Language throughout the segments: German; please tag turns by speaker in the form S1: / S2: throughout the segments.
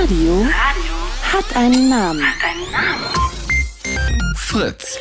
S1: Radio hat einen Namen.
S2: Fritz.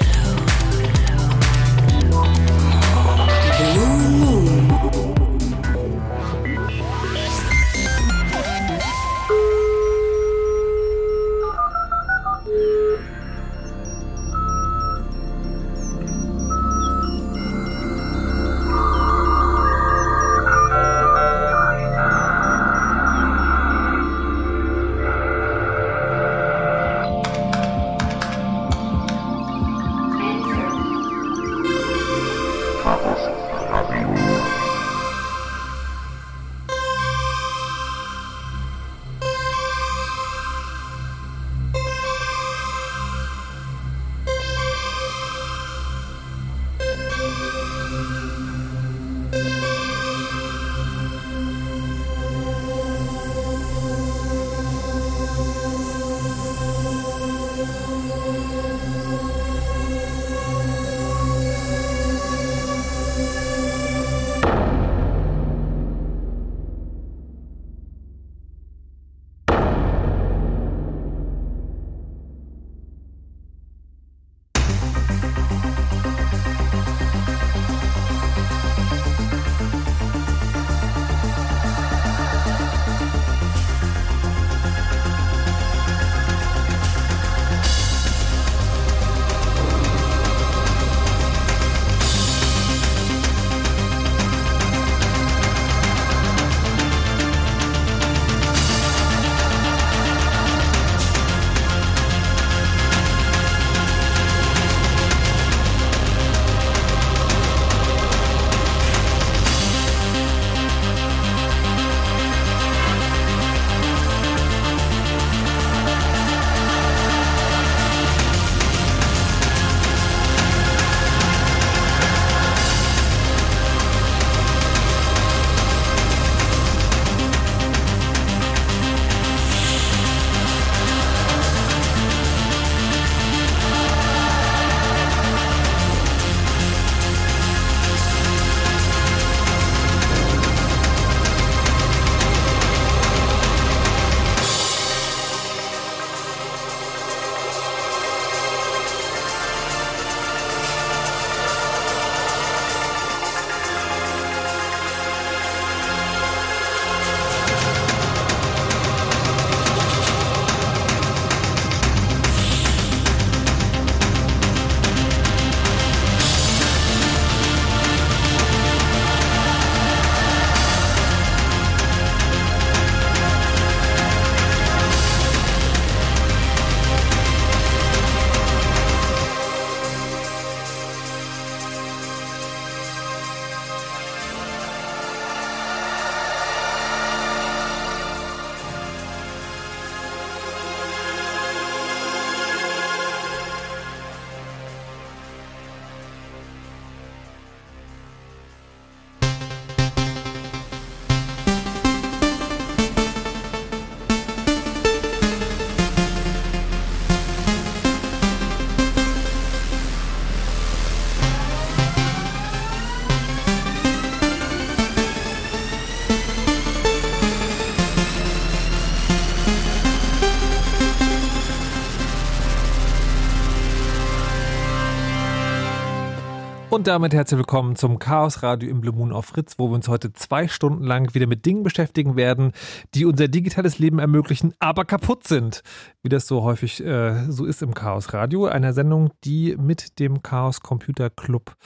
S3: Und damit herzlich willkommen zum Chaos Radio im Blue Moon auf Fritz, wo wir uns heute zwei Stunden lang wieder mit Dingen beschäftigen werden, die unser digitales Leben ermöglichen, aber kaputt sind. Wie das so häufig äh, so ist im Chaos Radio, einer Sendung, die mit dem Chaos Computer Club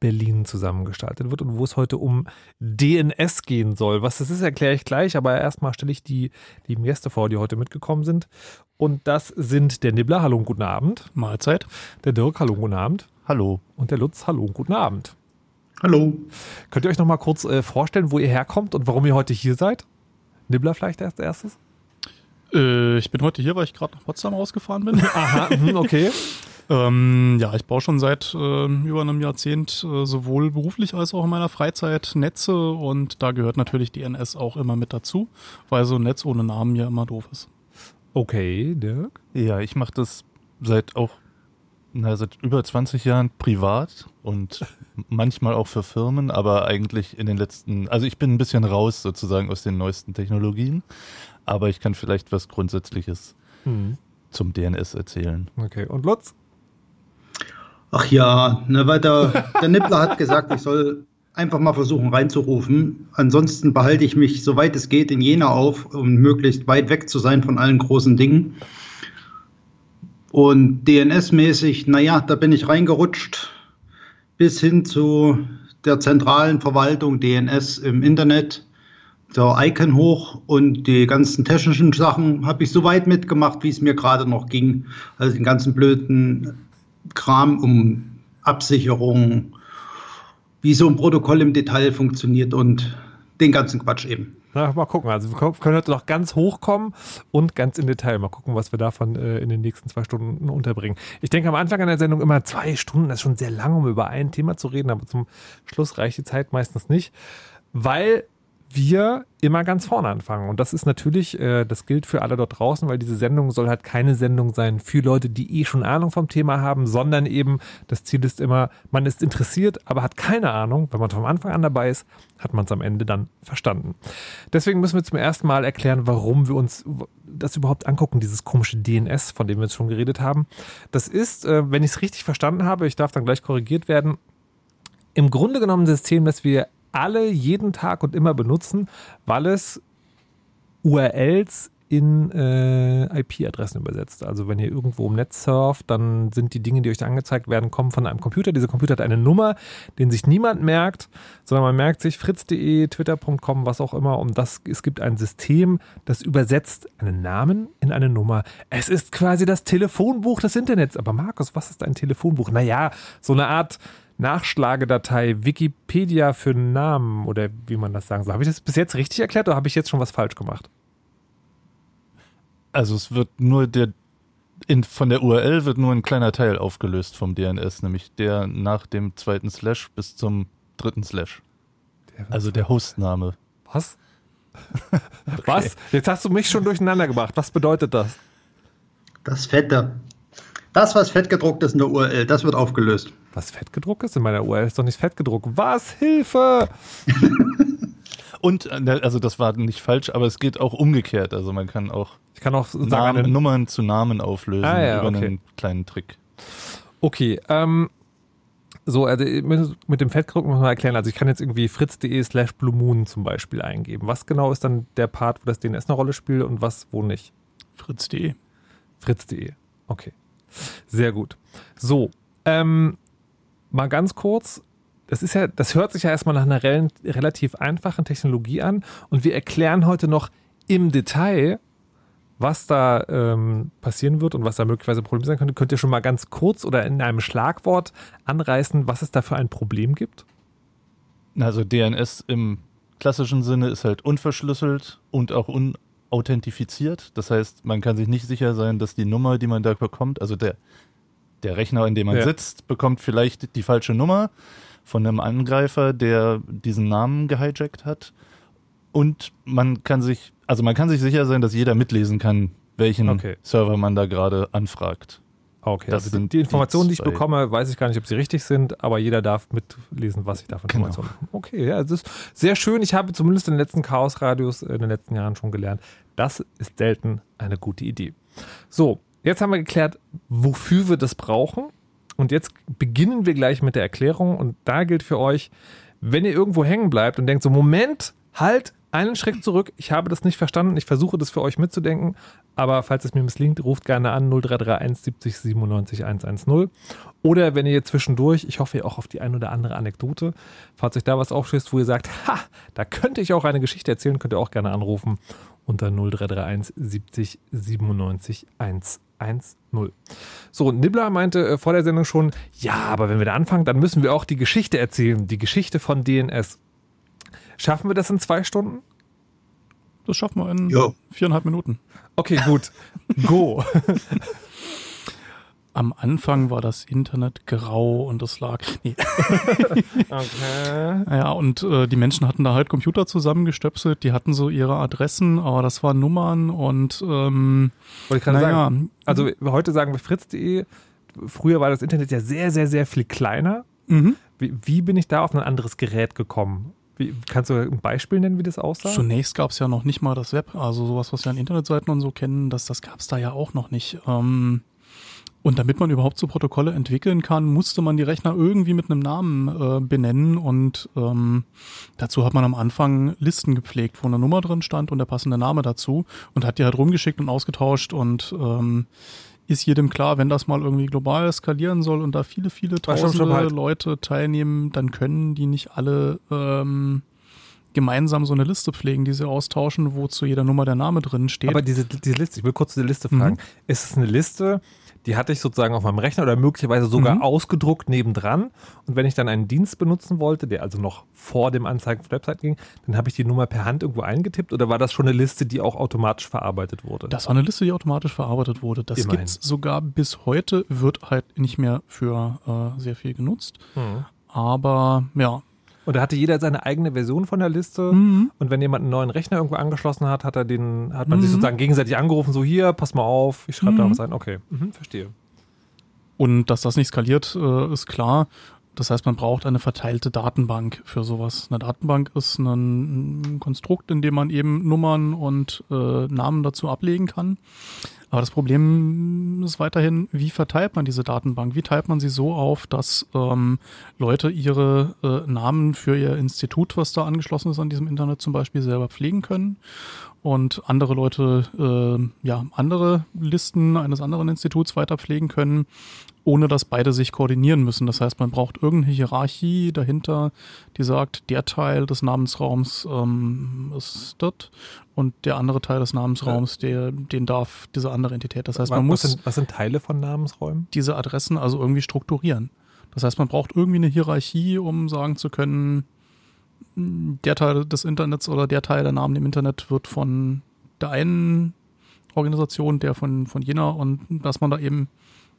S3: Berlin zusammengestaltet wird und wo es heute um DNS gehen soll. Was das ist, erkläre ich gleich, aber erstmal stelle ich die lieben Gäste vor, die heute mitgekommen sind. Und das sind der Nibbler, hallo und guten Abend.
S4: Mahlzeit.
S3: Der Dirk, hallo und guten Abend.
S4: Hallo.
S3: Und der Lutz, hallo und guten Abend.
S5: Hallo.
S3: Könnt ihr euch noch mal kurz äh, vorstellen, wo ihr herkommt und warum ihr heute hier seid? Nibbler vielleicht als erstes?
S4: Äh, ich bin heute hier, weil ich gerade nach Potsdam rausgefahren bin.
S3: Aha, mhm, okay.
S4: ähm, ja, ich baue schon seit äh, über einem Jahrzehnt äh, sowohl beruflich als auch in meiner Freizeit Netze und da gehört natürlich DNS auch immer mit dazu, weil so ein Netz ohne Namen ja immer doof ist.
S3: Okay, Dirk?
S6: Ja, ich mache das seit auch
S2: Na, seit über 20 Jahren privat und manchmal auch für Firmen, aber eigentlich in den letzten, also ich bin ein bisschen raus sozusagen aus den neuesten Technologien, aber ich kann vielleicht was Grundsätzliches hm. zum DNS erzählen.
S3: Okay, und Lutz?
S5: Ach ja, ne, weil der, der Nippler hat gesagt, ich soll einfach mal versuchen reinzurufen. Ansonsten behalte ich mich, soweit es geht, in Jena auf, um möglichst weit weg zu sein von allen großen Dingen. Und DNS-mäßig, naja, da bin ich reingerutscht bis hin zu der zentralen Verwaltung DNS im Internet, der Icon hoch und die ganzen technischen Sachen habe ich so weit mitgemacht, wie es mir gerade noch ging. Also den ganzen blöden Kram um Absicherung, wie so ein Protokoll im Detail funktioniert und den ganzen Quatsch eben.
S3: Na, mal gucken. Also wir können heute noch ganz hoch kommen und ganz in Detail. Mal gucken, was wir davon äh, in den nächsten zwei Stunden unterbringen. Ich denke am Anfang an der Sendung immer zwei Stunden, das ist schon sehr lang, um über ein Thema zu reden, aber zum Schluss reicht die Zeit meistens nicht. Weil wir immer ganz vorne anfangen. Und das ist natürlich, äh, das gilt für alle dort draußen, weil diese Sendung soll halt keine Sendung sein für Leute, die eh schon Ahnung vom Thema haben, sondern eben das Ziel ist immer, man ist interessiert, aber hat keine Ahnung. Wenn man vom Anfang an dabei ist, hat man es am Ende dann verstanden. Deswegen müssen wir zum ersten Mal erklären, warum wir uns das überhaupt angucken, dieses komische DNS, von dem wir jetzt schon geredet haben. Das ist, äh, wenn ich es richtig verstanden habe, ich darf dann gleich korrigiert werden, im Grunde genommen ein System, das wir alle jeden Tag und immer benutzen, weil es URLs in äh, IP-Adressen übersetzt. Also wenn ihr irgendwo im Netz surft, dann sind die Dinge, die euch da angezeigt werden, kommen von einem Computer. Dieser Computer hat eine Nummer, den sich niemand merkt, sondern man merkt sich fritz.de, twitter.com, was auch immer. Und das, es gibt ein System, das übersetzt einen Namen in eine Nummer. Es ist quasi das Telefonbuch des Internets. Aber Markus, was ist ein Telefonbuch? Naja, so eine Art Nachschlagedatei Wikipedia für Namen oder wie man das sagen soll. Habe ich das bis jetzt richtig erklärt oder habe ich jetzt schon was falsch gemacht?
S2: Also es wird nur der in, von der URL wird nur ein kleiner Teil aufgelöst vom DNS, nämlich der nach dem zweiten Slash bis zum dritten Slash. Der also der Hostname.
S3: Was? okay. Was? Jetzt hast du mich schon durcheinander gebracht. Was bedeutet das?
S5: Das Fette. Das, was fettgedruckt ist in der URL, das wird aufgelöst.
S3: Was fettgedruckt ist? In meiner URL ist doch nicht fettgedruckt. Was? Hilfe!
S2: Und, äh, also das war nicht falsch, aber es geht auch umgekehrt. Also man kann auch,
S3: ich kann auch sagen,
S2: Namen, Nummern zu Namen auflösen ah, ja, über okay. einen kleinen Trick.
S3: Okay, ähm, so, also mit, dem Fettgedruck muss man erklären, also ich kann jetzt irgendwie fritz.de slash Blue Moon zum Beispiel eingeben. Was genau ist dann der Part, wo das DNS eine Rolle spielt und was, wo nicht?
S4: Fritz.de.
S3: Fritz.de, okay. Sehr gut. So, ähm, mal ganz kurz. Das ist ja, das hört sich ja erstmal nach einer rel relativ einfachen Technologie an und wir erklären heute noch im Detail, was da ähm, passieren wird und was da möglicherweise Problem sein könnte. Könnt ihr schon mal ganz kurz oder in einem Schlagwort anreißen, was es da für ein Problem gibt?
S2: Also DNS im klassischen Sinne ist halt unverschlüsselt und auch un authentifiziert. Das heißt, man kann sich nicht sicher sein, dass die Nummer, die man da bekommt, also der, der Rechner, in dem man ja. sitzt, bekommt vielleicht die falsche Nummer von einem Angreifer, der diesen Namen gehijackt hat. Und man kann sich, also man kann sich sicher sein, dass jeder mitlesen kann, welchen okay. Server man da gerade anfragt.
S3: Okay, das also die, die Informationen, die, die ich bekomme, weiß ich gar nicht, ob sie richtig sind, aber jeder darf mitlesen, was ich da für genau. Informationen. Okay, ja, es ist sehr schön. Ich habe zumindest in den letzten Chaos-Radios in den letzten Jahren schon gelernt, das ist selten eine gute Idee. So, jetzt haben wir geklärt, wofür wir das brauchen. Und jetzt beginnen wir gleich mit der Erklärung. Und da gilt für euch, wenn ihr irgendwo hängen bleibt und denkt so, Moment, halt, einen Schritt zurück. Ich habe das nicht verstanden. Ich versuche das für euch mitzudenken. Aber falls es mir misslingt, ruft gerne an 0331 70 97 110. Oder wenn ihr zwischendurch, ich hoffe auch auf die ein oder andere Anekdote, falls euch da was aufschießt, wo ihr sagt, ha, da könnte ich auch eine Geschichte erzählen, könnt ihr auch gerne anrufen unter 0331 70 97 110. So, Nibbler meinte äh, vor der Sendung schon, ja, aber wenn wir da anfangen, dann müssen wir auch die Geschichte erzählen, die Geschichte von DNS. Schaffen wir das in zwei Stunden?
S4: Das schaffen wir in jo. viereinhalb Minuten.
S3: Okay, gut. Go.
S4: Am Anfang war das Internet grau und es lag. Nee. okay. Ja, und äh, die Menschen hatten da halt Computer zusammengestöpselt, die hatten so ihre Adressen, aber das waren Nummern und ähm,
S3: Wollte ich gerade naja, sagen. Also heute sagen wir fritz.de, früher war das Internet ja sehr, sehr, sehr viel kleiner.
S4: Mhm.
S3: Wie, wie bin ich da auf ein anderes Gerät gekommen? Wie, kannst du ein Beispiel nennen, wie das aussah?
S4: Zunächst gab es ja noch nicht mal das Web, also sowas, was wir an Internetseiten und so kennen, das, das gab es da ja auch noch nicht. Ähm, und damit man überhaupt so Protokolle entwickeln kann, musste man die Rechner irgendwie mit einem Namen äh, benennen und ähm, dazu hat man am Anfang Listen gepflegt, wo eine Nummer drin stand und der passende Name dazu und hat die halt rumgeschickt und ausgetauscht und ähm, ist jedem klar, wenn das mal irgendwie global skalieren soll und da viele, viele tausende
S3: halt.
S4: Leute teilnehmen, dann können die nicht alle ähm, gemeinsam so eine Liste pflegen, die sie austauschen, wo zu jeder Nummer der Name drin steht.
S3: Aber diese, diese Liste, ich will kurz diese Liste fragen. Ist es eine Liste, die hatte ich sozusagen auf meinem Rechner oder möglicherweise sogar
S4: Mhm.
S3: ausgedruckt nebendran? Und wenn ich dann einen Dienst benutzen wollte, der also noch vor dem Anzeigen von der Website ging, dann habe ich die Nummer per Hand irgendwo eingetippt oder war das schon eine Liste, die auch automatisch verarbeitet wurde?
S4: Das war eine Liste, die automatisch verarbeitet wurde. Das
S3: Immerhin.
S4: gibt's sogar bis heute, wird halt nicht mehr für äh, sehr viel genutzt.
S3: Mhm.
S4: Aber ja.
S3: Und da hatte jeder seine eigene Version von der Liste.
S4: Mhm.
S3: Und wenn jemand einen neuen Rechner irgendwo angeschlossen hat, hat er den, hat man sich
S4: Mhm.
S3: sozusagen gegenseitig angerufen, so hier, pass mal auf, ich schreibe da
S4: Mhm.
S3: was ein. Okay, mhm, verstehe.
S4: Und dass das nicht skaliert, äh, ist klar. Das heißt, man braucht eine verteilte Datenbank für sowas. Eine Datenbank ist ein, ein Konstrukt, in dem man eben Nummern und äh, Namen dazu ablegen kann. Aber das Problem ist weiterhin, wie verteilt man diese Datenbank? Wie teilt man sie so auf, dass ähm, Leute ihre äh, Namen für ihr Institut, was da angeschlossen ist an diesem Internet zum Beispiel, selber pflegen können und andere Leute äh, ja andere Listen eines anderen Instituts weiter pflegen können, ohne dass beide sich koordinieren müssen. Das heißt, man braucht irgendeine Hierarchie dahinter, die sagt, der Teil des Namensraums ähm, ist das und der andere Teil des Namensraums, der, den darf diese andere Entität. Das heißt, man
S3: was,
S4: muss
S3: sind, was sind Teile von Namensräumen?
S4: diese Adressen also irgendwie strukturieren. Das heißt, man braucht irgendwie eine Hierarchie, um sagen zu können, der Teil des Internets oder der Teil der Namen im Internet wird von der einen Organisation, der von, von jener und dass man da eben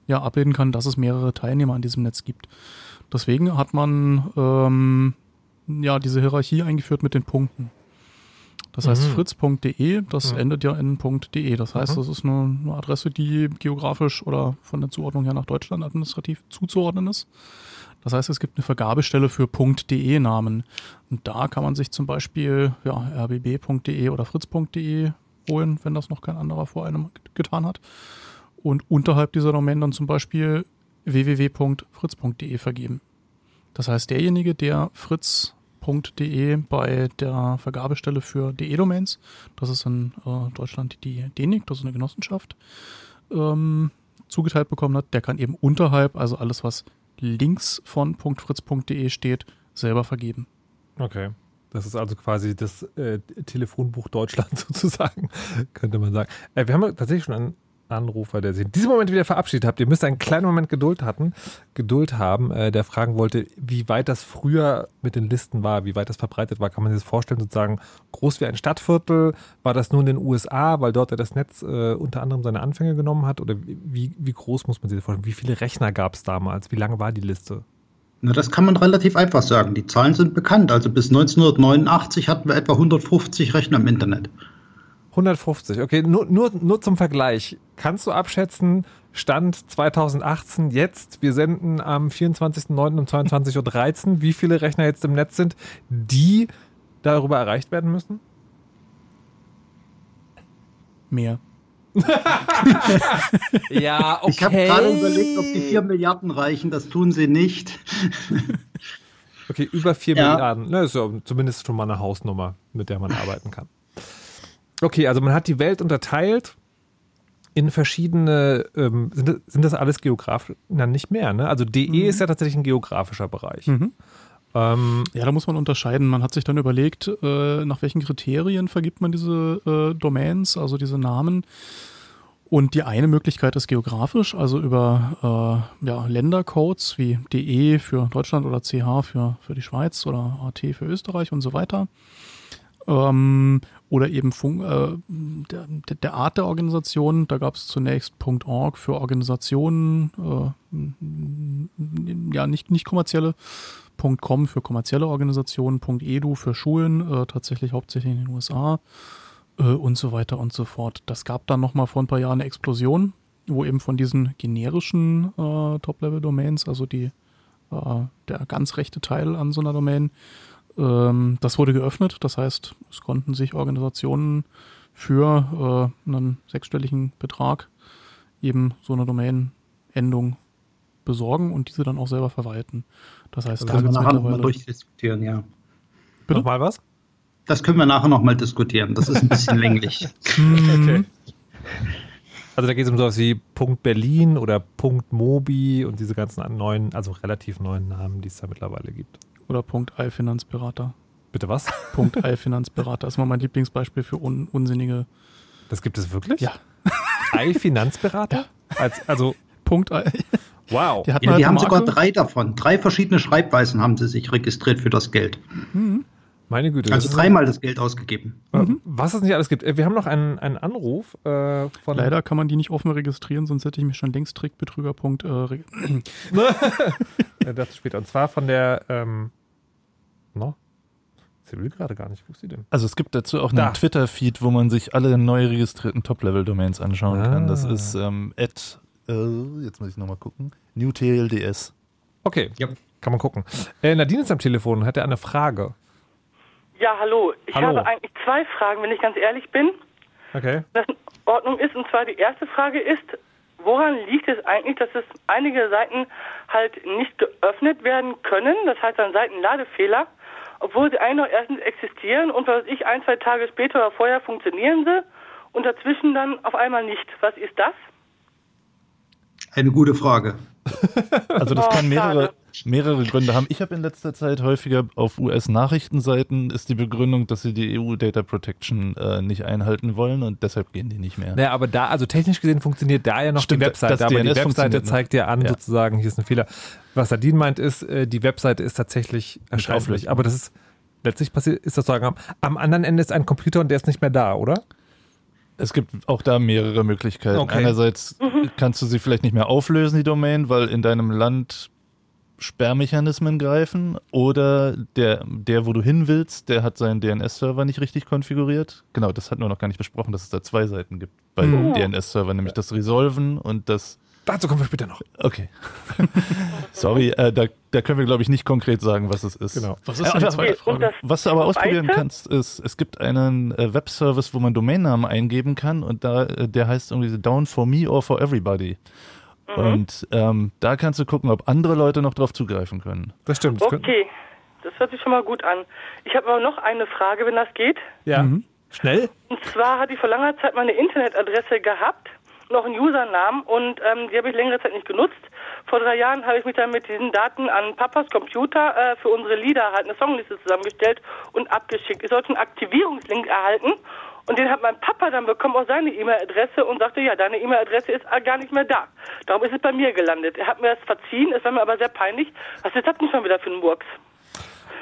S4: ja abbilden kann, dass es mehrere Teilnehmer an diesem Netz gibt. Deswegen hat man ähm, ja diese Hierarchie eingeführt mit den Punkten. Das heißt,
S3: Mhm.
S4: fritz.de, das
S3: Mhm.
S4: endet ja in .de. Das heißt,
S3: Mhm.
S4: das ist eine, eine Adresse, die geografisch oder von der Zuordnung her nach Deutschland administrativ zuzuordnen ist. Das heißt, es gibt eine Vergabestelle für .de-Namen. Und da kann man sich zum Beispiel ja, rbb.de oder fritz.de holen, wenn das noch kein anderer vor einem getan hat. Und unterhalb dieser Domain dann zum Beispiel www.fritz.de vergeben. Das heißt, derjenige, der fritz.de bei der Vergabestelle für DE-Domains, das ist in äh, Deutschland die DENIC, das ist eine Genossenschaft, ähm, zugeteilt bekommen hat, der kann eben unterhalb, also alles, was links von .fritz.de steht, selber vergeben.
S3: Okay. Das ist also quasi das äh, Telefonbuch Deutschland sozusagen, könnte man sagen. Äh, wir haben tatsächlich schon einen Anrufer, der sich in diesem Moment wieder verabschiedet hat. Ihr müsst einen kleinen Moment Geduld hatten, Geduld haben, äh, der fragen wollte, wie weit das früher mit den Listen war, wie weit das verbreitet war. Kann man sich das vorstellen, sozusagen groß wie ein Stadtviertel? War das nur in den USA, weil dort ja das Netz äh, unter anderem seine Anfänge genommen hat? Oder wie, wie groß muss man sich das vorstellen? Wie viele Rechner gab es damals? Wie lange war die Liste?
S5: Na, das kann man relativ einfach sagen. Die Zahlen sind bekannt. Also bis 1989 hatten wir etwa 150 Rechner im Internet.
S3: 150, okay, nur, nur, nur zum Vergleich. Kannst du abschätzen, Stand 2018, jetzt, wir senden am 24.09. um 22.13 Uhr, wie viele Rechner jetzt im Netz sind, die darüber erreicht werden müssen?
S4: Mehr.
S3: Ja, okay.
S5: Ich habe gerade überlegt, ob die 4 Milliarden reichen. Das tun sie nicht.
S3: Okay, über 4
S5: Ja.
S3: Milliarden. Ne, ist ja zumindest schon mal eine Hausnummer, mit der man arbeiten kann. Okay, also man hat die Welt unterteilt in verschiedene, ähm, sind, das, sind das alles geografisch? Na, nicht mehr, ne? Also DE ist ja tatsächlich ein geografischer Bereich.
S4: Mhm.
S3: Ähm,
S4: Ja, da muss man unterscheiden. Man hat sich dann überlegt, äh, nach welchen Kriterien vergibt man diese äh, Domains, also diese Namen. Und die eine Möglichkeit ist geografisch, also über äh, ja, Ländercodes wie DE für Deutschland oder CH für, für die Schweiz oder AT für Österreich und so weiter. Ähm, oder eben Fun äh, der, der- Art der Organisation. Da gab es zunächst .org für Organisationen, äh, ja, nicht, nicht kommerzielle, .com für kommerzielle Organisationen, .edu für Schulen, äh, tatsächlich hauptsächlich in den USA äh, und so weiter und so fort. Das gab dann nochmal vor ein paar Jahren eine Explosion. wo eben von diesen generischen äh, Top-Level-Domains, also die, äh, der ganz rechte Teil an so einer Domain, ähm, das wurde geöffnet. Das heißt, es konnten sich Organisationen für äh, einen sechsstelligen Betrag eben so eine Domain-Endung besorgen und diese dann auch selber verwalten. Das heißt,
S5: Das
S4: da
S5: können wir
S4: gibt's
S5: nachher nochmal
S4: mittlerweile
S5: durchdiskutieren, ja.
S4: Bitte?
S3: Nochmal was?
S5: Das können wir nachher nochmal diskutieren. Das ist ein bisschen länglich.
S3: Okay. Also da geht es um sowas wie Punkt Berlin oder Punkt Mobi und diese ganzen neuen, also relativ neuen Namen, die es da mittlerweile gibt.
S4: Oder Punkt Finanzberater.
S3: Bitte was?
S4: Punkt Finanzberater ist immer mein Lieblingsbeispiel für un unsinnige
S3: Das gibt es wirklich?
S4: Ja.
S3: Ei-Finanzberater? Als, also,
S4: Punkt
S3: wow.
S4: Die,
S5: Ja, die haben sogar drei davon. Drei verschiedene Schreibweisen haben sie sich registriert für das Geld.
S3: Meine Güte.
S5: Also
S3: das
S5: dreimal das Geld ausgegeben.
S3: Äh, Was es nicht alles gibt. Äh, Wir haben noch einen, einen Anruf äh, von.
S4: Leider kann man die nicht offen registrieren, sonst hätte ich mich schon längst Trickbetrüger. Punkt, äh,
S3: Äh, dazu später. Und zwar von der. Ähm, no? Sie will gerade gar nicht. Wo ist sie denn?
S2: Also es gibt dazu auch einen
S3: Da.
S2: Twitter-Feed, wo man sich alle neu registrierten Top-Level-Domains anschauen kann. Das
S3: Ah.
S2: ist ähm, at, äh, jetzt muss ich nochmal gucken, newtlds.
S3: Okay,
S5: Ja.
S3: kann man gucken. Äh, Nadine ist am Telefon, hat er eine Frage.
S6: Ja, hallo. Ich
S3: Hallo.
S6: habe eigentlich zwei Fragen, wenn ich ganz ehrlich bin.
S3: Okay.
S6: Das in Ordnung ist. Und zwar die erste Frage ist, woran liegt es eigentlich, dass es einige Seiten halt nicht geöffnet werden können? Das heißt dann Seitenladefehler, obwohl sie eigentlich noch erstens existieren und was weiß ich, ein, zwei Tage später oder vorher funktionieren sie und dazwischen dann auf einmal nicht. Was ist das?
S5: Eine gute Frage.
S2: Also das
S6: Oh,
S2: kann mehrere,
S6: schade.
S2: Mehrere Gründe haben. Ich habe in letzter Zeit häufiger auf US-Nachrichtenseiten ist die Begründung, dass sie die EU-Data Protection äh, nicht einhalten wollen und deshalb gehen die nicht mehr.
S3: Naja, aber da, also technisch gesehen funktioniert da ja noch
S2: Stimmt,
S3: die Webseite, aber die
S2: DNS
S3: Webseite
S2: funktioniert noch.
S3: zeigt dir an,
S2: Ja.
S3: sozusagen, hier ist ein Fehler. Was Nadine meint, ist, äh, die Webseite ist tatsächlich erschrecklich. Aber das ist letztlich passiert, ist das sagen, am, am anderen Ende ist ein Computer und der ist nicht mehr da, oder?
S2: Es gibt auch da mehrere Möglichkeiten.
S3: Okay.
S2: Einerseits kannst du sie vielleicht nicht mehr auflösen, die Domain, weil in deinem Land Sperrmechanismen greifen oder der, der, wo du hin willst, der hat seinen DNS-Server nicht richtig konfiguriert. Genau, das hatten wir noch gar nicht besprochen, dass es da zwei Seiten gibt bei
S3: Mhm.
S2: DNS-Server, nämlich das Resolven und das
S3: Dazu kommen wir später noch.
S2: Okay. Sorry, äh, da, da können wir, glaube ich, nicht konkret sagen, was es ist.
S3: Genau.
S4: Was ist
S2: Äh,
S6: das
S2: Was du aber ausprobieren kannst, ist, es gibt einen äh, Webservice, wo man Domainnamen eingeben kann und da, äh, der heißt irgendwie Down for Me or for Everybody. Und ähm, da kannst du gucken, ob andere Leute noch drauf zugreifen können.
S3: Das stimmt. Das
S6: Okay, das hört sich schon mal gut an. Ich habe aber noch eine Frage, wenn das geht.
S3: Ja. Schnell?
S6: Und zwar hatte ich vor langer Zeit meine Internetadresse gehabt, noch einen Usernamen und ähm, die habe ich längere Zeit nicht genutzt. Vor drei Jahren habe ich mich dann mit diesen Daten an Papas Computer äh, für unsere Lieder halt eine Songliste zusammengestellt und abgeschickt. Ich sollte einen Aktivierungslink erhalten und den hat mein Papa dann bekommen auf seine E-Mail-Adresse und sagte, ja, deine E-Mail-Adresse ist äh, gar nicht mehr da. Darum ist es bei mir gelandet. Er hat mir das verziehen, es war mir aber sehr peinlich. Was ist das denn schon wieder für ein Murks?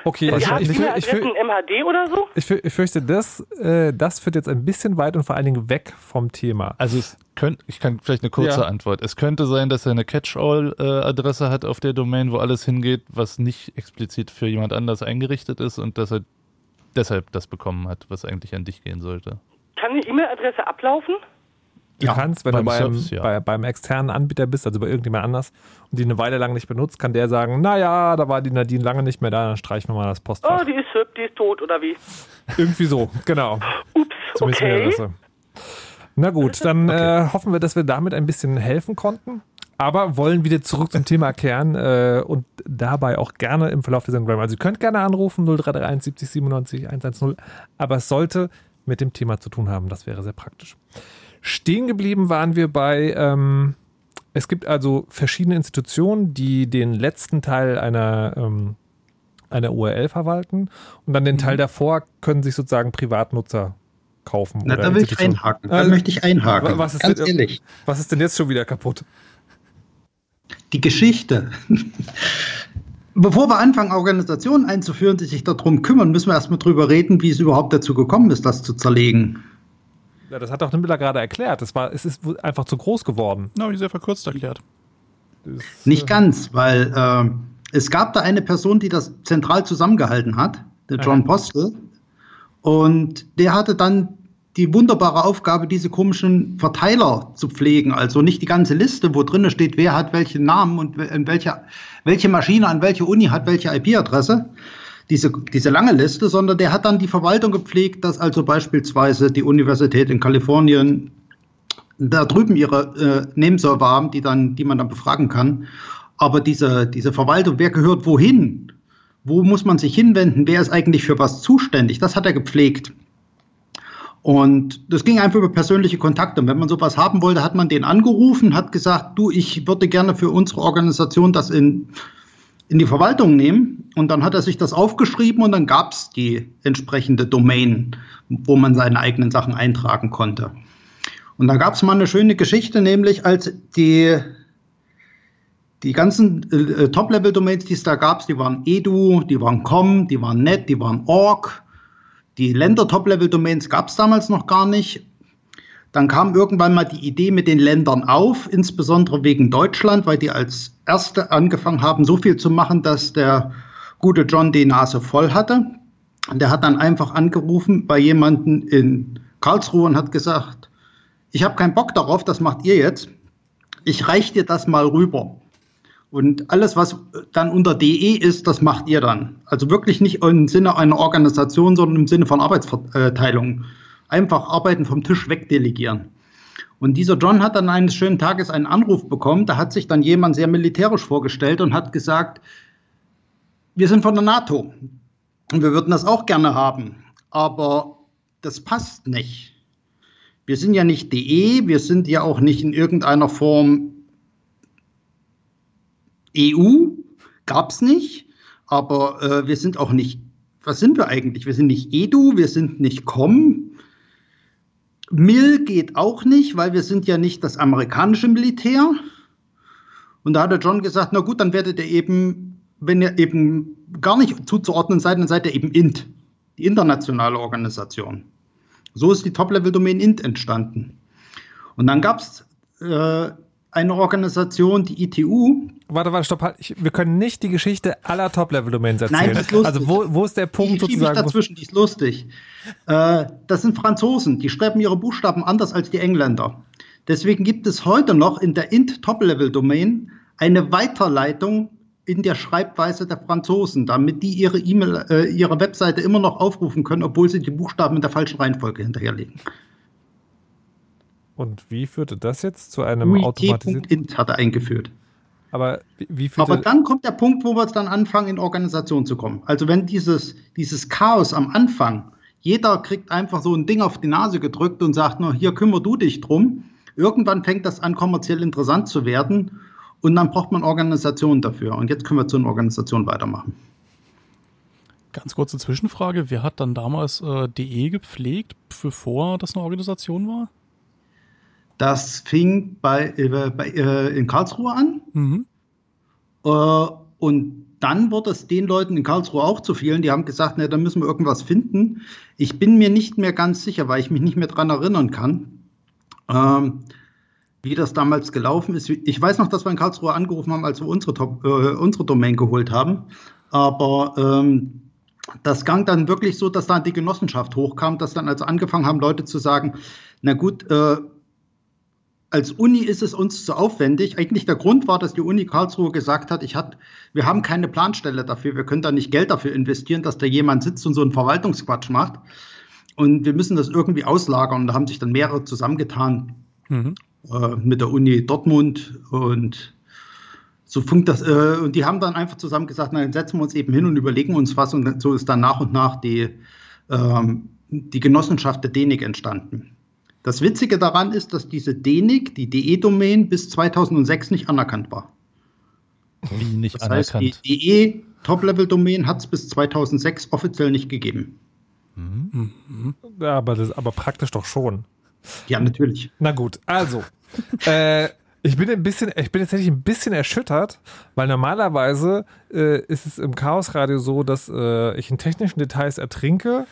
S3: Okay, ich, ich, ich,
S6: MHD oder so?
S3: ich, ich fürchte, das, äh, das führt jetzt ein bisschen weit und vor allen Dingen weg vom Thema.
S2: Also es könnt, ich kann vielleicht eine kurze
S3: Ja.
S2: Antwort. Es könnte sein, dass er eine Catch-all-Adresse hat auf der Domain, wo alles hingeht, was nicht explizit für jemand anders eingerichtet ist und dass er deshalb das bekommen hat, was eigentlich an dich gehen sollte.
S6: Kann die E-Mail-Adresse ablaufen?
S3: Du
S5: Ja,
S3: kannst, wenn
S2: beim
S3: du beim,
S2: Service, ja.
S3: bei, beim externen Anbieter bist, also bei irgendjemand anders, und die eine Weile lang nicht benutzt, kann der sagen, naja, da war die Nadine lange nicht mehr da, dann streichen wir mal das
S6: Oh,
S3: Postfach.
S6: die ist hübsch, die ist tot oder wie?
S3: Irgendwie so, genau.
S6: Ups,
S3: Zumindest
S6: okay.
S3: Na gut, dann äh, hoffen wir, dass wir damit ein bisschen helfen konnten. Aber wollen wieder zurück zum Thema kehren äh, und dabei auch gerne im Verlauf der Sendung bleiben. Also ihr könnt gerne anrufen, 0331 70 97 110, aber es sollte mit dem Thema zu tun haben. Das wäre sehr praktisch. Stehen geblieben waren wir bei, ähm, es gibt also verschiedene Institutionen, die den letzten Teil einer, ähm, einer URL verwalten und dann den Teil davor können sich sozusagen Privatnutzer kaufen.
S5: Na, da will ich einhaken. Da
S3: Also,
S5: möchte ich einhaken.
S3: wa- was ist
S5: Ganz
S3: denn-
S5: ehrlich.
S3: Was ist denn jetzt schon wieder kaputt?
S5: Die Geschichte. Bevor wir anfangen, Organisationen einzuführen, die sich darum kümmern, müssen wir erstmal drüber reden, wie es überhaupt dazu gekommen ist, das zu zerlegen.
S3: Ja, das hat auch Nimmler gerade erklärt. Das war, es ist einfach zu groß geworden.
S4: Na, habe ich sehr verkürzt erklärt.
S3: Das,
S5: Nicht
S3: äh,
S5: ganz, weil äh, es gab da eine Person, die das zentral zusammengehalten hat, der John. Postel. Und der hatte dann die wunderbare Aufgabe, diese komischen Verteiler zu pflegen. Also nicht die ganze Liste, wo drin steht, wer hat welchen Namen und welche, welche Maschine an welche Uni hat welche IP-Adresse. Diese, diese lange Liste, sondern der hat dann die Verwaltung gepflegt, dass also beispielsweise die Universität in Kalifornien da drüben ihre äh, Nameserver haben, die, dann, die man dann befragen kann. Aber diese, diese Verwaltung, wer gehört wohin? Wo muss man sich hinwenden? Wer ist eigentlich für was zuständig? Das hat er gepflegt. Und das ging einfach über persönliche Kontakte. Und wenn man sowas haben wollte, hat man den angerufen, hat gesagt, du, ich würde gerne für unsere Organisation das in, in die Verwaltung nehmen. Und dann hat er sich das aufgeschrieben und dann gab es die entsprechende Domain, wo man seine eigenen Sachen eintragen konnte. Und da gab es mal eine schöne Geschichte, nämlich als die, die ganzen äh, Top-Level-Domains, die es da gab, die waren edu, die waren com, die waren net, die waren org die Länder-Top-Level-Domains gab es damals noch gar nicht. Dann kam irgendwann mal die Idee mit den Ländern auf, insbesondere wegen Deutschland, weil die als erste angefangen haben, so viel zu machen, dass der gute John die Nase voll hatte. Und der hat dann einfach angerufen bei jemandem in Karlsruhe und hat gesagt, ich habe keinen Bock darauf, das macht ihr jetzt. Ich reiche dir das mal rüber. Und alles, was dann unter DE ist, das macht ihr dann. Also wirklich nicht im Sinne einer Organisation, sondern im Sinne von Arbeitsverteilung. Einfach Arbeiten vom Tisch wegdelegieren. Und dieser John hat dann eines schönen Tages einen Anruf bekommen. Da hat sich dann jemand sehr militärisch vorgestellt und hat gesagt, wir sind von der NATO und wir würden das auch gerne haben. Aber das passt nicht. Wir sind ja nicht DE, wir sind ja auch nicht in irgendeiner Form EU gab es nicht, aber äh, wir sind auch nicht, was sind wir eigentlich? Wir sind nicht EDU, wir sind nicht COM. MIL geht auch nicht, weil wir sind ja nicht das amerikanische Militär. Und da hat der John gesagt, na gut, dann werdet ihr eben, wenn ihr eben gar nicht zuzuordnen seid, dann seid ihr eben INT, die internationale Organisation. So ist die Top-Level-Domain INT entstanden. Und dann gab es äh, eine Organisation, die ITU.
S3: Warte, warte, stopp. Halt. Ich, wir können nicht die Geschichte aller Top-Level-Domains erzählen. Nein,
S5: das ist lustig.
S3: Also wo, wo ist der Punkt
S5: die
S3: sozusagen?
S5: Ich dazwischen, die ist lustig. Äh, das sind Franzosen, die schreiben ihre Buchstaben anders als die Engländer. Deswegen gibt es heute noch in der int Top-Level-Domain eine Weiterleitung in der Schreibweise der Franzosen, damit die ihre E-Mail, äh, ihre Webseite immer noch aufrufen können, obwohl sie die Buchstaben in der falschen Reihenfolge hinterherlegen.
S3: Und wie führte das jetzt zu einem automatisierten?
S5: int hat er eingeführt.
S3: Aber wie
S5: Aber dann kommt der Punkt, wo wir dann anfangen, in Organisation zu kommen. Also wenn dieses, dieses Chaos am Anfang, jeder kriegt einfach so ein Ding auf die Nase gedrückt und sagt nur, hier kümmer du dich drum. Irgendwann fängt das an, kommerziell interessant zu werden. Und dann braucht man Organisationen dafür. Und jetzt können wir zu einer Organisation weitermachen.
S4: Ganz kurze Zwischenfrage. Wer hat dann damals äh, DE gepflegt, bevor das eine Organisation war?
S5: Das fing bei, äh, bei äh, in Karlsruhe an. Mhm. Äh, und dann wurde es den Leuten in Karlsruhe auch zu vielen, die haben gesagt, na, da müssen wir irgendwas finden. Ich bin mir nicht mehr ganz sicher, weil ich mich nicht mehr daran erinnern kann, ähm, wie das damals gelaufen ist. Ich weiß noch, dass wir in Karlsruhe angerufen haben, als wir unsere, Top, äh, unsere Domain geholt haben. Aber ähm, das gang dann wirklich so, dass dann die Genossenschaft hochkam, dass dann also angefangen haben, Leute zu sagen, na gut, äh, als Uni ist es uns zu aufwendig. Eigentlich der Grund war, dass die Uni Karlsruhe gesagt hat, ich hat, wir haben keine Planstelle dafür, wir können da nicht Geld dafür investieren, dass da jemand sitzt und so einen Verwaltungsquatsch macht. Und wir müssen das irgendwie auslagern. Und da haben sich dann mehrere zusammengetan mhm. äh, mit der Uni Dortmund und so funkt das. Äh, und die haben dann einfach zusammen gesagt, na, dann setzen wir uns eben hin und überlegen uns was. Und so ist dann nach und nach die, ähm, die Genossenschaft der DENIC entstanden. Das Witzige daran ist, dass diese DENIC, die DE-Domain, bis 2006 nicht anerkannt war.
S2: Wie nicht
S5: das
S2: anerkannt?
S5: Heißt, die DE Top-Level-Domain hat es bis 2006 offiziell nicht gegeben.
S3: Mhm. Ja, aber, das, aber praktisch doch schon.
S5: Ja, natürlich.
S3: Na gut, also. äh, ich bin ein bisschen, ich bin tatsächlich ein bisschen erschüttert, weil normalerweise äh, ist es im Chaosradio so, dass äh, ich in technischen Details ertrinke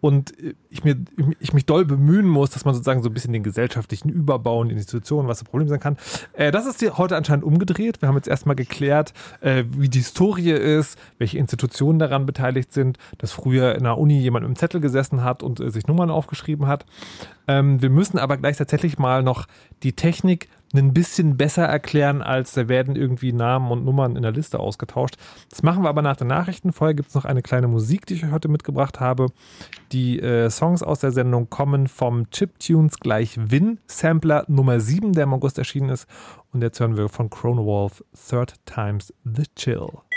S3: und ich, mir, ich mich doll bemühen muss, dass man sozusagen so ein bisschen den gesellschaftlichen Überbau und die Institutionen, was das Problem sein kann. Äh, das ist heute anscheinend umgedreht. Wir haben jetzt erstmal geklärt, äh, wie die Historie ist, welche Institutionen daran beteiligt sind, dass früher in der Uni jemand einem Zettel gesessen hat und äh, sich Nummern aufgeschrieben hat. Ähm, wir müssen aber gleich tatsächlich mal noch die Technik ein bisschen besser erklären, als da werden irgendwie Namen und Nummern in der Liste ausgetauscht. Das machen wir aber nach den Nachrichten. Vorher gibt es noch eine kleine Musik, die ich euch heute mitgebracht habe. Die äh, Songs aus der Sendung kommen vom Chiptunes gleich Win Sampler Nummer 7, der im August erschienen ist. Und jetzt hören wir von Chronowolf Third Times the Chill.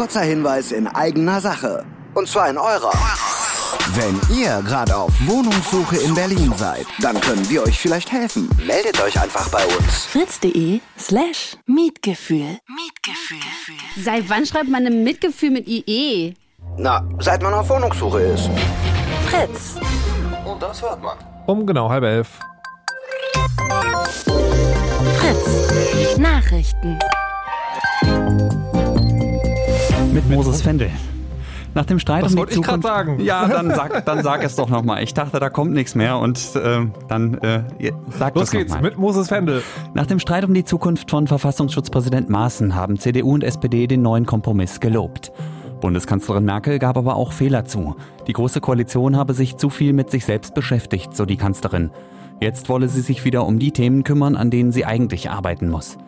S7: Kurzer Hinweis in eigener Sache. Und zwar in eurer. Wenn ihr gerade auf Wohnungssuche in Berlin seid, dann können wir euch vielleicht helfen. Meldet euch einfach bei uns.
S1: fritz.de slash Mietgefühl. Mietgefühl.
S8: Seit wann schreibt man ein Mitgefühl mit IE?
S7: Na, seit man auf Wohnungssuche ist.
S1: Fritz.
S7: Und das hört man.
S3: Um genau halb elf.
S1: Fritz. Nachrichten.
S9: Mit Moses Fendel. Nach dem Streit
S3: Das
S9: um die
S3: wollte ich
S9: Zukunft.
S3: sagen.
S9: Ja, dann sag, dann sag es doch nochmal. Ich dachte, da kommt nichts mehr und äh, dann äh, sag
S3: Los geht's mit Moses Fendel.
S9: Nach dem Streit um die Zukunft von Verfassungsschutzpräsident Maaßen haben CDU und SPD den neuen Kompromiss gelobt. Bundeskanzlerin Merkel gab aber auch Fehler zu. Die Große Koalition habe sich zu viel mit sich selbst beschäftigt, so die Kanzlerin. Jetzt wolle sie sich wieder um die Themen kümmern, an denen sie eigentlich arbeiten muss.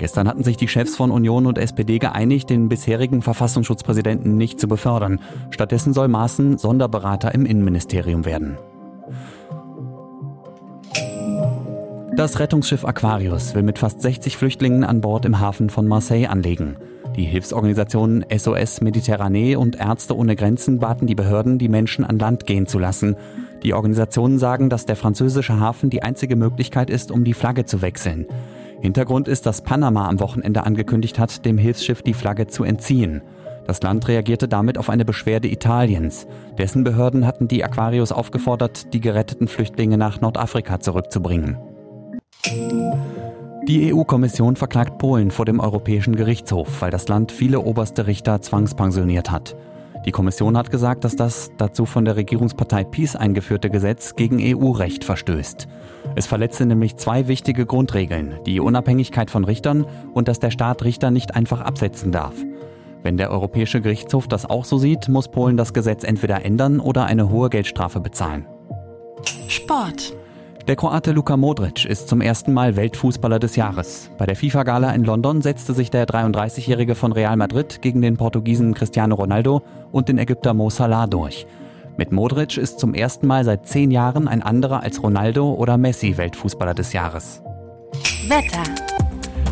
S9: Gestern hatten sich die Chefs von Union und SPD geeinigt, den bisherigen Verfassungsschutzpräsidenten nicht zu befördern. Stattdessen soll Maaßen Sonderberater im Innenministerium werden. Das Rettungsschiff Aquarius will mit fast 60 Flüchtlingen an Bord im Hafen von Marseille anlegen. Die Hilfsorganisationen SOS Mediterranee und Ärzte ohne Grenzen baten die Behörden, die Menschen an Land gehen zu lassen. Die Organisationen sagen, dass der französische Hafen die einzige Möglichkeit ist, um die Flagge zu wechseln. Hintergrund ist, dass Panama am Wochenende angekündigt hat, dem Hilfsschiff die Flagge zu entziehen. Das Land reagierte damit auf eine Beschwerde Italiens. Dessen Behörden hatten die Aquarius aufgefordert, die geretteten Flüchtlinge nach Nordafrika zurückzubringen. Die EU-Kommission verklagt Polen vor dem Europäischen Gerichtshof, weil das Land viele oberste Richter zwangspensioniert hat. Die Kommission hat gesagt, dass das dazu von der Regierungspartei PiS eingeführte Gesetz gegen EU-Recht verstößt. Es verletze nämlich zwei wichtige Grundregeln, die Unabhängigkeit von Richtern und dass der Staat Richter nicht einfach absetzen darf. Wenn der Europäische Gerichtshof das auch so sieht, muss Polen das Gesetz entweder ändern oder eine hohe Geldstrafe bezahlen.
S1: Sport.
S9: Der Kroate Luka Modric ist zum ersten Mal Weltfußballer des Jahres. Bei der FIFA-Gala in London setzte sich der 33-Jährige von Real Madrid gegen den Portugiesen Cristiano Ronaldo und den Ägypter Mo Salah durch. Mit Modric ist zum ersten Mal seit zehn Jahren ein anderer als Ronaldo oder Messi Weltfußballer des Jahres.
S1: Wetter.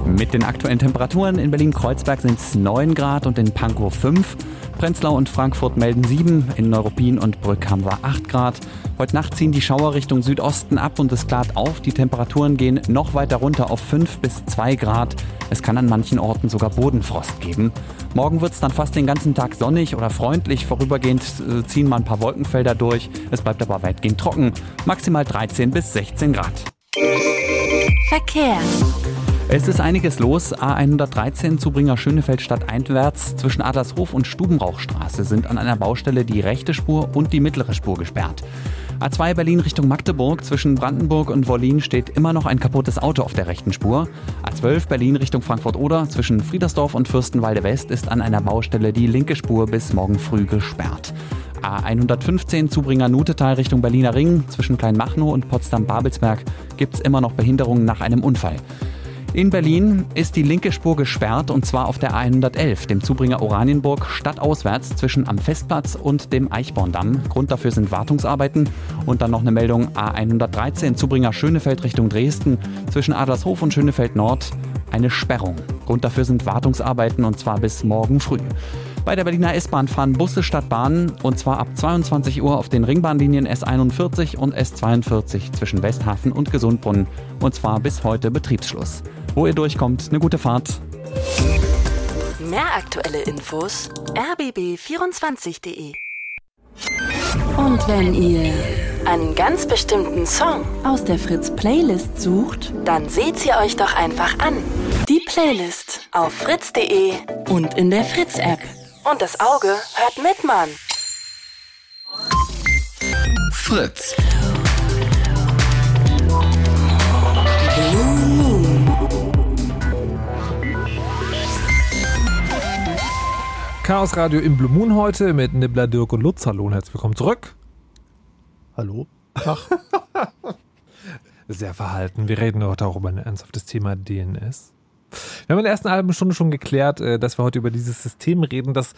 S9: Mit den aktuellen Temperaturen in Berlin-Kreuzberg sind es 9 Grad und in Pankow 5. Prenzlau und Frankfurt melden 7, in Neuruppin und Brück haben wir 8 Grad. Heute Nacht ziehen die Schauer Richtung Südosten ab und es klart auf. Die Temperaturen gehen noch weiter runter auf 5 bis 2 Grad. Es kann an manchen Orten sogar Bodenfrost geben. Morgen wird es dann fast den ganzen Tag sonnig oder freundlich. Vorübergehend äh, ziehen mal ein paar Wolkenfelder durch. Es bleibt aber weitgehend trocken. Maximal 13 bis 16 Grad.
S1: Verkehr.
S9: Es ist einiges los. A113 Zubringer Schönefeld stadteinwärts zwischen Adlershof und Stubenrauchstraße sind an einer Baustelle die rechte Spur und die mittlere Spur gesperrt. A2 Berlin Richtung Magdeburg zwischen Brandenburg und Wollin steht immer noch ein kaputtes Auto auf der rechten Spur. A12 Berlin Richtung Frankfurt-Oder zwischen Friedersdorf und Fürstenwalde West ist an einer Baustelle die linke Spur bis morgen früh gesperrt. A115 Zubringer Nutetal Richtung Berliner Ring zwischen Kleinmachnow und Potsdam-Babelsberg gibt es immer noch Behinderungen nach einem Unfall. In Berlin ist die linke Spur gesperrt und zwar auf der A111, dem Zubringer Oranienburg, stadtauswärts zwischen am Festplatz und dem Eichborndamm. Grund dafür sind Wartungsarbeiten. Und dann noch eine Meldung A113, Zubringer Schönefeld Richtung Dresden, zwischen Adlershof und Schönefeld Nord eine Sperrung. Grund dafür sind Wartungsarbeiten und zwar bis morgen früh. Bei der Berliner S-Bahn fahren Busse statt Bahnen und zwar ab 22 Uhr auf den Ringbahnlinien S41 und S42 zwischen Westhafen und Gesundbrunnen und zwar bis heute Betriebsschluss. Wo ihr durchkommt, eine gute Fahrt.
S1: Mehr aktuelle Infos rbb24.de. Und wenn ihr einen ganz bestimmten Song aus der Fritz Playlist sucht, dann seht sie euch doch einfach an. Die Playlist auf fritz.de und in der Fritz App. Und das Auge hört mit, Mann.
S7: Fritz.
S3: Chaos Radio im Blue Moon heute mit Nibbler, Dirk und Lutz. Hallo und herzlich willkommen zurück.
S2: Hallo?
S3: Sehr verhalten. Wir reden heute auch über ein ernsthaftes Thema DNS. Wir haben in der ersten halben Stunde schon geklärt, äh, dass wir heute über dieses System reden, das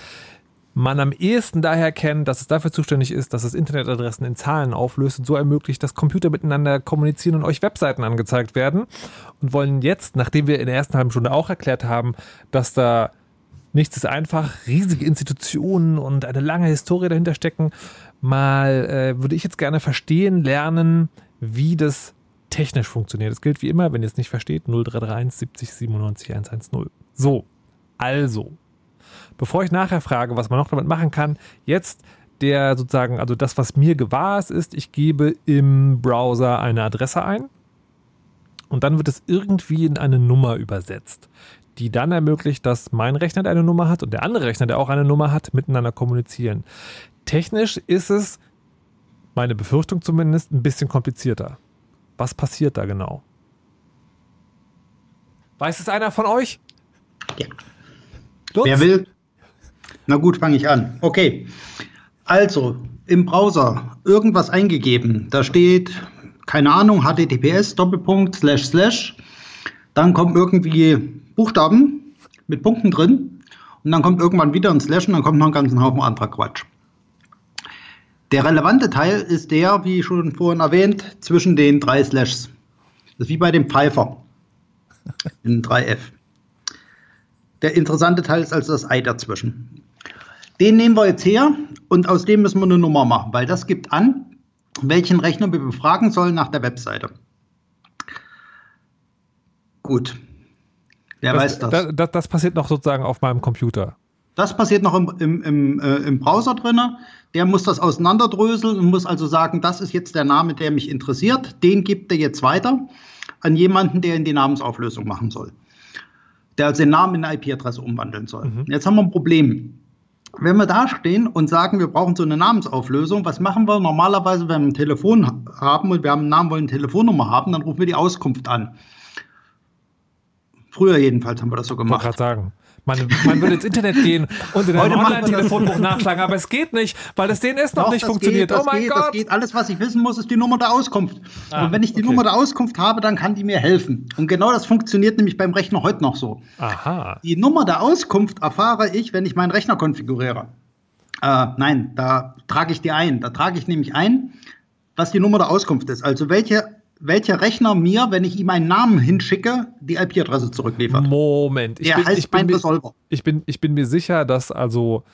S3: man am ehesten daher kennt, dass es dafür zuständig ist, dass es Internetadressen in Zahlen auflöst und so ermöglicht, dass Computer miteinander kommunizieren und euch Webseiten angezeigt werden. Und wollen jetzt, nachdem wir in der ersten halben Stunde auch erklärt haben, dass da nichts ist einfach, riesige Institutionen und eine lange Historie dahinter stecken. Mal äh, würde ich jetzt gerne verstehen, lernen, wie das technisch funktioniert. Das gilt wie immer, wenn ihr es nicht versteht, 0331 70 97 110. So, also, bevor ich nachher frage, was man noch damit machen kann, jetzt der sozusagen, also das, was mir gewahr ist, ist, ich gebe im Browser eine Adresse ein und dann wird es irgendwie in eine Nummer übersetzt, die dann ermöglicht, dass mein Rechner eine Nummer hat und der andere Rechner, der auch eine Nummer hat, miteinander kommunizieren. Technisch ist es, meine Befürchtung zumindest, ein bisschen komplizierter. Was passiert da genau? Weiß es einer von euch?
S5: Ja. Lutz? Wer will? Na gut, fange ich an. Okay. Also, im Browser irgendwas eingegeben. Da steht, keine Ahnung, HTTPS, Doppelpunkt, slash, slash. Dann kommen irgendwie Buchstaben mit Punkten drin. Und dann kommt irgendwann wieder ein Slash und dann kommt noch ein ganzen Haufen anderer Quatsch. Der relevante Teil ist der, wie schon vorhin erwähnt, zwischen den drei Slashs. Das ist wie bei dem Pfeifer in 3F. Der interessante Teil ist also das Ei dazwischen. Den nehmen wir jetzt her und aus dem müssen wir eine Nummer machen, weil das gibt an, welchen Rechner wir befragen sollen nach der Webseite. Gut.
S3: Wer das, weiß das? das? das? passiert noch sozusagen auf meinem Computer.
S5: Das passiert noch im, im, im, äh, im Browser drin. Der muss das auseinanderdröseln und muss also sagen, das ist jetzt der Name, der mich interessiert. Den gibt er jetzt weiter an jemanden, der in die Namensauflösung machen soll. Der also den Namen in eine IP-Adresse umwandeln soll. Mhm. Jetzt haben wir ein Problem. Wenn wir da stehen und sagen, wir brauchen so eine Namensauflösung, was machen wir normalerweise, wenn wir ein Telefon haben und wir haben einen Namen, wollen eine Telefonnummer haben, dann rufen wir die Auskunft an. Früher jedenfalls haben wir das so gemacht. Ich
S3: gerade sagen. Man, man würde ins Internet gehen und in ein Online-Telefonbuch nachschlagen, aber es geht nicht, weil das DNS noch Doch, nicht funktioniert.
S5: Geht, oh mein geht, Gott. Das geht. Alles, was ich wissen muss, ist die Nummer der Auskunft. Ah, und wenn ich die okay. Nummer der Auskunft habe, dann kann die mir helfen. Und genau das funktioniert nämlich beim Rechner heute noch so.
S3: Aha.
S5: Die Nummer der Auskunft erfahre ich, wenn ich meinen Rechner konfiguriere. Äh, nein, da trage ich die ein. Da trage ich nämlich ein, was die Nummer der Auskunft ist. Also welche welcher Rechner mir, wenn ich ihm einen Namen hinschicke, die IP-Adresse zurückliefert.
S3: Moment.
S5: Ich Der bin, heißt ich bin,
S3: mir, ich, bin, ich bin mir sicher, dass also,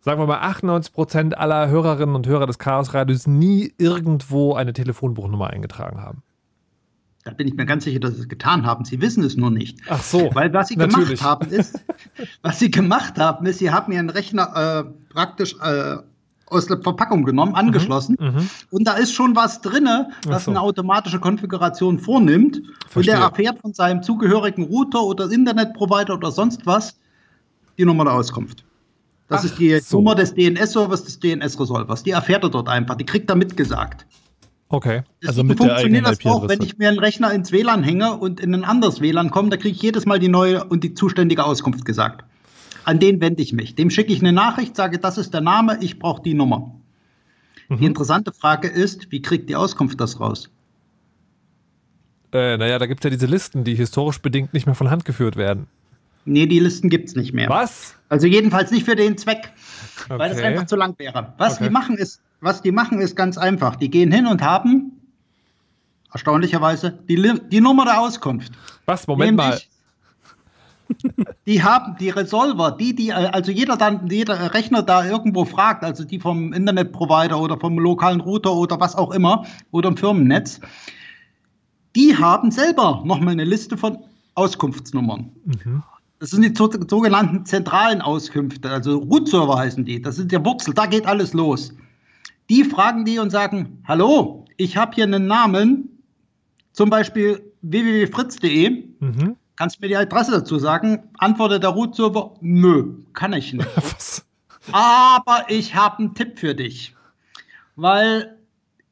S3: sagen wir mal, 98% aller Hörerinnen und Hörer des Chaos-Radios nie irgendwo eine Telefonbuchnummer eingetragen haben.
S5: Da bin ich mir ganz sicher, dass sie es getan haben. Sie wissen es nur nicht.
S3: Ach so.
S5: Weil was sie natürlich. gemacht haben ist, was sie gemacht haben ist, sie haben ihren Rechner äh, praktisch äh, aus der Verpackung genommen, angeschlossen. Mhm, mhm. und da ist schon was drin, was so. eine automatische Konfiguration vornimmt. Verstehe. Und der erfährt von seinem zugehörigen Router oder Internetprovider oder sonst was die Nummer der Auskunft. Das Ach, ist die so. Nummer des DNS-Servers, des DNS-Resolvers. Die erfährt er dort einfach. Die kriegt er mitgesagt.
S3: Okay.
S5: Also mit der eigenen das auch, wenn ich mir einen Rechner ins WLAN hänge und in ein anderes WLAN komme, da kriege ich jedes Mal die neue und die zuständige Auskunft gesagt. An den wende ich mich. Dem schicke ich eine Nachricht, sage, das ist der Name, ich brauche die Nummer. Mhm. Die interessante Frage ist, wie kriegt die Auskunft das raus?
S3: Äh, naja, da gibt es ja diese Listen, die historisch bedingt nicht mehr von Hand geführt werden.
S5: Nee, die Listen gibt es nicht mehr.
S3: Was?
S5: Also jedenfalls nicht für den Zweck, okay. weil das einfach zu lang wäre. Was okay. die machen ist, was die machen ist ganz einfach. Die gehen hin und haben erstaunlicherweise die, die Nummer der Auskunft.
S3: Was? Moment Nämlich, mal
S5: die haben die Resolver, die, die, also jeder dann, jeder Rechner da irgendwo fragt, also die vom Internetprovider oder vom lokalen Router oder was auch immer oder im Firmennetz, die haben selber nochmal eine Liste von Auskunftsnummern. Mhm. Das sind die sogenannten zentralen Auskünfte, also Root-Server heißen die. Das sind der Wurzel, da geht alles los. Die fragen die und sagen: Hallo, ich habe hier einen Namen, zum Beispiel www.fritz.de. Mhm. Kannst du mir die Adresse dazu sagen? Antwortet der Root-Server, nö, kann ich nicht. Was? Aber ich habe einen Tipp für dich. Weil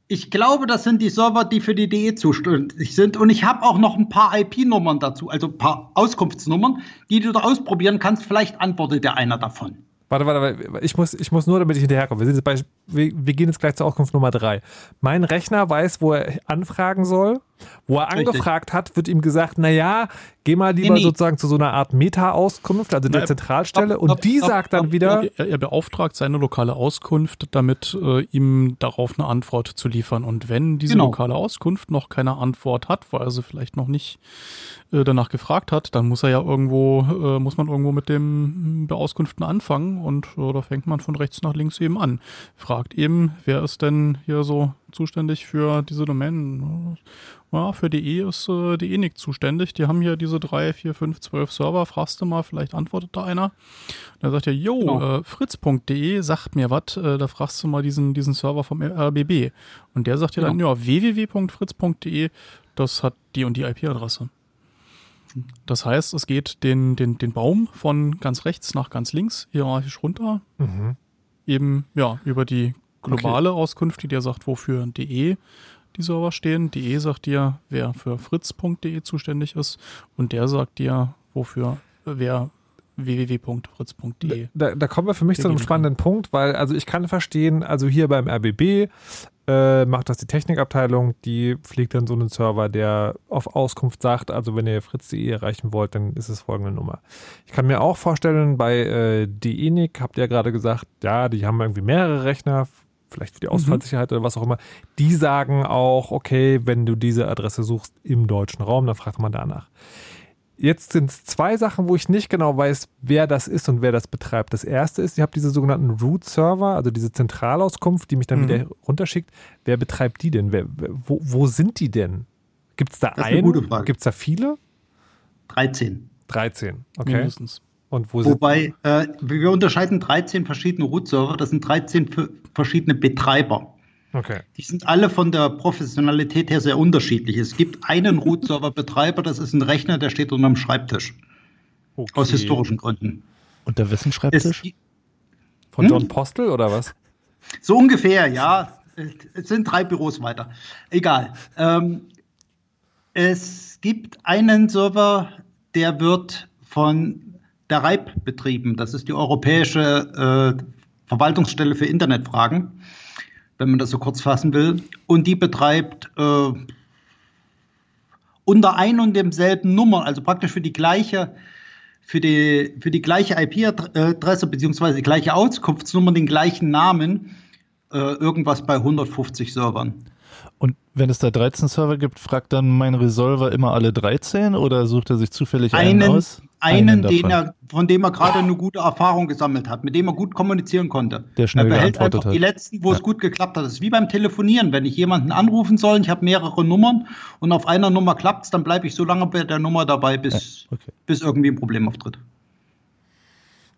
S5: ich glaube, das sind die Server, die für die DE zuständig sind. Und ich habe auch noch ein paar IP-Nummern dazu, also ein paar Auskunftsnummern, die du da ausprobieren kannst. Vielleicht antwortet der einer davon.
S3: Warte, warte, warte. Ich muss, ich muss nur, damit ich hinterherkomme. Wir, bei, wir, wir, gehen jetzt gleich zur Auskunft Nummer drei. Mein Rechner weiß, wo er anfragen soll. Wo er angefragt hat, wird ihm gesagt, naja, geh mal lieber nee, nee. sozusagen zu so einer Art Meta-Auskunft, also der Na, Zentralstelle, ab, ab, und die ab, sagt dann wieder.
S4: Er, er, beauftragt seine lokale Auskunft, damit äh, ihm darauf eine Antwort zu liefern. Und wenn diese genau. lokale Auskunft noch keine Antwort hat, weil er sie vielleicht noch nicht äh, danach gefragt hat, dann muss er ja irgendwo, äh, muss man irgendwo mit dem Beauskunften anfangen und äh, da fängt man von rechts nach links eben an. Fragt eben, wer ist denn hier so zuständig für diese Domänen? Ja, für DE ist äh, DE nicht zuständig. Die haben hier diese drei, vier, fünf, zwölf Server. Fragst du mal, vielleicht antwortet da einer. Dann sagt er, jo, genau. äh, fritz.de sagt mir was. Äh, da fragst du mal diesen, diesen Server vom RBB. Und der sagt dir genau. dann, ja, www.fritz.de, das hat die und die IP-Adresse. Das heißt, es geht den, den, den Baum von ganz rechts nach ganz links hierarchisch runter. Mhm. Eben, ja, über die globale okay. Auskunft, die dir sagt, wofür DE die Server stehen. DE sagt dir, wer für fritz.de zuständig ist und der sagt dir, wofür, wer www.fritz.de.
S3: Da, da, kommen wir für mich zu einem spannenden kann. Punkt, weil also ich kann verstehen, also hier beim RBB äh, macht das die Technikabteilung, die pflegt dann so einen Server, der auf Auskunft sagt, also wenn ihr fritz.de erreichen wollt, dann ist es folgende Nummer. Ich kann mir auch vorstellen, bei äh, DENIC habt ihr ja gerade gesagt, ja, die haben irgendwie mehrere Rechner, vielleicht für die mhm. Ausfallsicherheit mhm. oder was auch immer. Die sagen auch, okay, wenn du diese Adresse suchst im deutschen Raum, dann fragt man danach. Jetzt sind es zwei Sachen, wo ich nicht genau weiß, wer das ist und wer das betreibt. Das erste ist, ihr habt diese sogenannten Root-Server, also diese Zentralauskunft, die mich dann mhm. wieder runterschickt. Wer betreibt die denn? Wer, wo, wo sind die denn? Gibt es da das einen? Gibt es da viele?
S5: 13.
S3: 13, okay. Mindestens.
S5: Und wo Wobei, äh, wir unterscheiden 13 verschiedene Root-Server, das sind 13 verschiedene Betreiber. Okay. Die sind alle von der Professionalität her sehr unterschiedlich. Es gibt einen Root-Server-Betreiber, das ist ein Rechner, der steht unter einem Schreibtisch. Okay. Aus historischen Gründen.
S3: Und der wessen Schreibtisch? Es, von hm? John Postel oder was?
S5: So ungefähr, ja. Es sind drei Büros weiter. Egal. Ähm, es gibt einen Server, der wird von der REIB betrieben. Das ist die Europäische äh, Verwaltungsstelle für Internetfragen wenn man das so kurz fassen will. Und die betreibt äh, unter ein und demselben Nummer, also praktisch für die gleiche für die, für die gleiche IP-Adresse beziehungsweise die gleiche Auskunftsnummer, den gleichen Namen, äh, irgendwas bei 150 Servern.
S2: Und wenn es da 13 Server gibt, fragt dann mein Resolver immer alle 13 oder sucht er sich zufällig einen, einen aus?
S5: Einen, den er, von dem er gerade eine gute Erfahrung gesammelt hat, mit dem er gut kommunizieren konnte. Der schnell er behält einfach hat. die letzten, wo ja. es gut geklappt hat. Das ist wie beim Telefonieren. Wenn ich jemanden anrufen soll, ich habe mehrere Nummern und auf einer Nummer klappt es, dann bleibe ich so lange bei der Nummer dabei, bis, ja, okay. bis irgendwie ein Problem auftritt.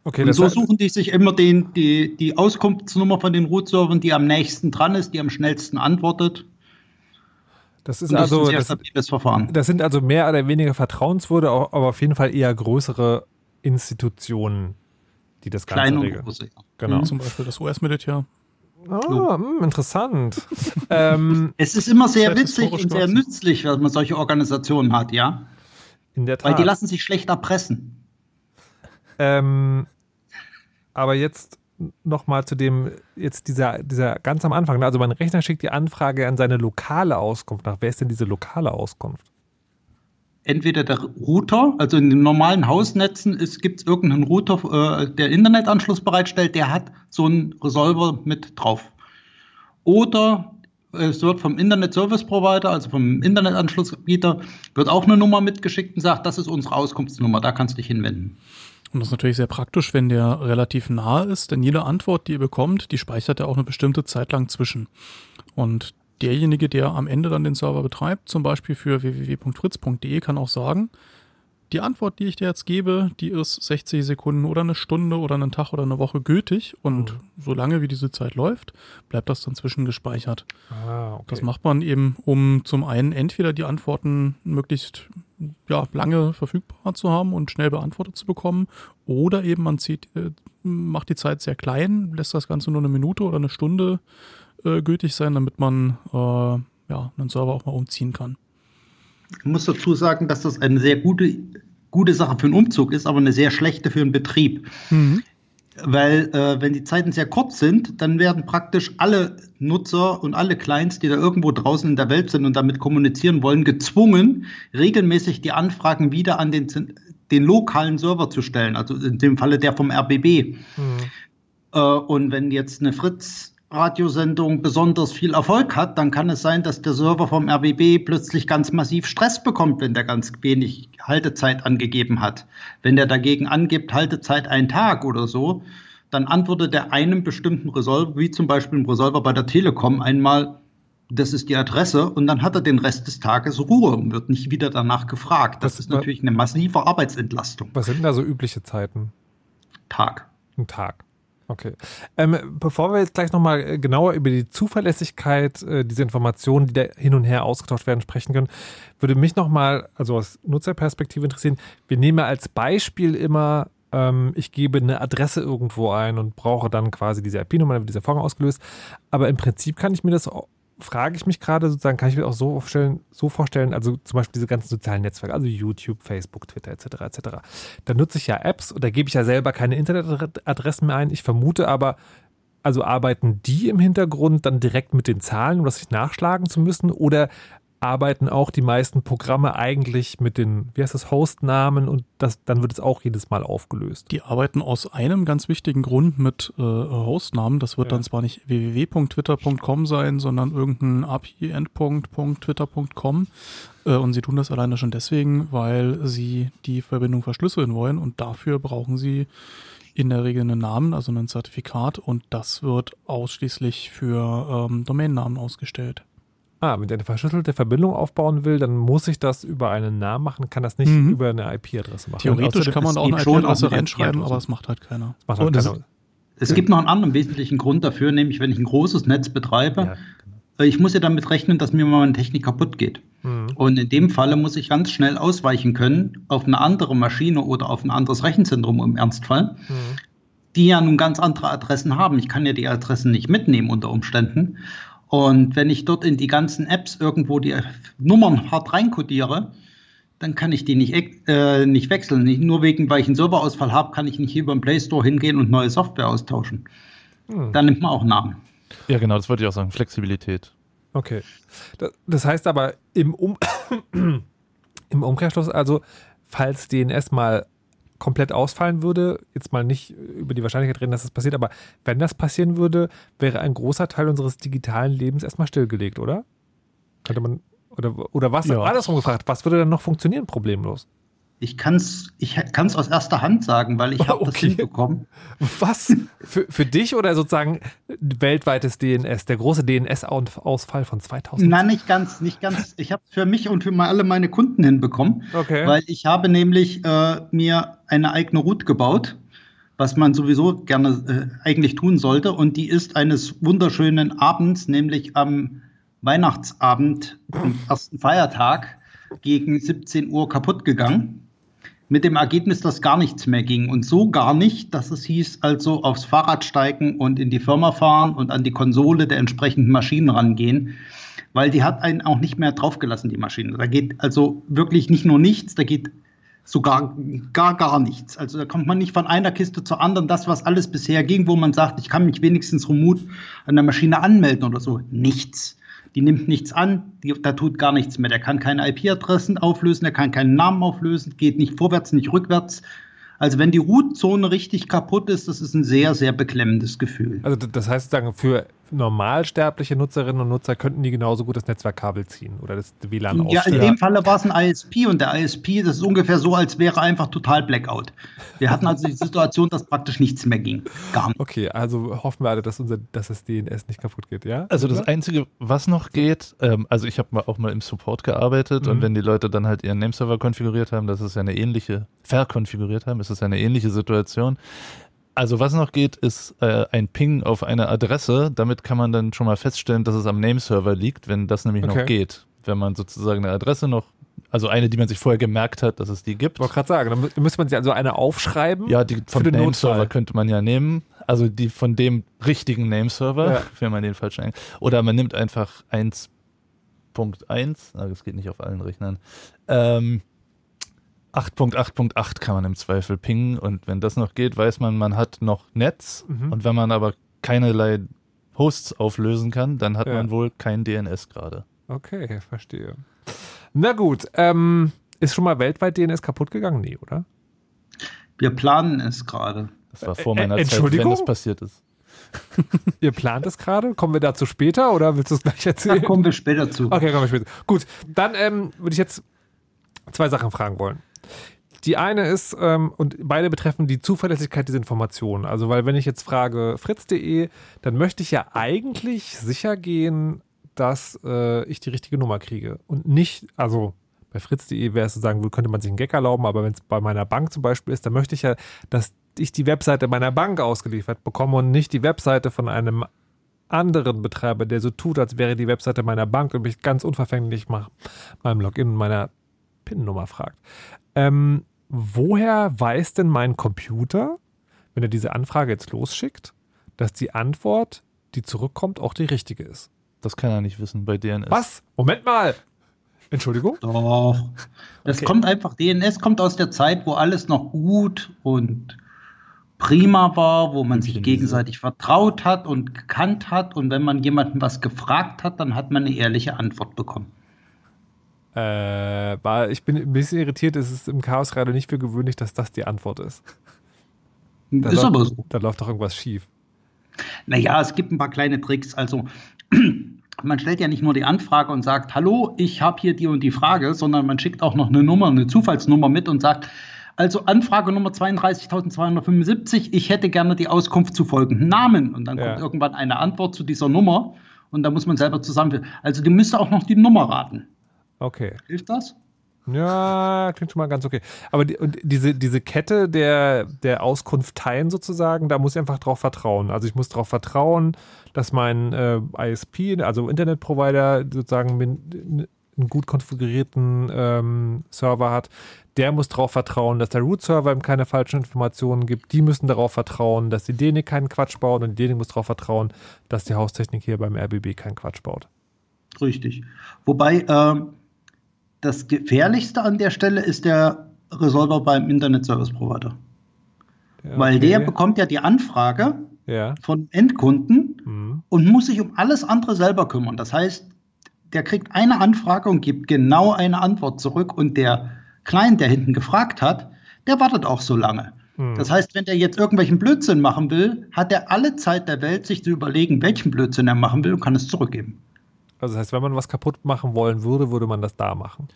S5: Okay, und so suchen die sich immer den, die, die Auskunftsnummer von den Root-Servern, die am nächsten dran ist, die am schnellsten antwortet.
S3: Das ist, also das, das, Verfahren. das sind also mehr oder weniger vertrauenswürde, aber auf jeden Fall eher größere Institutionen, die das Ganze Kleine regeln. Große, ja.
S4: Genau. Mhm. Zum Beispiel das US-Militär.
S3: Ah, mh, hm, interessant. ähm,
S5: es ist immer sehr witzig und sehr nützlich, wenn man solche Organisationen hat, ja. In der Tat. Weil die lassen sich schlecht erpressen.
S3: Ähm, aber jetzt nochmal zu dem, jetzt dieser, dieser ganz am Anfang. Ne? Also mein Rechner schickt die Anfrage an seine lokale Auskunft nach. Wer ist denn diese lokale Auskunft?
S5: Entweder der Router, also in den normalen Hausnetzen gibt es irgendeinen Router, äh, der Internetanschluss bereitstellt, der hat so einen Resolver mit drauf. Oder es wird vom Internet Service Provider, also vom Internetanschlussbieter, wird auch eine Nummer mitgeschickt und sagt, das ist unsere Auskunftsnummer, da kannst du dich hinwenden.
S4: Und das ist natürlich sehr praktisch, wenn der relativ nah ist, denn jede Antwort, die ihr bekommt, die speichert er auch eine bestimmte Zeit lang zwischen. Und derjenige, der am Ende dann den Server betreibt, zum Beispiel für www.fritz.de, kann auch sagen, die Antwort, die ich dir jetzt gebe, die ist 60 Sekunden oder eine Stunde oder einen Tag oder eine Woche gültig und mhm. solange wie diese Zeit läuft, bleibt das dann zwischengespeichert. Ah, okay. Das macht man eben, um zum einen entweder die Antworten möglichst ja, lange verfügbar zu haben und schnell beantwortet zu bekommen oder eben man zieht, äh, macht die Zeit sehr klein, lässt das Ganze nur eine Minute oder eine Stunde äh, gültig sein, damit man äh, ja, einen Server auch mal umziehen kann.
S5: Ich muss dazu sagen, dass das eine sehr gute, gute Sache für einen Umzug ist, aber eine sehr schlechte für einen Betrieb. Mhm. weil äh, wenn die Zeiten sehr kurz sind, dann werden praktisch alle Nutzer und alle Clients, die da irgendwo draußen in der Welt sind und damit kommunizieren wollen, gezwungen, regelmäßig die Anfragen wieder an den, den lokalen Server zu stellen, also in dem Falle der vom RBB. Mhm. Äh, und wenn jetzt eine Fritz Radiosendung besonders viel Erfolg hat, dann kann es sein, dass der Server vom RBB plötzlich ganz massiv Stress bekommt, wenn der ganz wenig Haltezeit angegeben hat. Wenn der dagegen angibt, Haltezeit ein Tag oder so, dann antwortet er einem bestimmten Resolver, wie zum Beispiel ein Resolver bei der Telekom, einmal, das ist die Adresse, und dann hat er den Rest des Tages Ruhe und wird nicht wieder danach gefragt. Das was, ist natürlich eine massive Arbeitsentlastung.
S3: Was sind da so übliche Zeiten?
S5: Tag.
S3: Ein Tag. Okay. Ähm, bevor wir jetzt gleich nochmal äh, genauer über die Zuverlässigkeit äh, dieser Informationen, die da hin und her ausgetauscht werden, sprechen können, würde mich nochmal, also aus Nutzerperspektive interessieren, wir nehmen als Beispiel immer, ähm, ich gebe eine Adresse irgendwo ein und brauche dann quasi diese IP-Nummer, dann wird dieser Vorgang ausgelöst. Aber im Prinzip kann ich mir das frage ich mich gerade sozusagen, kann ich mir auch so vorstellen, so vorstellen, also zum Beispiel diese ganzen sozialen Netzwerke, also YouTube, Facebook, Twitter etc. etc. Da nutze ich ja Apps und da gebe ich ja selber keine Internetadressen mehr ein. Ich vermute aber, also arbeiten die im Hintergrund dann direkt mit den Zahlen, um das nicht nachschlagen zu müssen? Oder arbeiten auch die meisten Programme eigentlich mit den, wie heißt das, Hostnamen und das, dann wird es auch jedes Mal aufgelöst.
S4: Die arbeiten aus einem ganz wichtigen Grund mit äh, Hostnamen. Das wird ja. dann zwar nicht www.twitter.com sein, sondern irgendein API-Endpunkt.twitter.com. Äh, und sie tun das alleine schon deswegen, weil sie die Verbindung verschlüsseln wollen und dafür brauchen sie in der Regel einen Namen, also ein Zertifikat und das wird ausschließlich für ähm, Domainnamen ausgestellt.
S3: Ah, wenn ich eine verschlüsselte Verbindung aufbauen will, dann muss ich das über einen Namen machen, kann das nicht mhm. über eine IP-Adresse machen.
S4: Theoretisch kann man auch eine IP-Adresse reinschreiben, aber das macht halt keiner. Das macht halt
S5: keiner. Es gibt noch einen anderen wesentlichen Grund dafür, nämlich wenn ich ein großes Netz betreibe, ja, genau. ich muss ja damit rechnen, dass mir mal meine Technik kaputt geht. Mhm. Und in dem Falle muss ich ganz schnell ausweichen können auf eine andere Maschine oder auf ein anderes Rechenzentrum im Ernstfall, mhm. die ja nun ganz andere Adressen haben. Ich kann ja die Adressen nicht mitnehmen unter Umständen. Und wenn ich dort in die ganzen Apps irgendwo die Nummern hart reinkodiere, dann kann ich die nicht, äh, nicht wechseln. Nicht nur wegen, weil ich einen Serverausfall habe, kann ich nicht hier über den Play Store hingehen und neue Software austauschen. Hm. Dann nimmt man auch Namen.
S2: Ja, genau, das wollte ich auch sagen. Flexibilität.
S3: Okay. Das heißt aber im, um im Umkehrschluss, also falls DNS mal komplett ausfallen würde, jetzt mal nicht über die Wahrscheinlichkeit reden, dass das passiert, aber wenn das passieren würde, wäre ein großer Teil unseres digitalen Lebens erstmal stillgelegt, oder? Könnte man, oder, oder was, ja. andersrum gefragt, was würde dann noch funktionieren problemlos?
S5: Ich kann es ich kann's aus erster Hand sagen, weil ich habe okay. das hinbekommen.
S3: Was? Für, für dich oder sozusagen weltweites DNS, der große DNS-Ausfall von 2000?
S5: Nein, nicht ganz, nicht ganz. Ich habe es für mich und für alle meine Kunden hinbekommen, okay. weil ich habe nämlich äh, mir eine eigene Route gebaut, was man sowieso gerne äh, eigentlich tun sollte. Und die ist eines wunderschönen Abends, nämlich am Weihnachtsabend, am ersten Feiertag, gegen 17 Uhr kaputt gegangen mit dem Ergebnis, dass gar nichts mehr ging. Und so gar nicht, dass es hieß, also aufs Fahrrad steigen und in die Firma fahren und an die Konsole der entsprechenden Maschinen rangehen, weil die hat einen auch nicht mehr draufgelassen, die Maschine. Da geht also wirklich nicht nur nichts, da geht sogar gar, gar nichts. Also da kommt man nicht von einer Kiste zur anderen. Das, was alles bisher ging, wo man sagt, ich kann mich wenigstens remote an der Maschine anmelden oder so. Nichts die nimmt nichts an, die, da tut gar nichts mehr. Der kann keine IP-Adressen auflösen, der kann keinen Namen auflösen, geht nicht vorwärts, nicht rückwärts. Also wenn die Root-Zone richtig kaputt ist, das ist ein sehr, sehr beklemmendes Gefühl.
S3: Also das heißt, sagen, für normalsterbliche Nutzerinnen und Nutzer könnten die genauso gut das Netzwerkkabel ziehen oder das WLAN
S5: ausstellen. Ja, in dem Falle war es ein ISP und der ISP, das ist ungefähr so, als wäre einfach total Blackout. Wir hatten also die Situation, dass praktisch nichts mehr ging.
S3: Gar nicht. Okay, also hoffen wir alle, dass, unser, dass das DNS nicht kaputt geht, ja?
S2: Also das Einzige, was noch geht, ähm, also ich habe auch mal im Support gearbeitet mhm. und wenn die Leute dann halt ihren Nameserver konfiguriert haben, das ist ja eine ähnliche, verkonfiguriert haben, ist das ja eine ähnliche Situation. Also was noch geht, ist äh, ein Ping auf eine Adresse. Damit kann man dann schon mal feststellen, dass es am Nameserver liegt, wenn das nämlich okay. noch geht. Wenn man sozusagen eine Adresse noch, also eine, die man sich vorher gemerkt hat, dass es die gibt. Ich
S3: wollte gerade sagen, dann müsste man sich also eine aufschreiben.
S2: Ja, die vom Nameserver könnte man ja nehmen. Also die von dem richtigen Nameserver, ja. wenn man den falschen ein. Oder man nimmt einfach 1.1, also das geht nicht auf allen Rechnern. Ähm, 8.8.8 kann man im Zweifel pingen und wenn das noch geht, weiß man, man hat noch Netz mhm. und wenn man aber keinerlei Hosts auflösen kann, dann hat ja. man wohl kein DNS gerade.
S3: Okay, verstehe. Na gut, ähm, ist schon mal weltweit DNS kaputt gegangen? Nee, oder?
S5: Wir planen es gerade.
S2: Das war vor meiner äh, Zeit, wenn das passiert ist.
S3: Ihr plant es gerade? Kommen wir dazu später oder willst du es gleich erzählen?
S5: Da kommen wir später zu.
S3: Okay, kommen wir später. Gut, dann ähm, würde ich jetzt zwei Sachen fragen wollen. Die eine ist, ähm, und beide betreffen die Zuverlässigkeit dieser Informationen. Also, weil wenn ich jetzt frage fritz.de, dann möchte ich ja eigentlich sicher gehen, dass äh, ich die richtige Nummer kriege. Und nicht, also bei fritz.de wäre es sozusagen, könnte man sich einen Gag erlauben, aber wenn es bei meiner Bank zum Beispiel ist, dann möchte ich ja, dass ich die Webseite meiner Bank ausgeliefert bekomme und nicht die Webseite von einem anderen Betreiber, der so tut, als wäre die Webseite meiner Bank und mich ganz unverfänglich nach meinem Login und meiner PIN-Nummer fragt. Ähm, woher weiß denn mein Computer, wenn er diese Anfrage jetzt losschickt, dass die Antwort, die zurückkommt, auch die richtige ist?
S2: Das kann er nicht wissen bei DNS.
S3: Was? Moment mal! Entschuldigung?
S5: Doch. Das okay. kommt einfach, DNS kommt aus der Zeit, wo alles noch gut und prima war, wo man sich gegenseitig diese? vertraut hat und gekannt hat. Und wenn man jemanden was gefragt hat, dann hat man eine ehrliche Antwort bekommen.
S3: Äh, war, ich bin ein bisschen irritiert, es ist im Chaos gerade nicht für gewöhnlich, dass das die Antwort ist.
S5: Da ist läuft, aber so.
S3: Da läuft doch irgendwas schief.
S5: Naja, es gibt ein paar kleine Tricks. Also, man stellt ja nicht nur die Anfrage und sagt, hallo, ich habe hier die und die Frage, sondern man schickt auch noch eine Nummer, eine Zufallsnummer mit und sagt, also Anfrage Nummer 32.275, ich hätte gerne die Auskunft zu folgenden Namen. Und dann ja. kommt irgendwann eine Antwort zu dieser Nummer und da muss man selber zusammen. Also die müsste auch noch die Nummer raten.
S3: Okay.
S5: Hilft das?
S3: Ja, klingt schon mal ganz okay. Aber die, und diese, diese Kette der, der Auskunft teilen sozusagen, da muss ich einfach drauf vertrauen. Also ich muss darauf vertrauen, dass mein äh, ISP, also Internetprovider, sozusagen einen gut konfigurierten ähm, Server hat. Der muss darauf vertrauen, dass der Root-Server ihm keine falschen Informationen gibt. Die müssen darauf vertrauen, dass die DENIC keinen Quatsch baut und die DENIC muss darauf vertrauen, dass die Haustechnik hier beim RBB keinen Quatsch baut.
S5: Richtig. Wobei, ähm das Gefährlichste an der Stelle ist der Resolver beim Internet Service Provider. Ja, okay. Weil der bekommt ja die Anfrage ja. von Endkunden mhm. und muss sich um alles andere selber kümmern. Das heißt, der kriegt eine Anfrage und gibt genau eine Antwort zurück und der Client, der hinten gefragt hat, der wartet auch so lange. Mhm. Das heißt, wenn der jetzt irgendwelchen Blödsinn machen will, hat er alle Zeit der Welt, sich zu überlegen, welchen Blödsinn er machen will und kann es zurückgeben.
S3: Also das heißt, wenn man was kaputt machen wollen würde, würde man das da machen.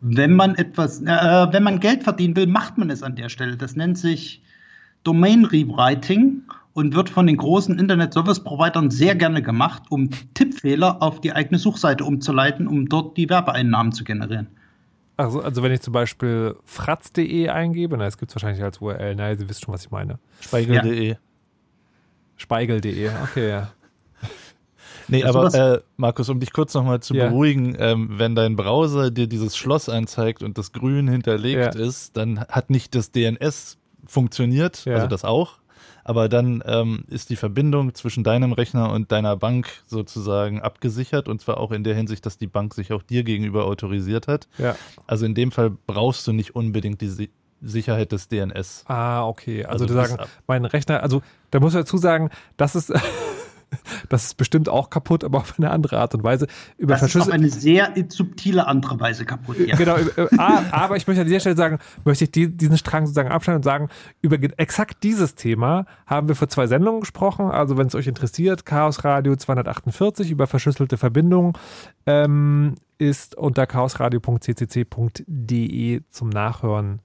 S5: Wenn man etwas, äh, wenn man Geld verdienen will, macht man es an der Stelle. Das nennt sich Domain Rewriting und wird von den großen Internet Service Providern sehr gerne gemacht, um Tippfehler auf die eigene Suchseite umzuleiten, um dort die Werbeeinnahmen zu generieren.
S3: Also, also wenn ich zum Beispiel fratz.de eingebe, na, das gibt es wahrscheinlich als URL, naja, Sie wissen schon, was ich meine.
S2: Speigel.de. Ja.
S3: Speigel.de, okay, ja.
S2: Nee, aber äh, Markus, um dich kurz nochmal zu ja. beruhigen, ähm, wenn dein Browser dir dieses Schloss anzeigt und das grün hinterlegt ja. ist, dann hat nicht das DNS funktioniert, ja. also das auch, aber dann ähm, ist die Verbindung zwischen deinem Rechner und deiner Bank sozusagen abgesichert und zwar auch in der Hinsicht, dass die Bank sich auch dir gegenüber autorisiert hat.
S3: Ja.
S2: Also in dem Fall brauchst du nicht unbedingt die Sicherheit des DNS.
S3: Ah, okay. Also, also du sagen, mein Rechner, also da muss ich dazu sagen, das ist Das ist bestimmt auch kaputt, aber auf eine andere Art und Weise.
S5: Über das ist auf eine sehr subtile andere Weise kaputt.
S3: Ja. Genau, aber ich möchte an dieser Stelle sagen, möchte ich diesen Strang sozusagen abschneiden und sagen, über exakt dieses Thema haben wir vor zwei Sendungen gesprochen. Also wenn es euch interessiert, Chaos Radio 248 über verschlüsselte Verbindungen ähm, ist unter chaosradio.ccc.de zum Nachhören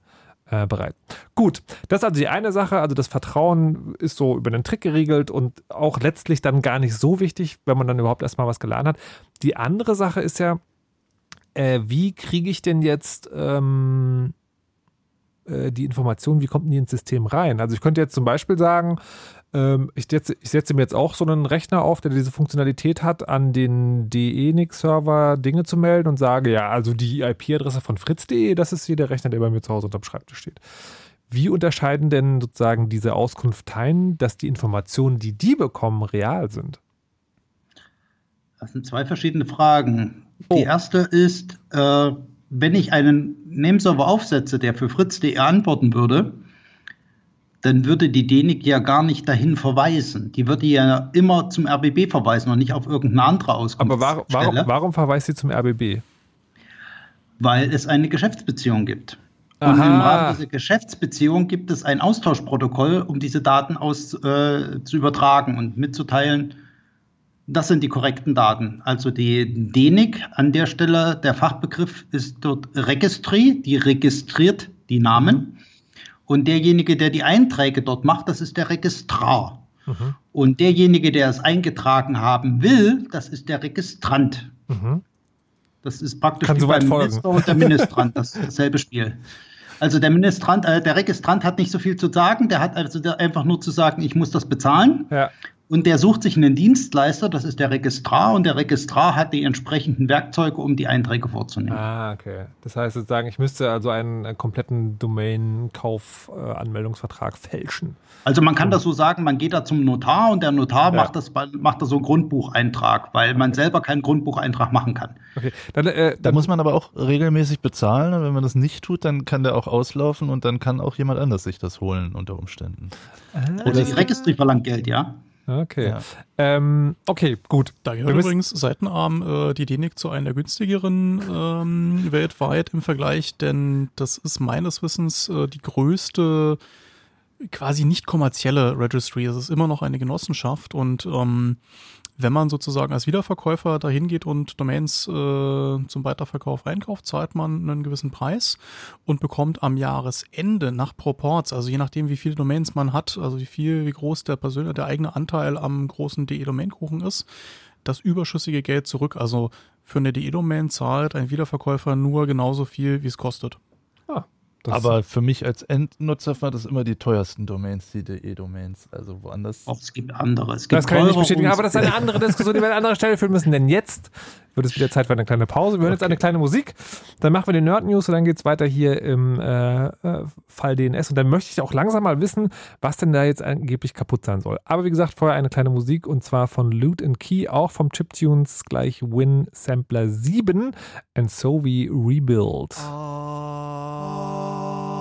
S3: äh, bereit. Gut, das ist also die eine Sache. Also das Vertrauen ist so über den Trick geregelt und auch letztlich dann gar nicht so wichtig, wenn man dann überhaupt erstmal was gelernt hat. Die andere Sache ist ja, äh, wie kriege ich denn jetzt ähm, äh, die Information, wie kommt die ins System rein? Also ich könnte jetzt zum Beispiel sagen, ich, setze, ich, setze, mir jetzt auch so einen Rechner auf, der diese Funktionalität hat, an den DE-Nix-Server Dinge zu melden und sage, ja, also die IP-Adresse von fritz.de, das ist hier der Rechner, der bei mir zu Hause unterm Schreibtisch steht. Wie unterscheiden denn sozusagen diese Auskunfteien, dass die Informationen, die die bekommen, real sind?
S5: Das sind zwei verschiedene Fragen. Oh. Die erste ist, äh, wenn ich einen Nameserver aufsetze, der für fritz.de antworten würde, dann würde die DENIC ja gar nicht dahin verweisen. Die würde ja immer zum RBB verweisen und nicht auf irgendeine andere Auskunft.
S3: Aber warum, warum, warum verweist sie zum RBB?
S5: Weil es eine Geschäftsbeziehung gibt. Und im Rahmen dieser Geschäftsbeziehung gibt es ein Austauschprotokoll, um diese Daten aus, äh, zu übertragen und mitzuteilen, das sind die korrekten Daten. Also die DENIC an der Stelle, der Fachbegriff ist dort Registry, die registriert die Namen. Und derjenige, der die Einträge dort macht, das ist der Registrar. Mhm. Und derjenige, der es eingetragen haben will, das ist der Registrant. Mhm. Das ist praktisch
S3: Kann
S5: wie
S3: beim
S5: folgen. Minister und der Ministrant, das dasselbe Spiel. Also der Ministrant, äh, der Registrant hat nicht so viel zu sagen, der hat also einfach nur zu sagen, ich muss das bezahlen.
S3: Ja.
S5: Und der sucht sich einen Dienstleister, das ist der Registrar, und der Registrar hat die entsprechenden Werkzeuge, um die Einträge vorzunehmen.
S3: Ah, okay. Das heißt sozusagen, ich müsste also einen, einen kompletten Domain-Kauf-Anmeldungsvertrag fälschen.
S5: Also man kann das so sagen, man geht da zum Notar und der Notar
S3: Ja.
S5: macht, das, macht da so einen Grundbucheintrag, weil man selber keinen Grundbucheintrag machen kann.
S3: Okay. Dann, äh,
S2: Da
S3: dann
S2: muss man aber auch regelmäßig bezahlen und wenn man das nicht tut, dann kann der auch auslaufen und dann kann auch jemand anders sich das holen unter Umständen.
S5: Also die Registry verlangt Geld, ja.
S3: Okay.
S2: Ja.
S3: Ähm, okay, gut.
S4: Da gehört übrigens seitenarm äh, die DENIC zu einer der günstigeren ähm, weltweit im Vergleich, denn das ist meines Wissens äh, die größte quasi nicht kommerzielle Registry. Es ist immer noch eine Genossenschaft und ähm, wenn man sozusagen als Wiederverkäufer dahin geht und Domains äh, zum Weiterverkauf einkauft, zahlt man einen gewissen Preis und bekommt am Jahresende nach Proports, also je nachdem, wie viele Domains man hat, also wie viel, wie groß der persönliche, der eigene Anteil am großen DE-Domain-Kuchen ist, das überschüssige Geld zurück. Also für eine DE-Domain zahlt ein Wiederverkäufer nur genauso viel, wie es kostet.
S3: Das-
S2: aber für mich als Endnutzer war das immer die teuersten Domains, die DE-Domains. Also woanders.
S5: Auch es gibt andere. Es gibt
S3: Das kann ich nicht bestätigen, aber das ist eine andere Diskussion, die wir an anderer Stelle führen müssen. Denn jetzt wird es wieder Zeit für eine kleine Pause. Wir hören jetzt eine kleine Musik, dann machen wir die Nerd News und dann geht es weiter hier im äh, äh, Fall DNS. Und dann möchte ich auch langsam mal wissen, was denn da jetzt angeblich kaputt sein soll. Aber wie gesagt, vorher eine kleine Musik und zwar von Loot and Key, auch vom Chiptunes gleich Win Sampler 7 and So We Rebuild.
S10: Thank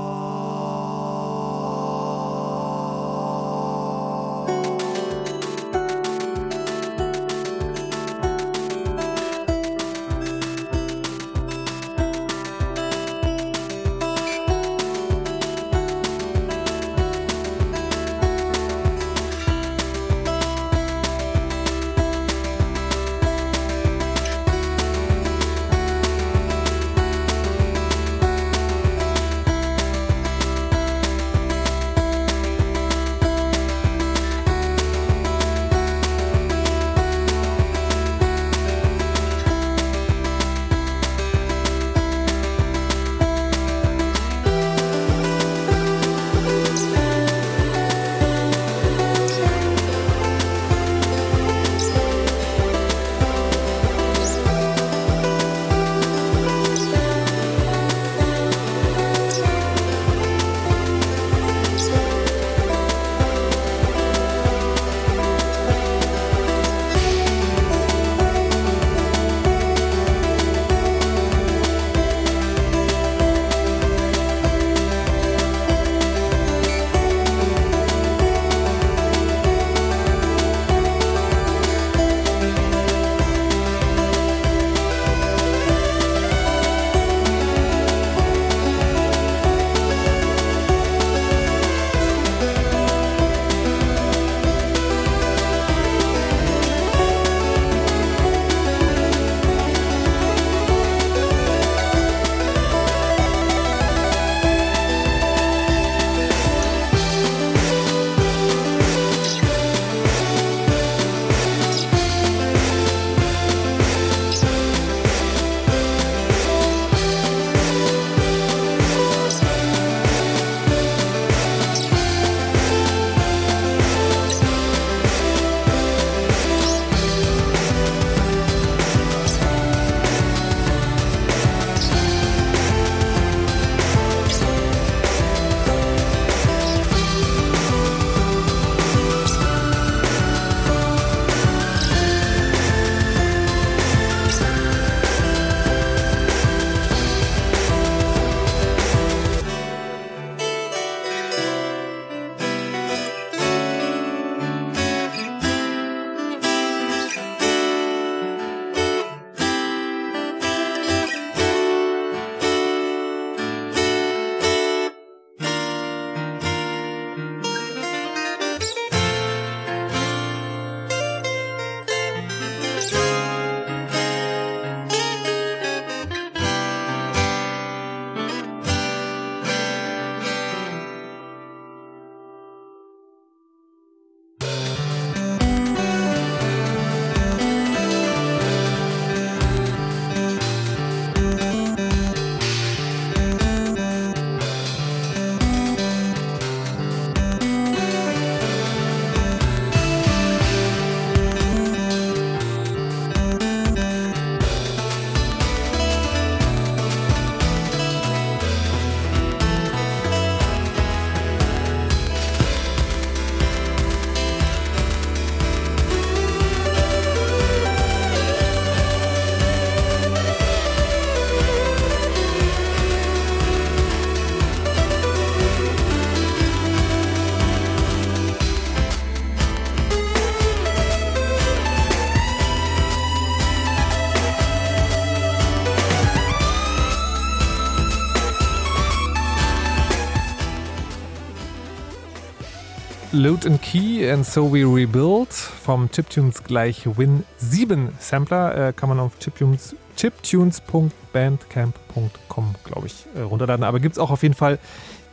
S3: Loot and Key and So We Rebuild vom Chiptunes gleich Win 7 Sampler. Äh, kann man auf Chiptunes, chiptunes.bandcamp.com, glaube ich, äh, runterladen. Aber gibt es auch auf jeden Fall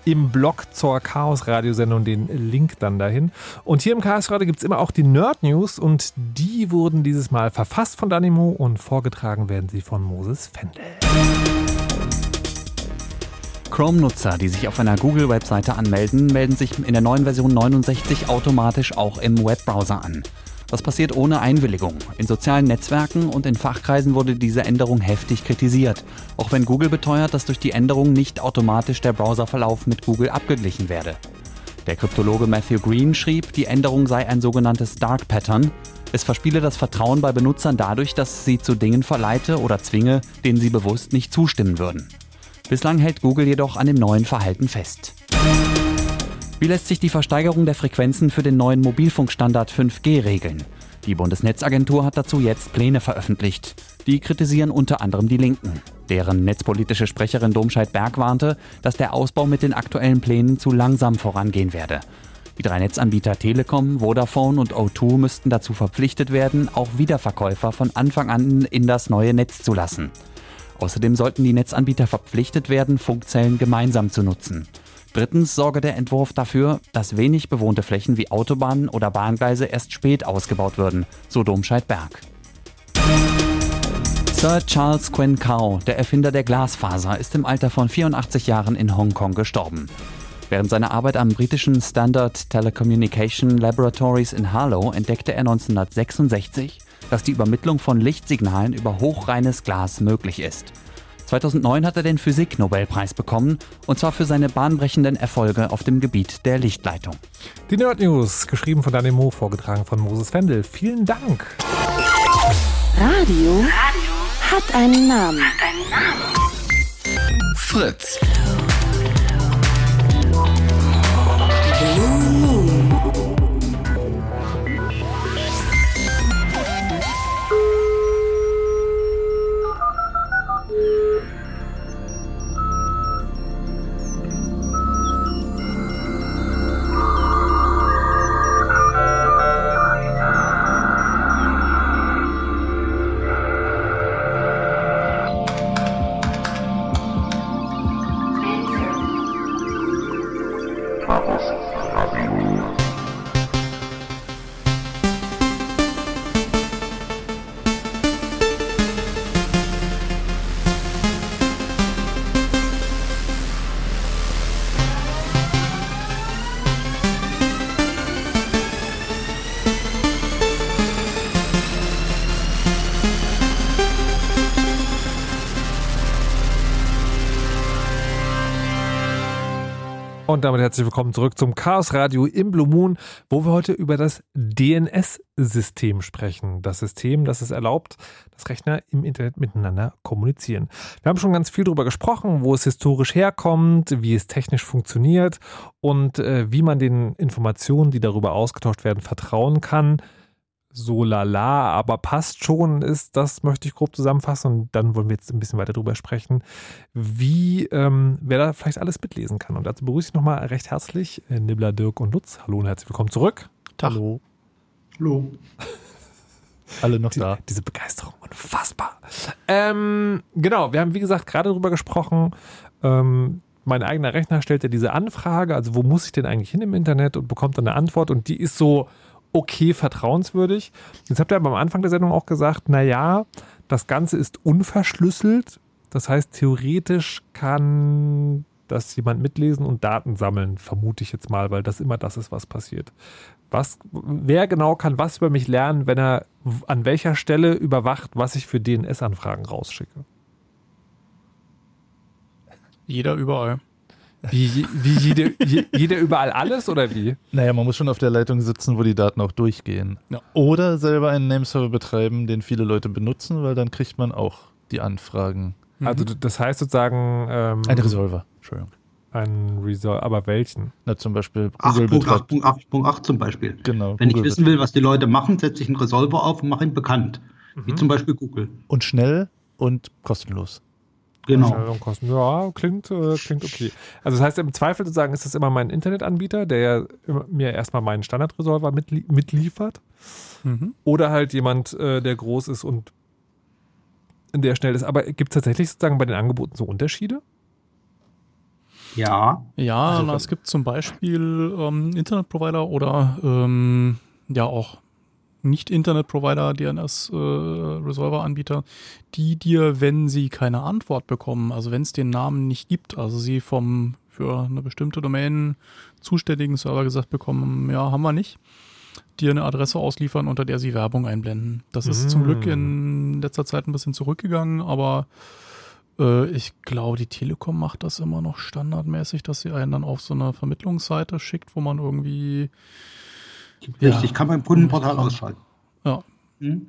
S3: im Blog zur Chaos-Radiosendung den Link dann dahin. Und hier im Chaos Radio gibt es immer auch die Nerd News und die wurden dieses Mal verfasst von Danimo und vorgetragen werden sie von Moses Fendel.
S9: Chrome-Nutzer, die sich auf einer Google-Webseite anmelden, melden sich in der neuen Version 69 automatisch auch im Webbrowser an. Das passiert ohne Einwilligung. In sozialen Netzwerken und in Fachkreisen wurde diese Änderung heftig kritisiert, auch wenn Google beteuert, dass durch die Änderung nicht automatisch der Browserverlauf mit Google abgeglichen werde. Der Kryptologe Matthew Green schrieb, die Änderung sei ein sogenanntes Dark Pattern. Es verspiele das Vertrauen bei Benutzern dadurch, dass sie zu Dingen verleite oder zwinge, denen sie bewusst nicht zustimmen würden. Bislang hält Google jedoch an dem neuen Verhalten fest. Wie lässt sich die Versteigerung der Frequenzen für den neuen Mobilfunkstandard 5G regeln? Die Bundesnetzagentur hat dazu jetzt Pläne veröffentlicht. Die kritisieren unter anderem die Linken. Deren netzpolitische Sprecherin Domscheit Berg warnte, dass der Ausbau mit den aktuellen Plänen zu langsam vorangehen werde. Die drei Netzanbieter Telekom, Vodafone und O2 müssten dazu verpflichtet werden, auch Wiederverkäufer von Anfang an in das neue Netz zu lassen. Außerdem sollten die Netzanbieter verpflichtet werden, Funkzellen gemeinsam zu nutzen. Drittens sorge der Entwurf dafür, dass wenig bewohnte Flächen wie Autobahnen oder Bahngleise erst spät ausgebaut würden, so Domscheit-Berg. Sir Charles Quinn Kao, der Erfinder der Glasfaser, ist im Alter von 84 Jahren in Hongkong gestorben. Während seiner Arbeit am britischen Standard Telecommunication Laboratories in Harlow entdeckte er 1966, dass die Übermittlung von Lichtsignalen über hochreines Glas möglich ist. 2009 hat er den Physik-Nobelpreis bekommen, und zwar für seine bahnbrechenden Erfolge auf dem Gebiet der Lichtleitung.
S3: Die Nerd News, geschrieben von Daniel Mo, vorgetragen von Moses Wendel. Vielen Dank.
S1: Radio, Radio hat einen Namen. Hat einen Namen.
S7: Fritz.
S3: Und damit herzlich willkommen zurück zum Chaos Radio im Blue Moon, wo wir heute über das DNS-System sprechen. Das System, das es erlaubt, dass Rechner im Internet miteinander kommunizieren. Wir haben schon ganz viel darüber gesprochen, wo es historisch herkommt, wie es technisch funktioniert und äh, wie man den Informationen, die darüber ausgetauscht werden, vertrauen kann so lala, aber passt schon ist, das möchte ich grob zusammenfassen und dann wollen wir jetzt ein bisschen weiter drüber sprechen, wie ähm, wer da vielleicht alles mitlesen kann. Und dazu begrüße ich nochmal recht herzlich äh, Nibbler, Dirk und Lutz. Hallo und herzlich willkommen zurück.
S2: Tag. Hallo.
S5: Hallo.
S2: Alle noch
S3: Die,
S2: da.
S3: diese Begeisterung, unfassbar. Ähm, genau, wir haben wie gesagt gerade darüber gesprochen, ähm, mein eigener Rechner stellt ja diese Anfrage, also wo muss ich denn eigentlich hin im Internet und bekommt dann eine Antwort und die ist so okay vertrauenswürdig. Jetzt habt ihr aber am Anfang der Sendung auch gesagt, naja, das Ganze ist unverschlüsselt. Das heißt, theoretisch kann das jemand mitlesen und Daten sammeln, vermute ich jetzt mal, weil das immer das ist, was passiert. Was, wer genau kann was über mich lernen, wenn er an welcher Stelle überwacht, was ich für DNS-Anfragen rausschicke?
S4: Jeder überall.
S3: Wie, wie jede, je, jeder überall alles oder wie?
S2: Naja, man muss schon auf der Leitung sitzen, wo die Daten auch durchgehen.
S4: Ja.
S2: Oder selber einen Nameserver betreiben, den viele Leute benutzen, weil dann kriegt man auch die Anfragen.
S3: Also das heißt sozusagen ähm,
S2: Ein Resolver, Entschuldigung.
S3: ein Resolve, aber welchen?
S2: Na, zum Beispiel Google betreibt.
S5: 8.8.8 zum Beispiel.
S2: Genau.
S5: Wenn ich
S2: Google
S5: wissen will, was die Leute machen, setze ich einen Resolver auf und mache ihn bekannt. Wie zum Beispiel Google.
S2: Und schnell und kostenlos.
S5: Genau.
S3: Ja, klingt, äh, klingt okay. Also das heißt, im Zweifel sozusagen ist das immer mein Internetanbieter, der ja mir erstmal meinen Standardresolver mitlie mitliefert. Mhm. Oder halt jemand, äh, der groß ist und der schnell ist. Aber gibt es tatsächlich sozusagen bei den Angeboten so Unterschiede?
S4: Ja. Ja, also, na, es gibt zum Beispiel ähm, Internetprovider oder ähm, ja auch nicht-Internet-Provider, DNS-Resolver-Anbieter, äh, die dir, wenn sie keine Antwort bekommen, also wenn es den Namen nicht gibt, also sie vom für eine bestimmte Domain zuständigen Server gesagt bekommen, ja, haben wir nicht, dir eine Adresse ausliefern, unter der sie Werbung einblenden. Das ist mm. zum Glück in letzter Zeit ein bisschen zurückgegangen, aber äh, ich glaube, die Telekom macht das immer noch standardmäßig, dass sie einen dann auf so eine Vermittlungsseite schickt, wo man irgendwie
S5: Richtig, ja. kann man im Kundenportal ausschalten.
S4: Ja. Hm?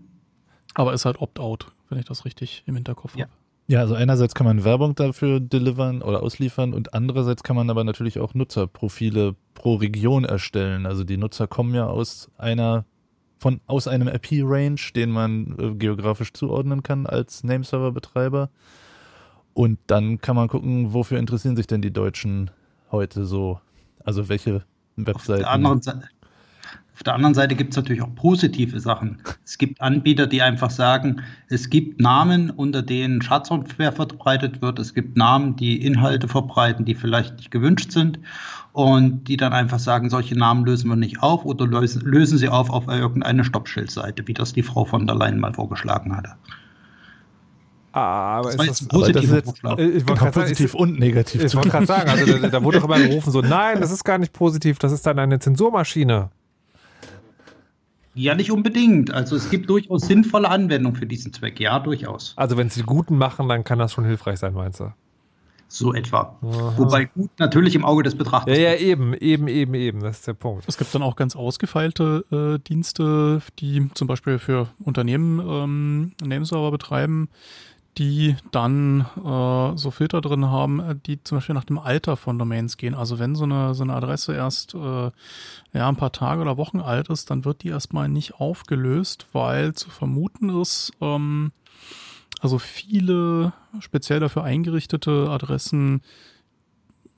S4: Aber ist halt Opt-out, wenn ich das richtig im Hinterkopf
S2: ja.
S4: habe.
S2: Ja, also einerseits kann man Werbung dafür delivern oder ausliefern und andererseits kann man aber natürlich auch Nutzerprofile pro Region erstellen. Also die Nutzer kommen ja aus einer von aus einem IP-Range, den man äh, geografisch zuordnen kann als Nameserver-Betreiber. Und dann kann man gucken, wofür interessieren sich denn die Deutschen heute so? Also welche Webseiten.
S5: Auf der anderen Seite, auf der anderen Seite gibt es natürlich auch positive Sachen. Es gibt Anbieter, die einfach sagen, es gibt Namen, unter denen Schadsoftware verbreitet wird. Es gibt Namen, die Inhalte verbreiten, die vielleicht nicht gewünscht sind. Und die dann einfach sagen, solche Namen lösen wir nicht auf oder lösen, lösen sie auf auf irgendeine Stoppschildseite, wie das die Frau von der Leyen mal vorgeschlagen hatte.
S3: Ah, aber das ist das, positiv das ist jetzt, ich genau, positiv sagen, und negativ. Ich wollte gerade sagen, also da, da wurde doch immer gerufen so, nein, das ist gar nicht positiv, das ist dann eine Zensurmaschine.
S5: Ja, nicht unbedingt. Also es gibt durchaus sinnvolle Anwendungen für diesen Zweck. Ja, durchaus.
S3: Also wenn sie guten machen, dann kann das schon hilfreich sein, meinst du?
S5: So etwa. Aha. Wobei gut natürlich im Auge des Betrachters.
S3: Ja, ja, eben, eben, eben, eben. Das ist der Punkt.
S4: Es gibt dann auch ganz ausgefeilte äh, Dienste, die zum Beispiel für Unternehmen ähm, Nameserver betreiben, die dann äh, so Filter drin haben, äh, die zum Beispiel nach dem Alter von Domains gehen. Also wenn so eine, so eine Adresse erst äh, ja, ein paar Tage oder Wochen alt ist, dann wird die erstmal nicht aufgelöst, weil zu vermuten ist, ähm, also viele speziell dafür eingerichtete Adressen,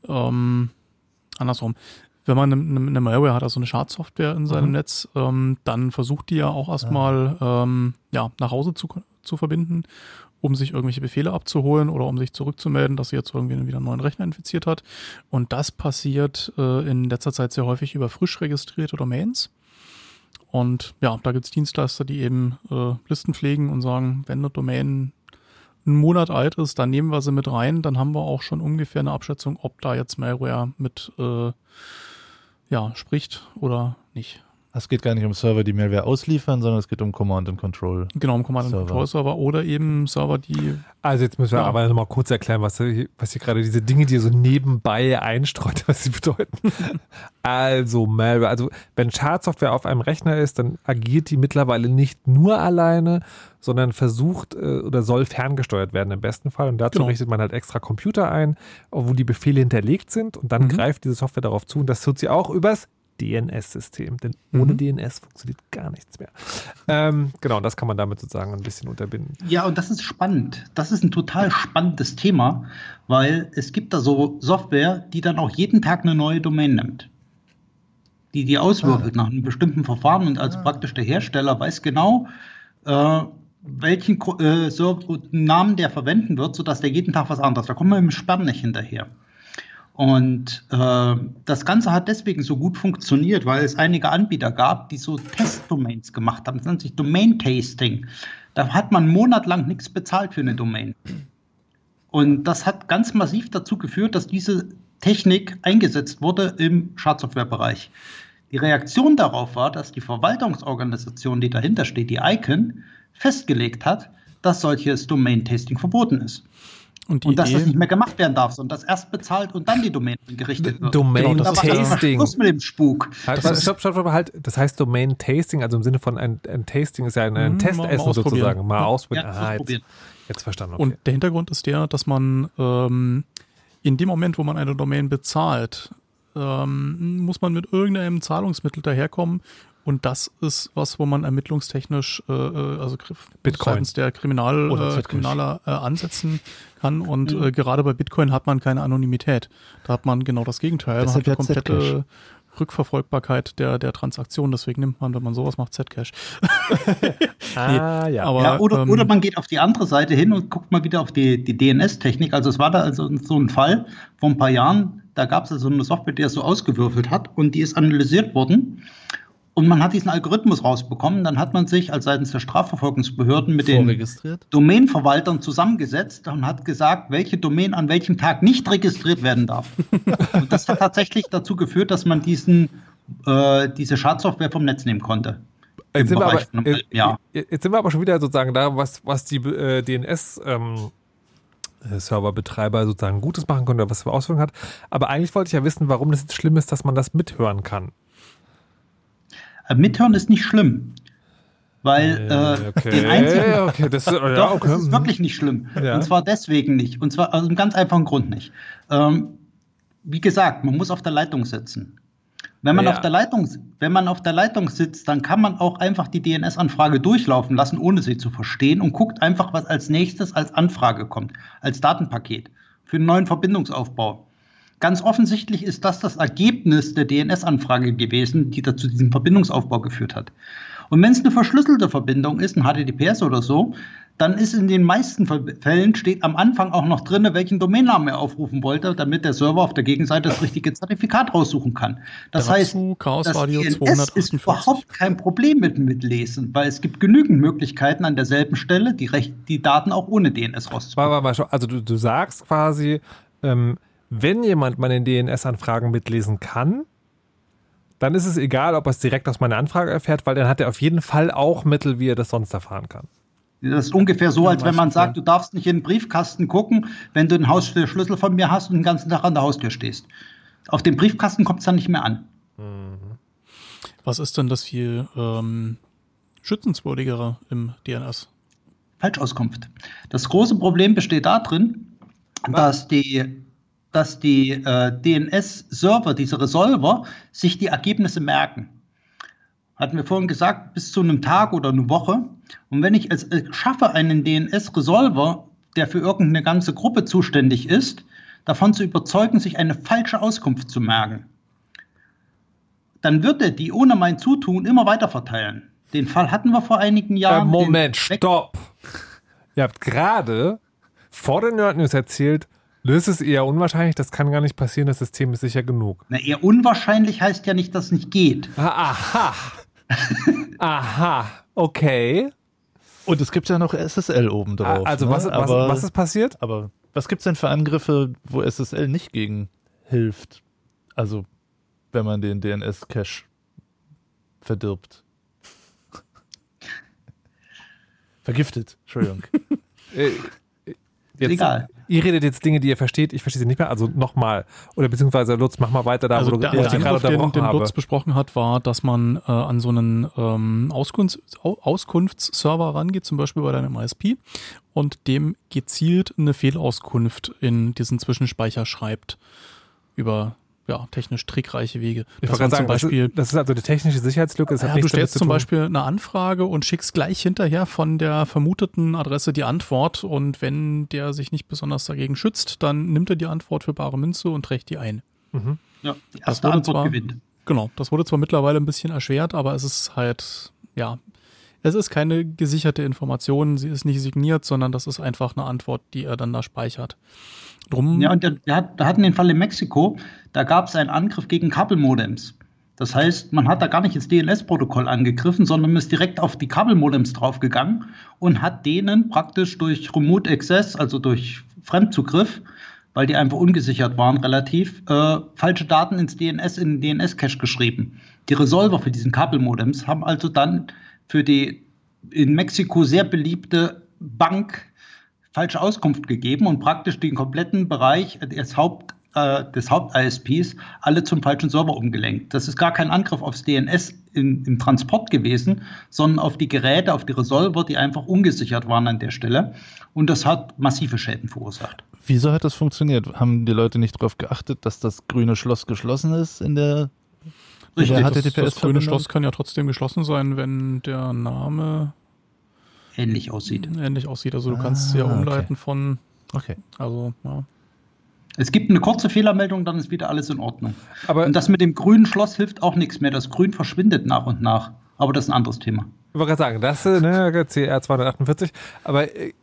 S4: ähm, andersrum, wenn man eine, eine Malware hat, also eine Schadsoftware in seinem mhm. Netz, ähm, dann versucht die ja auch erstmal ähm, ja, nach Hause zu, zu verbinden um sich irgendwelche Befehle abzuholen oder um sich zurückzumelden, dass sie jetzt irgendwie wieder einen neuen Rechner infiziert hat. Und das passiert äh, in letzter Zeit sehr häufig über frisch registrierte Domains. Und ja, da gibt es Dienstleister, die eben äh, Listen pflegen und sagen, wenn eine Domain einen Monat alt ist, dann nehmen wir sie mit rein, dann haben wir auch schon ungefähr eine Abschätzung, ob da jetzt Malware mit äh, ja, spricht oder nicht.
S2: Es geht gar nicht um Server, die Malware ausliefern, sondern es geht um Command and Control.
S4: Genau, um Command and Control Server oder eben Server, die.
S3: Also jetzt müssen wir ja. aber nochmal kurz erklären, was, was hier gerade diese Dinge, die so nebenbei einstreut, was sie bedeuten. also Malware, also wenn Schadsoftware auf einem Rechner ist, dann agiert die mittlerweile nicht nur alleine, sondern versucht äh, oder soll ferngesteuert werden im besten Fall. Und dazu genau. richtet man halt extra Computer ein, wo die Befehle hinterlegt sind und dann mhm. greift diese Software darauf zu und das tut sie auch übers DNS-System, denn ohne mhm. DNS funktioniert gar nichts mehr. Ähm, genau, das kann man damit sozusagen ein bisschen unterbinden.
S5: Ja, und das ist spannend. Das ist ein total spannendes Thema, weil es gibt da so Software, die dann auch jeden Tag eine neue Domain nimmt. Die die auswürfelt ah. nach einem bestimmten Verfahren und als ah. praktisch der Hersteller weiß genau, äh, welchen äh, Namen der verwenden wird, sodass der jeden Tag was anderes. Da kommt man mit dem Sperren nicht hinterher. Und äh, das Ganze hat deswegen so gut funktioniert, weil es einige Anbieter gab, die so Testdomains gemacht haben. Das nennt sich Domain Tasting. Da hat man monatelang nichts bezahlt für eine Domain. Und das hat ganz massiv dazu geführt, dass diese Technik eingesetzt wurde im Schadsoftwarebereich. Die Reaktion darauf war, dass die Verwaltungsorganisation, die dahinter steht, die ICANN, festgelegt hat, dass solches Domain-Tasting verboten ist. Und, und dass das nicht mehr gemacht werden darf, sondern dass erst bezahlt und dann die Domain gerichtet wird.
S3: Domain genau, Tasting.
S5: Schluss mit dem Spuk.
S3: Halt, das, stopp, stopp, stopp, halt, das heißt Domain Tasting, also im Sinne von ein, ein Tasting ist ja ein, ein hm, Testessen mal sozusagen. Mal ausprobieren. Ja, ah, jetzt, jetzt, verstanden.
S4: Okay. Und der Hintergrund ist der, dass man ähm, in dem Moment, wo man eine Domain bezahlt, ähm, muss man mit irgendeinem Zahlungsmittel daherkommen. Und das ist was, wo man ermittlungstechnisch, äh, äh also
S3: Bitcoin.
S4: seitens der Kriminal, äh, Kriminaler äh, ansetzen kann. Und mhm. äh, gerade bei Bitcoin hat man keine Anonymität. Da hat man genau das Gegenteil. Man hat eine komplette Rückverfolgbarkeit der, der Transaktion. Deswegen nimmt man, wenn man sowas macht, Zcash.
S5: ah, nee, ja. Aber, ja oder, ähm, oder man geht auf die andere Seite hin und guckt mal wieder auf die, die DNS-Technik. Also es war da also so ein Fall vor ein paar Jahren, da gab es also eine Software, die das so ausgewürfelt hat und die ist analysiert worden. Und man hat diesen Algorithmus rausbekommen. Dann hat man sich als seitens der Strafverfolgungsbehörden mit den Domainverwaltern zusammengesetzt und hat gesagt, welche Domain an welchem Tag nicht registriert werden darf. und das hat tatsächlich dazu geführt, dass man diesen, äh, diese Schadsoftware vom Netz nehmen konnte.
S3: Jetzt sind, aber, äh, ja. jetzt sind, wir aber, schon wieder sozusagen da, was, was die äh, DNS ähm, Serverbetreiber sozusagen Gutes machen konnte, was für Auswirkungen hat. Aber eigentlich wollte ich ja wissen, warum das jetzt schlimm ist, dass man das mithören kann.
S5: Mithören ist nicht schlimm. Weil äh, okay. den einzigen. Okay, das, ja, doch, okay. das ist wirklich nicht schlimm. Ja. Und zwar deswegen nicht. Und zwar aus einem ganz einfachen Grund nicht. Ähm, wie gesagt, man muss auf der Leitung sitzen. Wenn man, ja. auf der Leitung, wenn man auf der Leitung sitzt, dann kann man auch einfach die DNS-Anfrage durchlaufen lassen, ohne sie zu verstehen und guckt einfach, was als nächstes als Anfrage kommt, als Datenpaket für einen neuen Verbindungsaufbau. Ganz offensichtlich ist das das Ergebnis der DNS-Anfrage gewesen, die dazu diesem Verbindungsaufbau geführt hat. Und wenn es eine verschlüsselte Verbindung ist, ein HTTPS oder so, dann ist in den meisten Fällen steht am Anfang auch noch drin, welchen Domainnamen er aufrufen wollte, damit der Server auf der Gegenseite das richtige Zertifikat raussuchen kann. Das Dazu heißt, Chaos das DNS ist überhaupt kein Problem mit Mitlesen, weil es gibt genügend Möglichkeiten an derselben Stelle, die, die Daten auch ohne DNS rauszubekommen.
S3: Also du, du sagst quasi, ähm, wenn jemand meine DNS-Anfragen mitlesen kann, dann ist es egal, ob er es direkt aus meiner Anfrage erfährt, weil dann hat er auf jeden Fall auch Mittel, wie er das sonst erfahren kann.
S5: Das ist ungefähr so, als wenn man sagt, du darfst nicht in den Briefkasten gucken, wenn du einen Haustürschlüssel von mir hast und den ganzen Tag an der Haustür stehst. Auf den Briefkasten kommt es dann nicht mehr an.
S4: Mhm. Was ist denn das viel ähm, schützenswürdigere im DNS?
S5: Falschauskunft. Das große Problem besteht darin, dass die dass die äh, DNS-Server, diese Resolver, sich die Ergebnisse merken. Hatten wir vorhin gesagt, bis zu einem Tag oder eine Woche. Und wenn ich es äh, schaffe, einen DNS-Resolver, der für irgendeine ganze Gruppe zuständig ist, davon zu überzeugen, sich eine falsche Auskunft zu merken, dann wird er die ohne mein Zutun immer weiter verteilen. Den Fall hatten wir vor einigen Jahren.
S3: Äh, Moment, stopp! Ihr habt gerade vor den Nerd News erzählt, das ist eher unwahrscheinlich, das kann gar nicht passieren, das System ist sicher genug.
S5: Na, eher unwahrscheinlich heißt ja nicht, dass es nicht geht.
S3: Ah, aha. Aha, okay.
S2: Und es gibt ja noch SSL oben drauf.
S3: Also ne? was, was, was, ist passiert?
S2: Aber was gibt es denn für Angriffe, wo SSL nicht gegen hilft? Also wenn man den DNS-Cache verdirbt. Vergiftet, Entschuldigung.
S3: Äh, Jetzt, Egal. Ihr redet jetzt Dinge, die ihr versteht, ich verstehe sie nicht mehr. Also nochmal. Oder beziehungsweise Lutz, mach mal weiter da,
S4: also wo der, du, der Angriff, den, den Lutz besprochen hat, war, dass man äh, an so einen ähm, Auskunfts Auskunftsserver rangeht, zum Beispiel bei deinem ISP, und dem gezielt eine Fehlauskunft in diesen Zwischenspeicher schreibt über ja, technisch trickreiche Wege.
S3: Ich wollte gerade sagen, Beispiel, das, ist, also die technische Sicherheitslücke. Das
S4: ja, du stellst zum Beispiel eine Anfrage und schickst gleich hinterher von der vermuteten Adresse die Antwort und wenn der sich nicht besonders dagegen schützt, dann nimmt er die Antwort für bare Münze und trägt die ein.
S5: Mhm. Ja, die erste Antwort zwar, gewinnt.
S4: Genau, das wurde zwar mittlerweile ein bisschen erschwert, aber es ist halt, ja, es ist keine gesicherte Information, sie ist nicht signiert, sondern das ist einfach eine Antwort, die er dann da speichert.
S5: Drum ja, und wir hatten den Fall in Mexiko, da gab es einen Angriff gegen Kabelmodems. Das heißt, man hat da gar nicht ins DNS-Protokoll angegriffen, sondern ist direkt auf die Kabelmodems draufgegangen und hat denen praktisch durch Remote Access, also durch Fremdzugriff, weil die einfach ungesichert waren, relativ, äh, falsche Daten ins DNS, in den DNS-Cache geschrieben. Die Resolver für diesen Kabelmodems haben also dann für die in Mexiko sehr beliebte Bank falsche Auskunft gegeben und praktisch den kompletten Bereich, das Haupt, äh, des Haupt-ISPs alle zum falschen Server umgelenkt. Das ist gar kein Angriff aufs DNS in, im Transport gewesen, sondern auf die Geräte, auf die Resolver, die einfach ungesichert waren an der Stelle. Und das hat massive Schäden verursacht.
S2: Wieso hat das funktioniert? Haben die Leute nicht darauf geachtet, dass das grüne Schloss geschlossen ist in der
S4: Richtig, das, das grüne Schloss kann ja trotzdem geschlossen sein, wenn der Name
S5: ähnlich aussieht.
S4: Ähnlich aussieht. Also du ah, kannst es ja umleiten okay. von.
S2: Okay.
S5: Also, ja. Es gibt eine kurze Fehlermeldung, dann ist wieder alles in Ordnung. Aber und das mit dem grünen Schloss hilft auch nichts mehr. Das Grün verschwindet nach und nach. Aber das ist ein anderes Thema.
S3: Ich wollte gerade sagen, das ist ne, CR 248. Aber äh,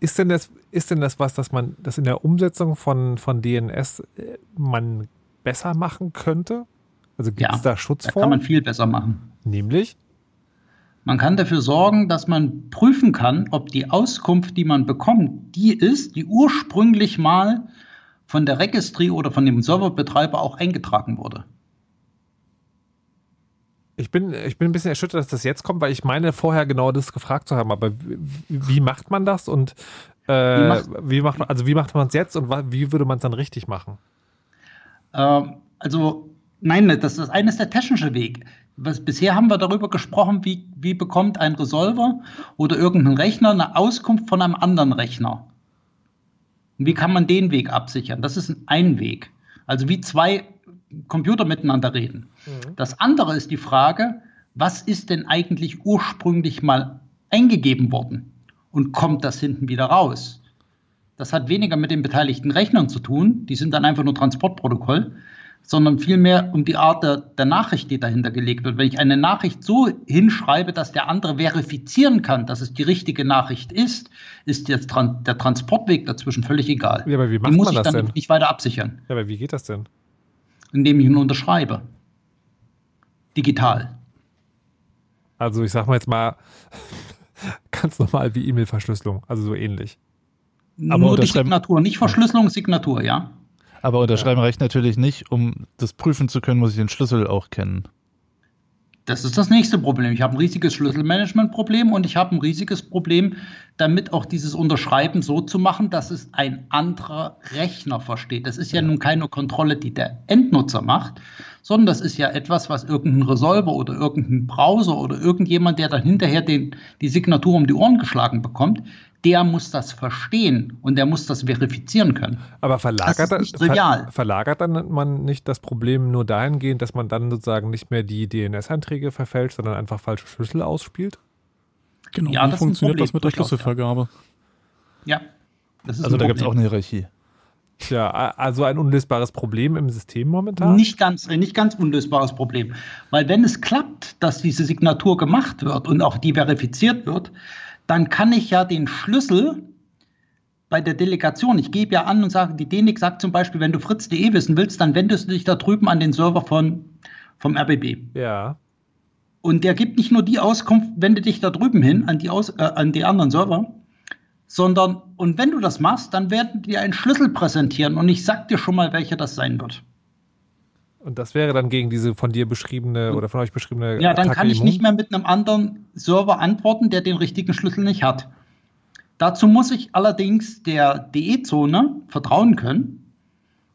S3: ist denn das, ist denn das was, dass man das in der Umsetzung von, von DNS äh, man besser machen könnte? Also gibt es ja, da Schutz
S5: da vor? kann man viel besser machen.
S3: Nämlich?
S5: Man kann dafür sorgen, dass man prüfen kann, ob die Auskunft, die man bekommt, die ist, die ursprünglich mal von der Registry oder von dem Serverbetreiber auch eingetragen wurde.
S3: Ich bin, ich bin ein bisschen erschüttert, dass das jetzt kommt, weil ich meine, vorher genau das gefragt zu haben. Aber wie, wie macht man das und äh, wie, macht, wie, macht, man, also wie macht man es jetzt und wie würde man es dann richtig machen?
S5: Ähm, also Nein, das ist eines der technische Weg. Was, bisher haben wir darüber gesprochen, wie, wie bekommt ein Resolver oder irgendein Rechner eine Auskunft von einem anderen Rechner. Und wie kann man den Weg absichern? Das ist ein Weg. Also wie zwei Computer miteinander reden. Mhm. Das andere ist die Frage, was ist denn eigentlich ursprünglich mal eingegeben worden und kommt das hinten wieder raus? Das hat weniger mit den beteiligten Rechnern zu tun, die sind dann einfach nur Transportprotokoll, sondern vielmehr um die Art der, der, Nachricht, die dahinter gelegt wird. Wenn ich eine Nachricht so hinschreibe, dass der andere verifizieren kann, dass es die richtige Nachricht ist, ist jetzt Tran der Transportweg dazwischen völlig egal.
S3: Ja, aber wie macht Den
S5: muss
S3: man
S5: ich
S3: dann
S5: denn? nicht weiter absichern.
S3: Ja, aber wie geht das denn?
S5: Indem ich ihn unterschreibe. Digital.
S3: Also ich sag mal jetzt mal ganz normal wie E-Mail-Verschlüsselung, also so ähnlich.
S5: Aber Nur die Signatur, nicht Verschlüsselung, Signatur, ja.
S2: Aber unterschreiben ja. reicht natürlich nicht, um das prüfen zu können, muss ich den Schlüssel auch kennen.
S5: Das ist das nächste Problem. Ich habe ein riesiges Schlüsselmanagement-Problem und ich habe ein riesiges Problem, damit auch dieses Unterschreiben so zu machen, dass es ein anderer Rechner versteht. Das ist ja nun keine Kontrolle, die der Endnutzer macht, sondern das ist ja etwas, was irgendein Resolver oder irgendein Browser oder irgendjemand, der dann hinterher den, die Signatur um die Ohren geschlagen bekommt, der muss das verstehen und der muss das verifizieren können.
S3: Aber verlagert, das ist nicht ver verlagert dann man nicht das Problem nur dahingehend, dass man dann sozusagen nicht mehr die DNS-Einträge verfälscht, sondern einfach falsche Schlüssel ausspielt?
S4: Genau, ja, wie funktioniert das mit der Schlüsselvergabe?
S5: Ja,
S2: also da gibt es auch eine Hierarchie.
S3: Tja, also ein unlösbares Problem im System momentan?
S5: Nicht ganz, nicht ganz unlösbares Problem. Weil wenn es klappt, dass diese Signatur gemacht wird und auch die verifiziert wird, dann kann ich ja den Schlüssel bei der Delegation, ich gebe ja an und sage, die DENIC sagt zum Beispiel, wenn du fritz.de wissen willst, dann wendest du dich da drüben an den Server von, vom RBB.
S3: Ja.
S5: Und der gibt nicht nur die Auskunft, wende dich da drüben hin an die, Aus, äh, an die anderen Server, sondern, und wenn du das machst, dann werden die dir einen Schlüssel präsentieren und ich sag dir schon mal, welcher das sein wird.
S3: Und das wäre dann gegen diese von dir beschriebene oder von euch beschriebene.
S5: Ja, dann Attacke kann ich immun? nicht mehr mit einem anderen Server antworten, der den richtigen Schlüssel nicht hat. Dazu muss ich allerdings der DE-Zone vertrauen können,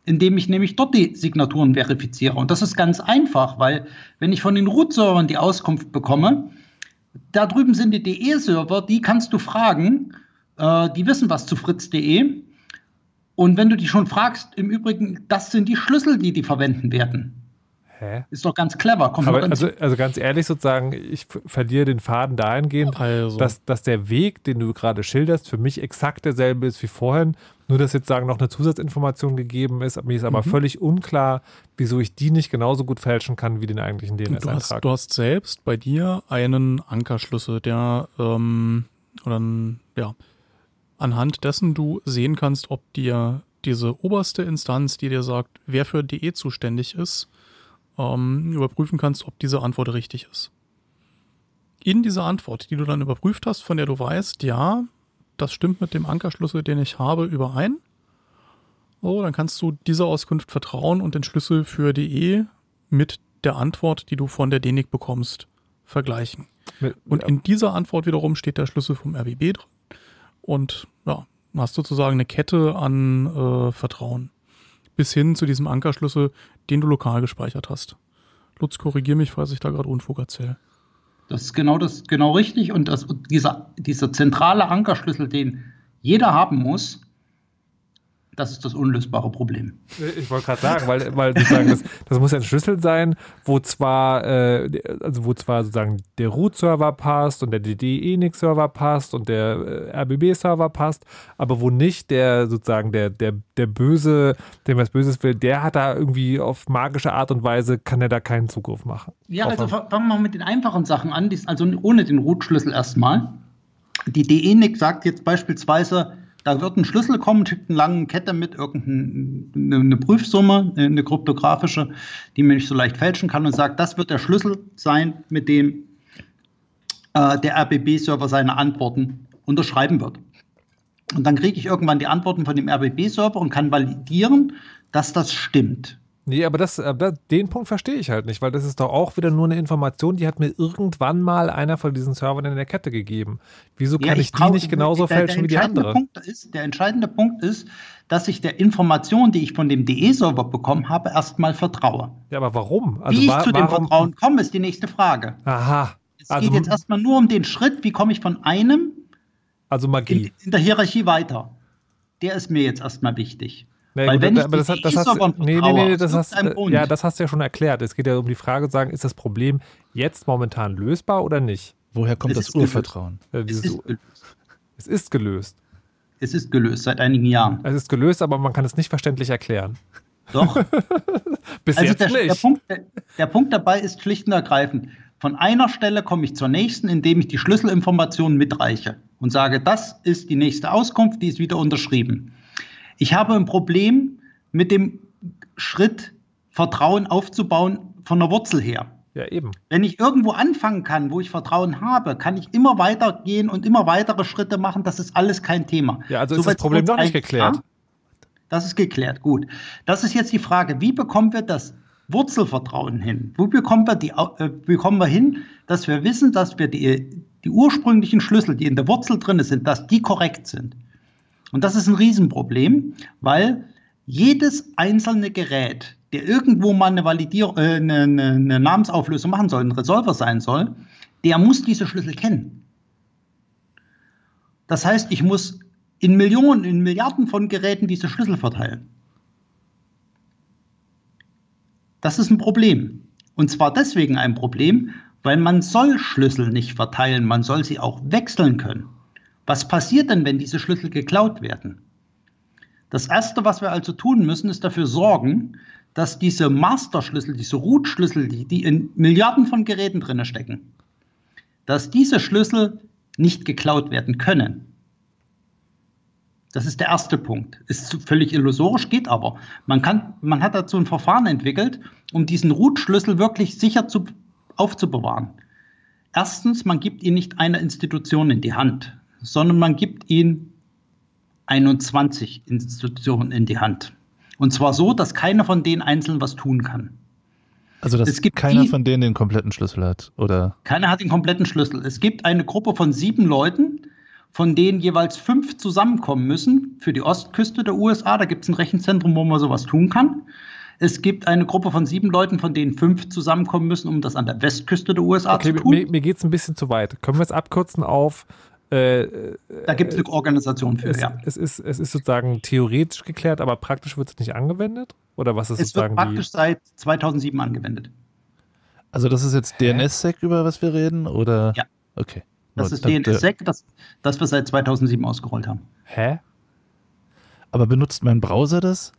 S5: indem ich nämlich dort die Signaturen verifiziere. Und das ist ganz einfach, weil wenn ich von den Root-Servern die Auskunft bekomme, da drüben sind die DE-Server, die kannst du fragen, äh, die wissen was zu fritz.de und wenn du die schon fragst, im Übrigen, das sind die Schlüssel, die die verwenden werden. Hä? Ist doch ganz clever.
S3: Kommt Aber also, also ganz ehrlich sozusagen, ich verliere den Faden dahingehend, also. dass, dass der Weg, den du gerade schilderst, für mich exakt derselbe ist wie vorhin. Nur, dass jetzt sagen noch eine Zusatzinformation gegeben ist. Mir ist aber mhm. völlig unklar, wieso ich die nicht genauso gut fälschen kann wie den eigentlichen DNS-Eintrag.
S4: Du, du, hast selbst bei dir einen Ankerschlüssel, der ähm, oder ein, ja, anhand dessen du sehen kannst, ob dir diese oberste Instanz, die dir sagt, wer für DE zuständig ist, ähm, überprüfen kannst, ob diese Antwort richtig ist. In dieser Antwort, die du dann überprüft hast, von der du weißt, ja, das stimmt mit dem Ankerschlüssel, den ich habe, überein. Oh, dann kannst du dieser Auskunft vertrauen und den Schlüssel für DE mit der Antwort, die du von der DENIC bekommst, vergleichen. Und in dieser Antwort wiederum steht der Schlüssel vom RWB drin und ja, hast sozusagen eine Kette an äh, Vertrauen. bis hin zu diesem Ankerschlüssel, den du lokal gespeichert hast. Lutz, korrigier mich, falls ich da gerade Unfug erzähle.
S5: Das ist genau das, genau richtig. Und das, dieser, dieser zentrale Ankerschlüssel, den jeder haben muss, das ist das unlösbare Problem.
S3: Ich wollte gerade sagen, weil, weil sozusagen das, das muss ja ein Schlüssel sein, wo zwar, äh, also wo zwar sozusagen der Root-Server passt und der DD-Enix-Server passt und der äh, RBB-Server passt, aber wo nicht der sozusagen der, der, der Böse, dem was Böses will, der hat da irgendwie auf magische Art und Weise, kann er da keinen Zugriff machen.
S5: Ja, also fangen wir mal mit den einfachen Sachen an, also ohne den Root-Schlüssel erstmal. Die DE-Nix sagt jetzt beispielsweise, da wird ein Schlüssel kommen, schickt eine lange Kette mit irgendeine Prüfsumme, eine kryptografische, die man nicht so leicht fälschen kann und sagt, das wird der Schlüssel sein, mit dem äh, der RBB-Server seine Antworten unterschreiben wird. Und dann kriege ich irgendwann die Antworten von dem RBB-Server und kann validieren, dass das stimmt.
S3: Nee, aber das, aber den Punkt verstehe ich halt nicht, weil das ist doch auch wieder nur eine Information, die hat mir irgendwann mal einer von diesen Servern in der Kette gegeben. Wieso kann ja, ich, ich die nicht genauso der, fälschen der wie die andere?
S5: Punkt ist, der entscheidende Punkt ist, dass ich der Information, die ich von dem DE-Server bekommen habe, erstmal vertraue.
S3: Ja, aber warum?
S5: Also wie ich zu dem Vertrauen komme, ist die nächste Frage.
S3: Aha.
S5: Es also, geht jetzt erstmal nur um den Schritt, wie komme ich von einem
S3: also Magie.
S5: In, in der Hierarchie weiter. Der ist mir jetzt erstmal wichtig.
S3: Naja, Weil gut, wenn aber das, das hast, nee, nee, nee, das hast, ja, das hast du ja schon erklärt. Es geht ja um die Frage zu sagen, ist das Problem jetzt momentan lösbar oder nicht?
S2: Woher kommt es das Urvertrauen?
S3: Ja, es, ist es ist gelöst.
S5: Es ist gelöst, seit einigen Jahren.
S3: Es ist gelöst, aber man kann es nicht verständlich erklären.
S5: Doch.
S3: Bis also jetzt
S5: der,
S3: nicht.
S5: Der Punkt, der, der Punkt dabei ist schlicht und ergreifend. Von einer Stelle komme ich zur nächsten, indem ich die Schlüsselinformationen mitreiche und sage, das ist die nächste Auskunft, die ist wieder unterschrieben. Ich habe ein Problem mit dem Schritt, Vertrauen aufzubauen von der Wurzel her.
S3: Ja, eben.
S5: Wenn ich irgendwo anfangen kann, wo ich Vertrauen habe, kann ich immer weitergehen und immer weitere Schritte machen. Das ist alles kein Thema.
S3: Ja, also so ist das Problem noch nicht geklärt. Ja?
S5: Das ist geklärt, gut. Das ist jetzt die Frage, wie bekommen wir das Wurzelvertrauen hin? Wo bekommen wir, die, äh, bekommen wir hin, dass wir wissen, dass wir die, die ursprünglichen Schlüssel, die in der Wurzel drin sind, dass die korrekt sind? Und das ist ein Riesenproblem, weil jedes einzelne Gerät, der irgendwo mal eine, Validierung, äh, eine, eine, Namensauflösung machen soll, ein Resolver sein soll, der muss diese Schlüssel kennen. Das heißt, ich muss in Millionen, in Milliarden von Geräten diese Schlüssel verteilen. Das ist ein Problem. Und zwar deswegen ein Problem, weil man soll Schlüssel nicht verteilen, man soll sie auch wechseln können. Was passiert denn, wenn diese Schlüssel geklaut werden? Das Erste, was wir also tun müssen, ist dafür sorgen, dass diese Master-Schlüssel, diese Root-Schlüssel, die, die in Milliarden von Geräten drin stecken, dass diese Schlüssel nicht geklaut werden können. Das ist der erste Punkt. Ist völlig illusorisch, geht aber. Man, kann, man hat dazu ein Verfahren entwickelt, um diesen Root-Schlüssel wirklich sicher zu, aufzubewahren. Erstens, man gibt ihn nicht einer Institution in die Hand sondern man gibt ihnen 21 Institutionen in die Hand. Und zwar so, dass keiner von denen einzeln was tun kann.
S2: Also dass es gibt keiner die, von denen den kompletten Schlüssel hat, oder?
S5: Keiner hat den kompletten Schlüssel. Es gibt eine Gruppe von sieben Leuten, von denen jeweils fünf zusammenkommen müssen für die Ostküste der USA. Da gibt es ein Rechenzentrum, wo man sowas tun kann. Es gibt eine Gruppe von sieben Leuten, von denen fünf zusammenkommen müssen, um das an der Westküste der USA okay, zu tun.
S3: Mir, mir geht es ein bisschen zu weit. Können wir es abkürzen auf
S5: äh, da gibt es eine Organisation für,
S3: es,
S5: ja.
S3: Es ist, es ist sozusagen theoretisch geklärt, aber praktisch wird es nicht angewendet? Oder was ist
S5: es
S3: sozusagen
S5: wird praktisch seit 2007 angewendet.
S2: Also das ist jetzt DNSSEC, über was wir reden, oder?
S5: Ja.
S2: Okay.
S5: Das ist DNSSEC, das, das wir seit 2007 ausgerollt haben.
S3: Hä?
S2: Aber benutzt mein Browser das?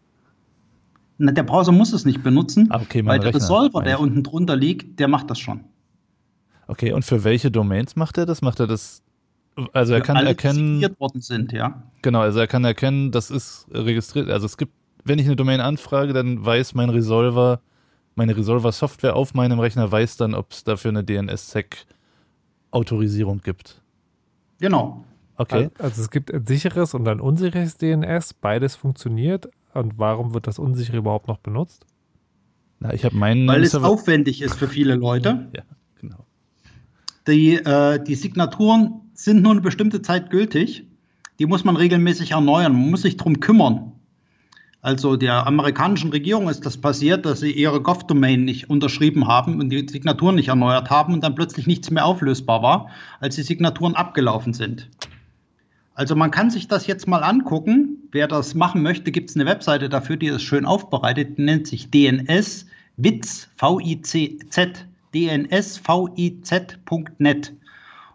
S5: Na, der Browser muss es nicht benutzen,
S2: ah, okay,
S5: weil der Resolver, der unten drunter liegt, der macht das schon.
S2: Okay, und für welche Domains macht er das? Macht er das also er kann alle, erkennen.
S5: Worden sind, ja.
S2: Genau, also er kann erkennen, das ist registriert. Also es gibt, wenn ich eine Domain anfrage, dann weiß mein Resolver, meine Resolver-Software auf meinem Rechner weiß dann, ob es dafür eine DNS-Sec-Autorisierung gibt.
S5: Genau.
S2: Okay.
S3: Also es gibt ein sicheres und ein unsicheres DNS, beides funktioniert. Und warum wird das unsichere überhaupt noch benutzt?
S2: Na, ich habe meinen.
S5: Weil es aufwendig ist für viele Leute.
S2: Ja, genau.
S5: Die, äh, die Signaturen sind nur eine bestimmte Zeit gültig. Die muss man regelmäßig erneuern. Man muss sich darum kümmern. Also der amerikanischen Regierung ist das passiert, dass sie ihre Gov-Domain nicht unterschrieben haben und die Signaturen nicht erneuert haben und dann plötzlich nichts mehr auflösbar war, als die Signaturen abgelaufen sind. Also man kann sich das jetzt mal angucken. Wer das machen möchte, gibt es eine Webseite dafür, die ist schön aufbereitet. Die nennt sich DNS Witz V-I-C-Z dnsviz.net.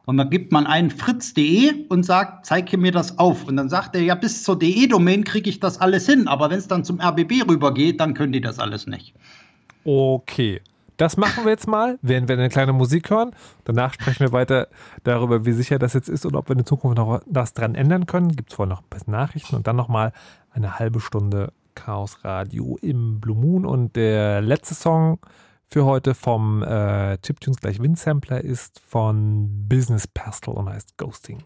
S5: Und dann gibt man ein fritz.de und sagt, zeige mir das auf. Und dann sagt er, ja, bis zur DE-Domain kriege ich das alles hin. Aber wenn es dann zum RBB rübergeht, dann können die das alles nicht.
S3: Okay. Das machen wir jetzt mal, werden wir eine kleine Musik hören. Danach sprechen wir weiter darüber, wie sicher das jetzt ist und ob wir in Zukunft noch was dran ändern können. Gibt es vorher noch ein bisschen Nachrichten und dann nochmal eine halbe Stunde Chaos Radio im Blue Moon. Und der letzte Song für heute vom äh, Chiptunes gleich Windsampler ist von Business Pastel und heißt Ghosting.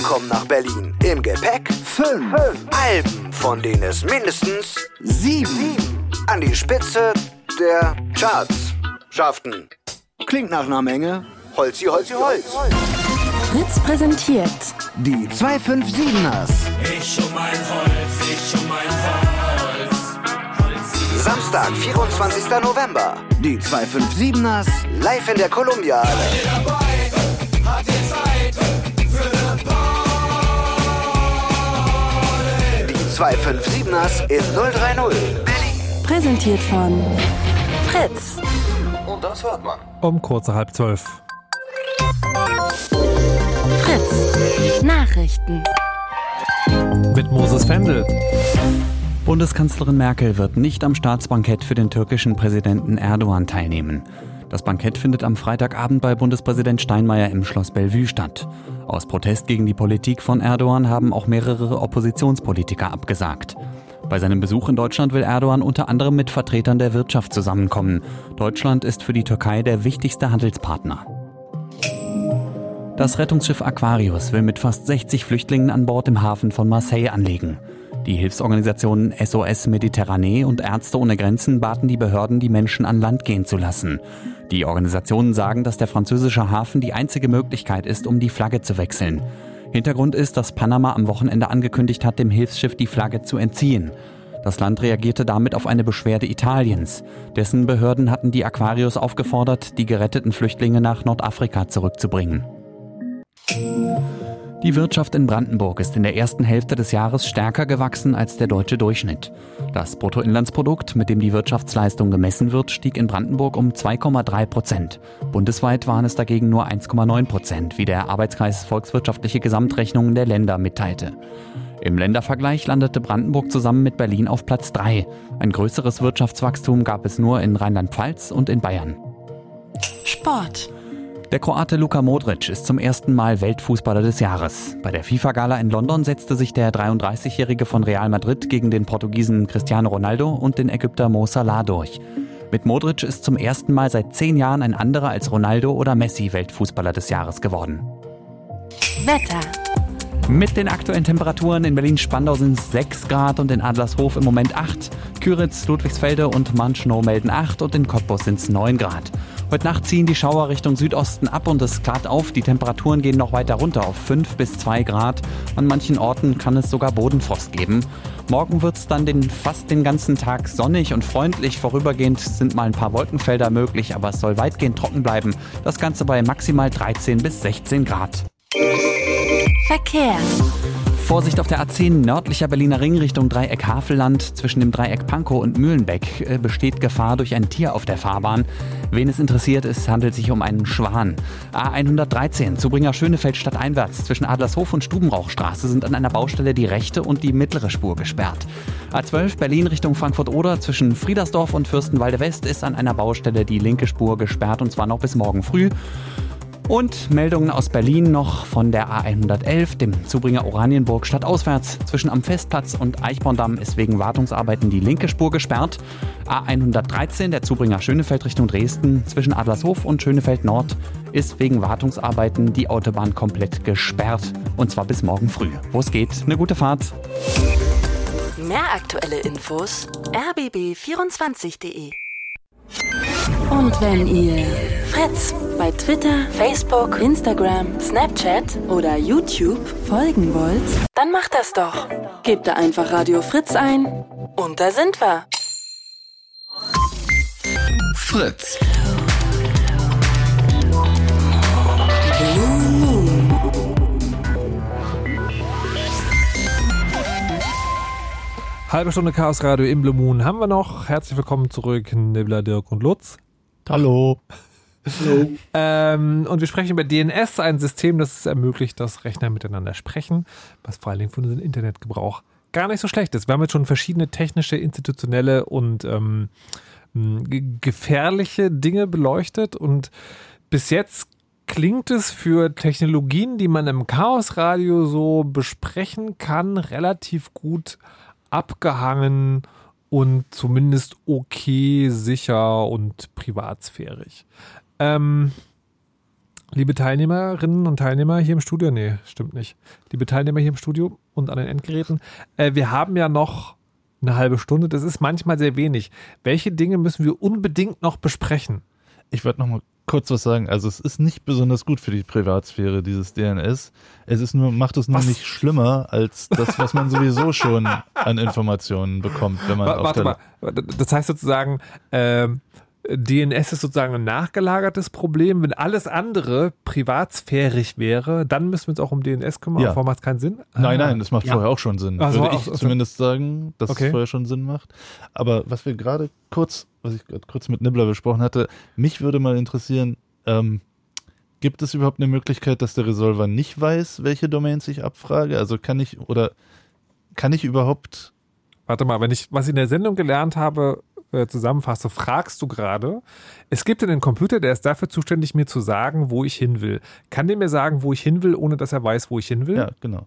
S7: Typen kommen nach Berlin. Im Gepäck 5. Alben, von denen es mindestens 7 an die Spitze der Charts schafften. Klingt nach einer Menge. Holzi, Holzi, Holz.
S1: Fritz präsentiert
S7: Die 257ers.
S10: Ich um mein Holz, ich um mein Holz.
S7: Samstag, 24. November. Die 257ers live in der Columbia 257ers in 030.
S1: Präsentiert von Fritz.
S7: Und das hört man.
S3: Um kurze halb zwölf.
S1: Fritz. Nachrichten.
S3: Mit Moses Fendel.
S9: Bundeskanzlerin Merkel wird nicht am Staatsbankett für den türkischen Präsidenten Erdogan teilnehmen. Das Bankett findet am Freitagabend bei Bundespräsident Steinmeier im Schloss Bellevue statt. Aus Protest gegen die Politik von Erdogan haben auch mehrere Oppositionspolitiker abgesagt. Bei seinem Besuch in Deutschland will Erdogan unter anderem mit Vertretern der Wirtschaft zusammenkommen. Deutschland ist für die Türkei der wichtigste Handelspartner. Das Rettungsschiff Aquarius will mit fast 60 Flüchtlingen an Bord im Hafen von Marseille anlegen. Die Hilfsorganisationen SOS Mediterranee und Ärzte ohne Grenzen baten die Behörden, die Menschen an Land gehen zu lassen. Die Organisationen sagen, dass der französische Hafen die einzige Möglichkeit ist, um die Flagge zu wechseln. Hintergrund ist, dass Panama am Wochenende angekündigt hat, dem Hilfsschiff die Flagge zu entziehen. Das Land reagierte damit auf eine Beschwerde Italiens. Dessen Behörden hatten die Aquarius aufgefordert, die geretteten Flüchtlinge nach Nordafrika zurückzubringen. Die Wirtschaft in Brandenburg ist in der ersten Hälfte des Jahres stärker gewachsen als der deutsche Durchschnitt. Das Bruttoinlandsprodukt, mit dem die Wirtschaftsleistung gemessen wird, stieg in Brandenburg um 2,3 Prozent. Bundesweit waren es dagegen nur 1,9 Prozent, wie der Arbeitskreis Volkswirtschaftliche Gesamtrechnungen der Länder mitteilte. Im Ländervergleich landete Brandenburg zusammen mit Berlin auf Platz 3. Ein größeres Wirtschaftswachstum gab es nur in Rheinland-Pfalz und in Bayern.
S1: Sport.
S9: Der Kroate Luka Modric ist zum ersten Mal Weltfußballer des Jahres. Bei der FIFA-Gala in London setzte sich der 33-Jährige von Real Madrid gegen den Portugiesen Cristiano Ronaldo und den Ägypter Mo Salah durch. Mit Modric ist zum ersten Mal seit zehn Jahren ein anderer als Ronaldo oder Messi Weltfußballer des Jahres geworden.
S1: Wetter.
S9: Mit den aktuellen Temperaturen in Berlin-Spandau sind es 6 Grad und in Adlershof im Moment 8. Küritz, Ludwigsfelde und Manschnow melden 8 und in Cottbus sind es 9 Grad. Heute Nacht ziehen die Schauer Richtung Südosten ab und es klart auf. Die Temperaturen gehen noch weiter runter auf 5 bis 2 Grad. An manchen Orten kann es sogar Bodenfrost geben. Morgen wird es dann den, fast den ganzen Tag sonnig und freundlich. Vorübergehend sind mal ein paar Wolkenfelder möglich, aber es soll weitgehend trocken bleiben. Das Ganze bei maximal 13 bis 16 Grad.
S1: Verkehr.
S9: Vorsicht auf der A10 nördlicher Berliner Ring Richtung Dreieck Havelland. Zwischen dem Dreieck Pankow und Mühlenbeck äh, besteht Gefahr durch ein Tier auf der Fahrbahn. Wen es interessiert, es handelt sich um einen Schwan. A113 Zubringer Schönefeld stadteinwärts zwischen Adlershof und Stubenrauchstraße sind an einer Baustelle die rechte und die mittlere Spur gesperrt. A12 Berlin Richtung Frankfurt-Oder zwischen Friedersdorf und Fürstenwalde West ist an einer Baustelle die linke Spur gesperrt und zwar noch bis morgen früh. Und Meldungen aus Berlin noch von der A111, dem Zubringer Oranienburg stadtauswärts. Zwischen am Festplatz und Eichborndamm ist wegen Wartungsarbeiten die linke Spur gesperrt. A113, der Zubringer Schönefeld Richtung Dresden. Zwischen Adlershof und Schönefeld Nord ist wegen Wartungsarbeiten die Autobahn komplett gesperrt. Und zwar bis morgen früh. Wo es geht, eine gute Fahrt.
S1: Mehr aktuelle Infos rbb24.de. Und wenn ihr Fritz bei Twitter, Facebook, Instagram, Snapchat oder YouTube folgen wollt, dann macht das doch. Gebt da einfach Radio Fritz ein und da sind wir.
S7: Fritz.
S3: Halbe Stunde Chaos Radio im Blue Moon haben wir noch. Herzlich willkommen zurück, Nibbler, Dirk und Lutz.
S2: Hallo.
S3: Hallo. Ähm, und wir sprechen über DNS, ein System, das es ermöglicht, dass Rechner miteinander sprechen, was vor allen Dingen für unseren Internetgebrauch gar nicht so schlecht ist. Wir haben jetzt schon verschiedene technische, institutionelle und ähm, gefährliche Dinge beleuchtet und bis jetzt klingt es für Technologien, die man im Chaosradio so besprechen kann, relativ gut abgehangen und zumindest okay, sicher und privatsphärig. Ähm, Liebe Teilnehmerinnen und Teilnehmer hier im Studio, nee, stimmt nicht. Liebe Teilnehmer hier im Studio und an den Endgeräten, äh, wir haben ja noch eine halbe Stunde, das ist manchmal sehr wenig. Welche Dinge müssen wir unbedingt noch besprechen?
S2: Ich würde noch mal kurz was sagen. Also es ist nicht besonders gut für die Privatsphäre, dieses DNS. Es ist nur, macht es nur
S3: Was?
S2: nicht schlimmer als das, was man sowieso schon an Informationen bekommt, wenn man auf
S3: Warte
S2: der
S3: mal, das heißt sozusagen, ähm, DNS ist sozusagen ein nachgelagertes Problem. Wenn alles andere privatsphärig wäre, dann müssen wir uns auch um DNS kümmern.
S2: Ja.
S3: Vorher macht es keinen Sinn.
S2: Nein,
S3: Ah.
S2: nein, das macht
S5: Ja.
S2: vorher auch schon Sinn.
S3: Ach
S2: Würde
S3: auch-
S2: ich
S3: also-
S2: zumindest sagen, dass
S3: Okay.
S2: es vorher schon Sinn macht. Aber was wir gerade kurz, was ich gerade kurz mit Nibbler besprochen hatte, mich würde mal interessieren, ähm, gibt es überhaupt eine Möglichkeit, dass der Resolver nicht weiß, welche Domains ich abfrage? Also kann ich oder kann ich überhaupt
S3: Warte mal, wenn ich was ich in der Sendung gelernt habe, äh, zusammenfasse, fragst du gerade, es gibt einen Computer, der ist dafür zuständig, mir zu sagen, wo ich hin will. Kann der mir sagen, wo ich hin will, ohne dass er weiß, wo ich hin will?
S2: Ja, genau.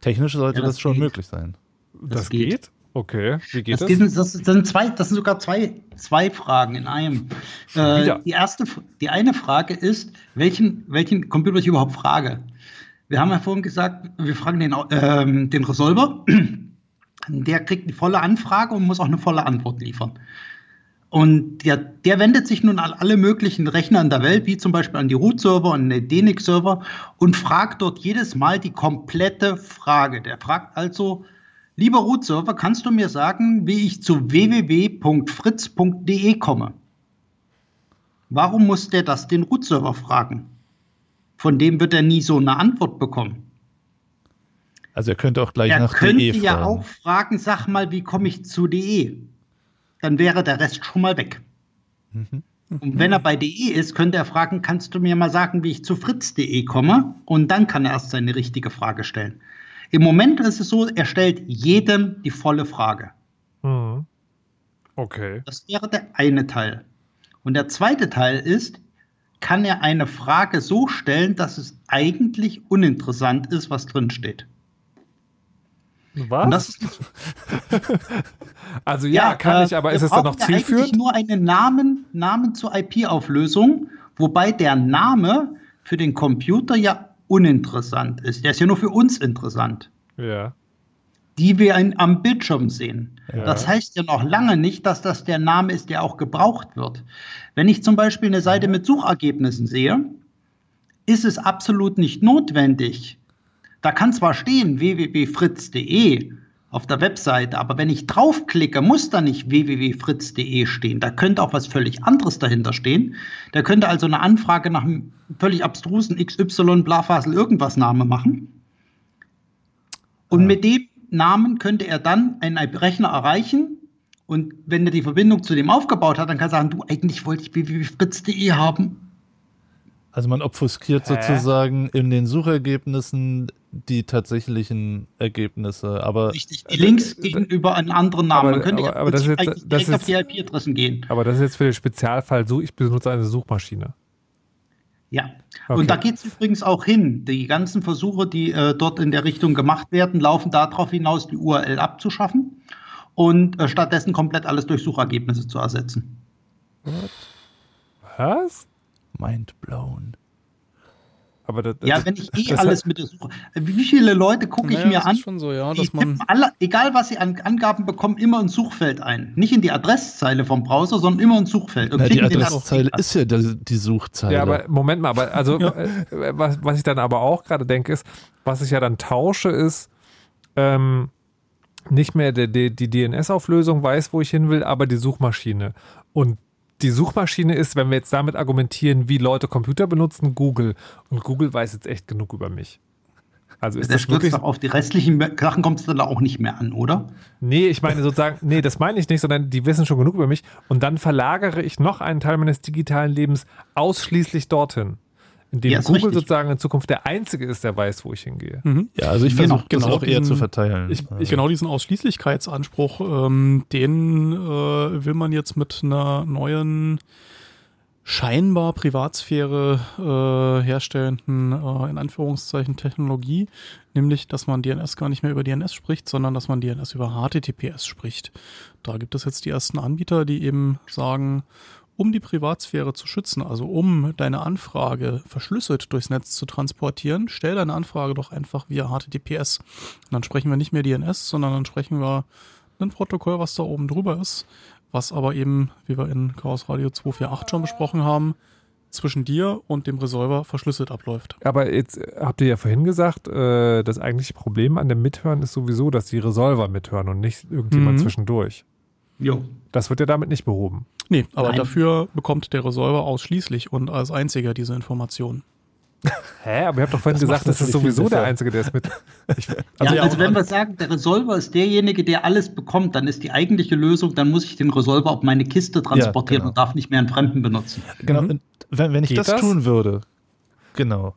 S2: Technisch sollte
S5: Ja, das
S2: das, schon
S5: geht.
S2: möglich sein.
S3: das,
S5: das
S3: geht.
S5: geht.
S3: Okay, wie geht
S5: Das,
S3: das?
S5: sind, das, sind zwei, das sind sogar zwei, zwei Fragen in einem. Äh, die erste, die eine Frage ist, welchen, welchen Computer ich überhaupt frage. Wir haben ja vorhin gesagt, wir fragen den, ähm, den Resolver. Der kriegt eine volle Anfrage und muss auch eine volle Antwort liefern. Und der, der wendet sich nun an alle möglichen Rechner in der Welt, wie zum Beispiel an die Root-Server und den DNX-Server und fragt dort jedes Mal die komplette Frage. Der fragt also, lieber Root-Server, kannst du mir sagen, wie ich zu www.fritz.de komme? Warum muss der das den Root-Server fragen? Von dem wird er nie so eine Antwort bekommen.
S2: Also er könnte auch gleich
S5: Er
S2: nach
S5: könnte
S2: DE
S5: ja
S2: fragen.
S5: auch fragen, sag mal, wie komme ich zu DE? Dann wäre der Rest schon mal weg.
S2: Mhm.
S5: Und wenn er bei DE ist, könnte er fragen, kannst du mir mal sagen, wie ich zu fritz.de komme? Und dann kann er erst seine richtige Frage stellen. Im Moment ist es so, er stellt jedem die volle Frage.
S3: Mhm. Okay.
S5: Das wäre der eine Teil. Und der zweite Teil ist, kann er eine Frage so stellen, dass es eigentlich uninteressant ist, was drin steht.
S3: Was? Also ja, kann
S5: äh,
S3: ich, aber ist es dann noch
S5: ja
S3: zielführend?
S5: eigentlich nur einen Namen, Namen zur IP-Auflösung, wobei der Name für den Computer ja uninteressant ist. Der ist ja nur für uns interessant,
S3: Ja.
S5: die wir in, am Bildschirm sehen.
S3: Ja.
S5: Das heißt ja noch lange nicht, dass das der Name ist, der auch gebraucht wird. Wenn ich zum Beispiel eine Seite mit Suchergebnissen sehe, ist es absolut nicht notwendig. Da kann zwar stehen www.fritz.de auf der Webseite, aber wenn ich draufklicke, muss da nicht www.fritz.de stehen. Da könnte auch was völlig anderes dahinter stehen. Da könnte also eine Anfrage nach einem völlig abstrusen XY Blafasel irgendwas Name machen. Und mit dem Namen könnte er dann einen Rechner erreichen. Und wenn er die Verbindung zu dem aufgebaut hat, dann kann er sagen, du, eigentlich wollte ich www.fritz.de haben.
S2: Also man obfuskiert
S3: Hä?
S2: sozusagen in den Suchergebnissen die tatsächlichen Ergebnisse, aber
S5: Richtig. Die Links gehen über einen anderen Namen.
S3: Aber-
S5: Man könnte
S3: aber-
S5: ja
S3: aber das ist jetzt- das
S5: direkt auf
S3: ist-
S5: die IP-Adressen gehen.
S3: Aber das ist jetzt für den Spezialfall so, ich benutze eine Suchmaschine.
S5: Ja.
S3: Okay.
S5: Und da geht es übrigens auch hin. Die ganzen Versuche, die äh, dort in der Richtung gemacht werden, laufen darauf hinaus, die URL abzuschaffen und äh, stattdessen komplett alles durch Suchergebnisse zu ersetzen.
S3: Was?
S2: Mind blown.
S3: Aber das,
S5: Ja, wenn ich eh alles mit der Suche. Wie viele Leute gucke ich
S4: Naja,
S5: mir
S4: das
S5: an?
S4: ist schon so, ja,
S5: die
S4: dass man-
S5: tippen alle, egal was sie an Angaben bekommen, immer ins Suchfeld ein. Nicht in die Adresszeile vom Browser, sondern immer ins Suchfeld. Und
S2: Na, die Adresszeile ist ja die, Suchzeile.
S3: Ja, aber Moment mal, aber also äh, was, was ich dann aber auch gerade denke, ist, was ich ja dann tausche, ist ähm, nicht mehr die, die, die DNS-Auflösung weiß, wo ich hin will, aber die Suchmaschine. Und die Suchmaschine ist, wenn wir jetzt damit argumentieren, wie Leute Computer benutzen, Google. Und Google weiß jetzt echt genug über mich. Also ist
S5: Das
S3: das wirklich.
S5: auf die restlichen Sachen kommt es dann auch nicht mehr an, oder?
S3: Nee, ich meine sozusagen, nee, das meine ich nicht, sondern die wissen schon genug über mich. Und dann verlagere ich noch einen Teil meines digitalen Lebens ausschließlich dorthin. Indem
S5: Ja, ist
S3: Google
S5: richtig.
S3: sozusagen in Zukunft der Einzige ist, der weiß, wo ich hingehe.
S2: ja, also ich
S5: Genau,
S2: versuche das
S4: genau
S2: auch eher
S4: diesen-
S2: zu verteilen.
S4: Ich,
S2: Also-
S4: Genau diesen Ausschließlichkeitsanspruch, ähm, den äh, will man jetzt mit einer neuen scheinbar Privatsphäre äh, herstellenden, äh, in Anführungszeichen, Technologie, nämlich, dass man DNS gar nicht mehr über DNS spricht, sondern dass man DNS über HTTPS spricht. Da gibt es jetzt die ersten Anbieter, die eben sagen, um die Privatsphäre zu schützen, also um deine Anfrage verschlüsselt durchs Netz zu transportieren, stell deine Anfrage doch einfach via HTTPS. Und dann sprechen wir nicht mehr DNS, sondern dann sprechen wir ein Protokoll, was da oben drüber ist, was aber eben, wie wir in Chaos Radio 248 schon besprochen haben, zwischen dir und dem Resolver verschlüsselt abläuft.
S3: Aber jetzt äh, habt ihr ja vorhin gesagt, äh, das eigentliche Problem an dem Mithören ist sowieso, dass die Resolver mithören und nicht irgendjemand
S4: Mhm.
S3: zwischendurch.
S5: Jo.
S3: Das wird ja damit nicht behoben.
S4: Nee, aber
S5: Nein.
S4: dafür bekommt der Resolver ausschließlich und als einziger diese Informationen.
S3: Hä? Aber ihr habt doch vorhin
S2: Das
S3: gesagt, das ist sowieso der. Einzige, der es mit. Ich,
S5: Ja,
S4: Also ja,
S5: also
S4: und
S5: wenn wir sagen, der Resolver ist derjenige, der alles bekommt, dann ist die eigentliche Lösung, dann muss ich den Resolver auf meine Kiste transportieren
S2: genau.
S5: und darf nicht mehr einen Fremden benutzen.
S2: Genau.
S4: Mhm.
S2: Wenn, wenn ich das,
S3: das?
S2: tun würde, genau.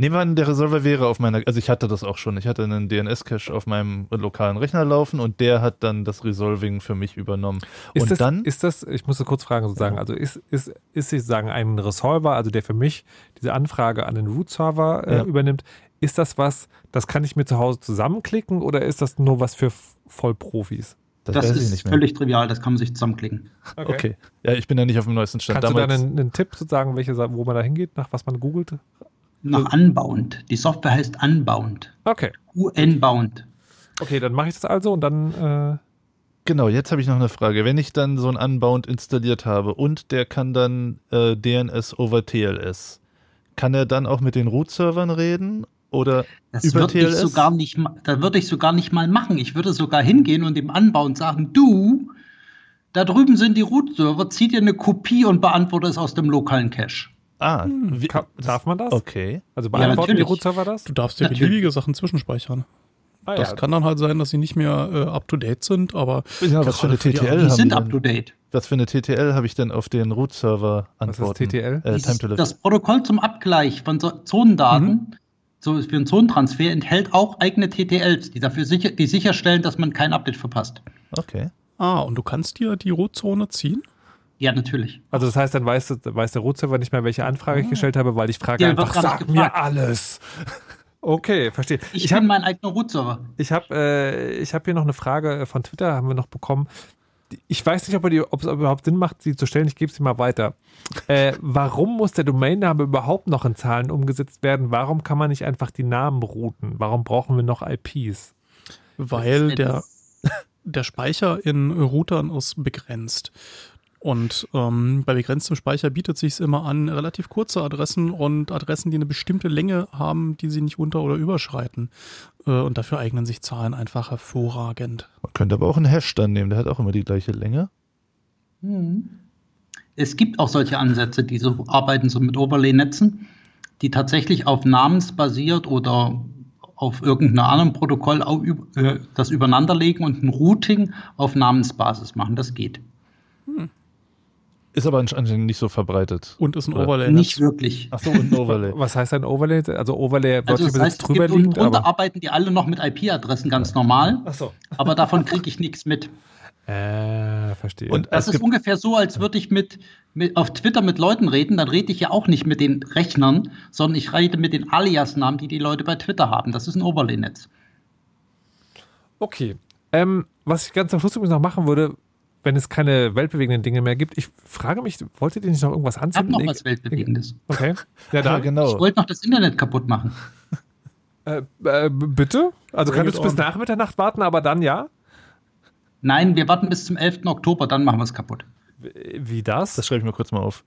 S2: Nehmen wir an, der Resolver wäre auf meiner, also ich hatte das auch schon. Ich hatte einen DNS-Cache auf meinem lokalen Rechner laufen und der hat dann das Resolving für mich übernommen.
S3: ist,
S2: und
S3: das,
S2: dann,
S3: ist das, ich muss das kurz fragen sozusagen, also ist, ist, ist sozusagen ein Resolver, also der für mich diese Anfrage an den Root-Server äh,
S2: Ja.
S3: übernimmt, ist das was, das kann ich mir zu Hause zusammenklicken oder ist das nur was für Vollprofis?
S2: das,
S5: Das, ist völlig trivial, das kann man sich zusammenklicken.
S2: Okay. Ja, ich bin da nicht auf dem neuesten Stand.
S3: Kannst du da
S2: Damals,
S3: einen, einen Tipp sozusagen, welche, Sa- wo man da hingeht, nach was man googelt?
S5: Nach Unbound. Die Software heißt Unbound.
S3: Okay.
S5: Unbound.
S3: Okay, dann mache ich das also und dann äh,
S2: Genau, jetzt habe ich noch eine Frage. Wenn ich dann so ein Unbound installiert habe und der kann dann äh, DNS over TLS, kann er dann auch mit den Root-Servern reden? Oder
S5: Das
S2: über
S5: würde ich
S2: TLS?
S5: sogar nicht, da würde ich sogar nicht mal machen. Ich würde sogar hingehen und dem Unbound sagen, du, da drüben sind die Root-Server, zieh dir eine Kopie und beantworte es aus dem lokalen Cache.
S2: Ah, wie,
S3: kann, darf man das?
S2: okay.
S3: Also beantworten die
S5: natürlich.
S3: Root-Server das?
S4: Du darfst dir
S5: Natürlich.
S4: beliebige Sachen zwischenspeichern.
S3: Ah,
S4: Das
S3: ja.
S4: kann dann halt sein, dass sie nicht mehr äh, up-to-date sind, aber
S2: Ja, was für eine
S4: die
S2: TTL
S5: Die sind
S2: die
S5: up to date.
S2: Was für eine TTL habe ich denn auf den Root-Server
S3: Was ist? TTL?
S2: Äh,
S5: Dieses-
S2: Time to Live.
S5: das Protokoll zum Abgleich von so Zonendaten so für einen Zonentransfer enthält auch eigene TTLs, die dafür sicher, die sicherstellen, dass man kein Update verpasst.
S2: Okay.
S4: Ah, und du kannst dir die Rotzone ziehen?
S5: Ja, natürlich.
S3: Also das heißt, dann weiß, weiß der Root-Server nicht mehr, welche Anfrage ich gestellt habe, weil ich frage
S5: Ja,
S3: einfach, sag mir alles. Okay, verstehe.
S5: Ich,
S3: Ich
S5: bin
S3: habe
S5: mein eigener Root-Server.
S3: ich hab, äh, ich hab hier noch eine Frage äh, von Twitter, haben wir noch bekommen. Ich weiß nicht, ob, er die, ob es überhaupt Sinn macht, sie zu stellen. Ich gebe sie mal weiter. Äh, warum muss der Domainname überhaupt noch in Zahlen umgesetzt werden? Warum kann man nicht einfach die Namen routen? Warum brauchen wir noch IPs?
S4: Weil der, der Speicher in Routern ist begrenzt. Und ähm, bei begrenztem Speicher bietet sich immer an, relativ kurze Adressen und Adressen, die eine bestimmte Länge haben, die sie nicht unter- oder überschreiten. Äh, und dafür eignen sich Zahlen einfach hervorragend.
S2: Man könnte aber auch einen Hash dann nehmen, der hat auch immer die gleiche Länge.
S5: Es gibt auch solche Ansätze, die so arbeiten so mit Overlay-Netzen, die tatsächlich auf namensbasiert oder auf irgendeinem anderen Protokoll au- üb- äh, das übereinanderlegen und ein Routing auf Namensbasis machen. Das geht.
S2: Ist aber anscheinend nicht so verbreitet.
S4: Und ist ein
S2: Oder?
S4: Overlay.
S5: Nicht wirklich.
S2: Achso, und ein Overlay.
S3: Was heißt ein Overlay? Also Overlay
S5: Also das
S3: übersetzt
S5: heißt, es
S3: drüber
S5: gibt
S3: liegend,
S5: drunter
S3: aber...
S5: arbeiten die alle noch mit IP-Adressen ganz normal,
S3: Achso.
S5: aber davon kriege ich nichts mit.
S3: Äh, verstehe.
S2: Und
S5: Das ist ungefähr so, als würde ich mit, mit auf Twitter mit Leuten reden, dann rede ich ja auch nicht mit den Rechnern, sondern ich rede mit den Alias-Namen, die die Leute bei Twitter haben. Das ist ein Overlay-Netz.
S3: Okay. Ähm, was ich ganz am Schluss übrigens noch machen würde, wenn es keine weltbewegenden Dinge mehr gibt, ich frage mich, wolltet ihr nicht noch irgendwas
S5: Ich habe
S3: anzünden?
S5: noch was Weltbewegendes.
S3: Okay. Ja,
S2: ja,
S3: dann.
S2: genau.
S5: Ich wollte noch das Internet kaputt machen.
S3: Äh, äh, bitte? Also
S4: Bring
S3: könntest
S4: it
S3: du bis nach Mitternacht warten, aber dann ja?
S5: Nein, wir warten bis zum 11. Oktober, dann machen wir es kaputt.
S3: Wie das?
S2: Das schreibe ich mir kurz mal auf.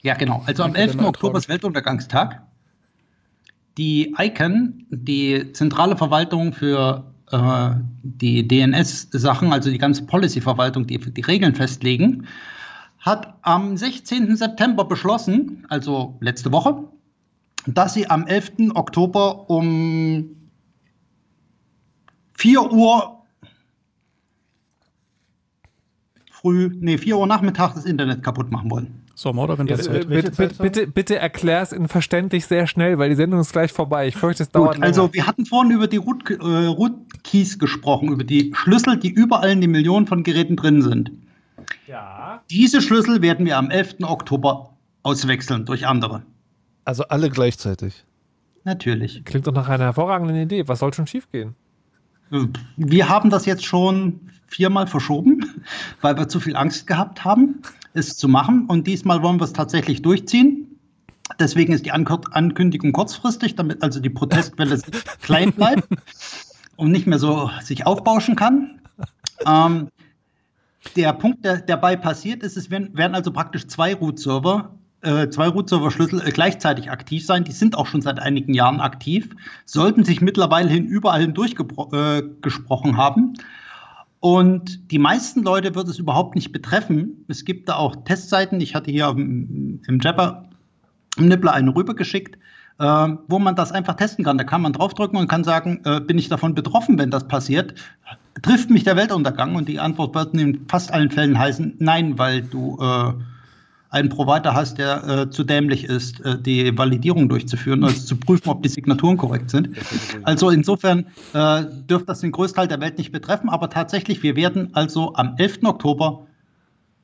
S5: Ja, genau. Also am
S4: Danke,
S5: 11.
S4: den
S5: Oktober ist Weltuntergangstag. Die ICANN, die zentrale Verwaltung für die DNS-Sachen, also die ganze Policy-Verwaltung, die die Regeln festlegen, hat am 16. September beschlossen, also letzte Woche, dass sie am 11. Oktober um 4 Uhr früh, nee, 4 Uhr Nachmittag das Internet kaputt machen wollen.
S4: Sommer oder Winterzeit.
S2: welche
S3: bitte, bitte, bitte, bitte erklär es in verständlich sehr schnell, weil die Sendung ist gleich vorbei. Ich fürchte, es dauert
S5: Gut, also
S3: länger.
S5: wir hatten vorhin über die Root, äh, Root-Keys gesprochen, über die Schlüssel, die überall in den Millionen von Geräten drin sind.
S3: Ja.
S5: Diese Schlüssel werden wir am 11. Oktober auswechseln durch andere.
S2: Also alle gleichzeitig.
S5: Natürlich.
S3: Klingt doch nach einer hervorragenden Idee. Was soll schon schiefgehen?
S5: Äh, Wir haben das jetzt schon viermal verschoben, weil wir zu viel Angst gehabt haben. Es zu machen. Und diesmal wollen wir es tatsächlich durchziehen. Deswegen ist die Ankündigung kurzfristig, damit also die Protestwelle klein bleibt und nicht mehr so sich aufbauschen kann. Ähm, der Punkt, der dabei passiert ist, es werden, werden also praktisch zwei Root-Server, äh, zwei Root-Server-Schlüssel äh, gleichzeitig aktiv sein. Die sind auch schon seit einigen Jahren aktiv, sollten sich mittlerweile hin überall hindurchgesprochen äh, haben. Und die meisten Leute wird es überhaupt nicht betreffen. Es gibt da auch Testseiten. Ich hatte hier im, Jabber im Nippler eine rübergeschickt, äh, wo man das einfach testen kann. Da kann man draufdrücken und kann sagen, äh, bin ich davon betroffen, wenn das passiert? Trifft mich der Weltuntergang? Und die Antwort wird in fast allen Fällen heißen, nein, weil du äh, einen Provider hast, der äh, zu dämlich ist, äh, die Validierung durchzuführen, also zu prüfen, ob die Signaturen korrekt sind. Also insofern äh, dürfte das den Großteil der Welt nicht betreffen, aber tatsächlich, wir werden also am 11. Oktober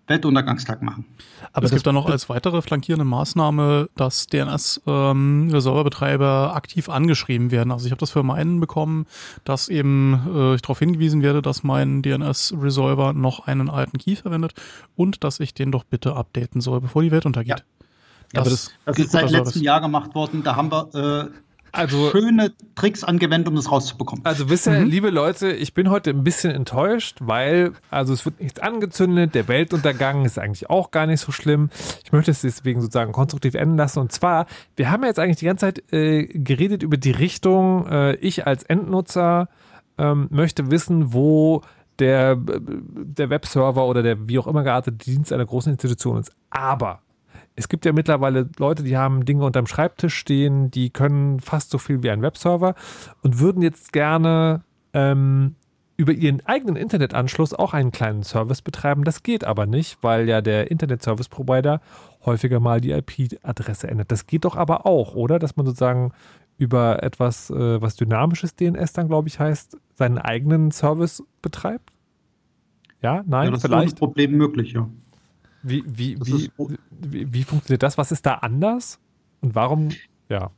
S5: Weltuntergangstag machen.
S4: Aber es gibt dann noch als weitere flankierende Maßnahme, dass DNS-Serverbetreiber ähm, aktiv angeschrieben werden. Also ich habe das für meinen bekommen, dass eben äh, ich darauf hingewiesen werde, dass mein DNS-Resolver noch einen alten Key verwendet und dass ich den doch bitte updaten soll, bevor die Welt untergeht.
S5: Ja. Das, das, das ist seit letztem Jahr gemacht worden. Da haben wir äh, also, schöne Tricks angewendet, um das rauszubekommen.
S3: Also wisst ihr, mhm. liebe Leute, ich bin heute ein bisschen enttäuscht, weil also es wird nichts angezündet, der Weltuntergang ist eigentlich auch gar nicht so schlimm. Ich möchte es deswegen sozusagen konstruktiv enden lassen. Und zwar, wir haben jetzt eigentlich die ganze Zeit äh, geredet über die Richtung, äh, ich als Endnutzer ähm, möchte wissen, wo der, der Webserver oder der wie auch immer geartete Dienst einer großen Institution ist. Aber es gibt ja mittlerweile Leute, die haben Dinge unterm Schreibtisch stehen, die können fast so viel wie ein Webserver und würden jetzt gerne ähm, über ihren eigenen Internetanschluss auch einen kleinen Service betreiben. Das geht aber nicht, weil ja der Internet-Service-Provider häufiger mal die IP-Adresse ändert. Das geht doch aber auch, oder? Dass man sozusagen über etwas, äh, was dynamisches DNS dann, glaube ich, heißt, seinen eigenen Service betreibt? Ja, nein, ja,
S5: das
S3: vielleicht.
S5: ist ein Problem möglich, ja.
S3: Wie, wie, wie, wie, wie funktioniert das? Was ist da anders? Und warum, ja.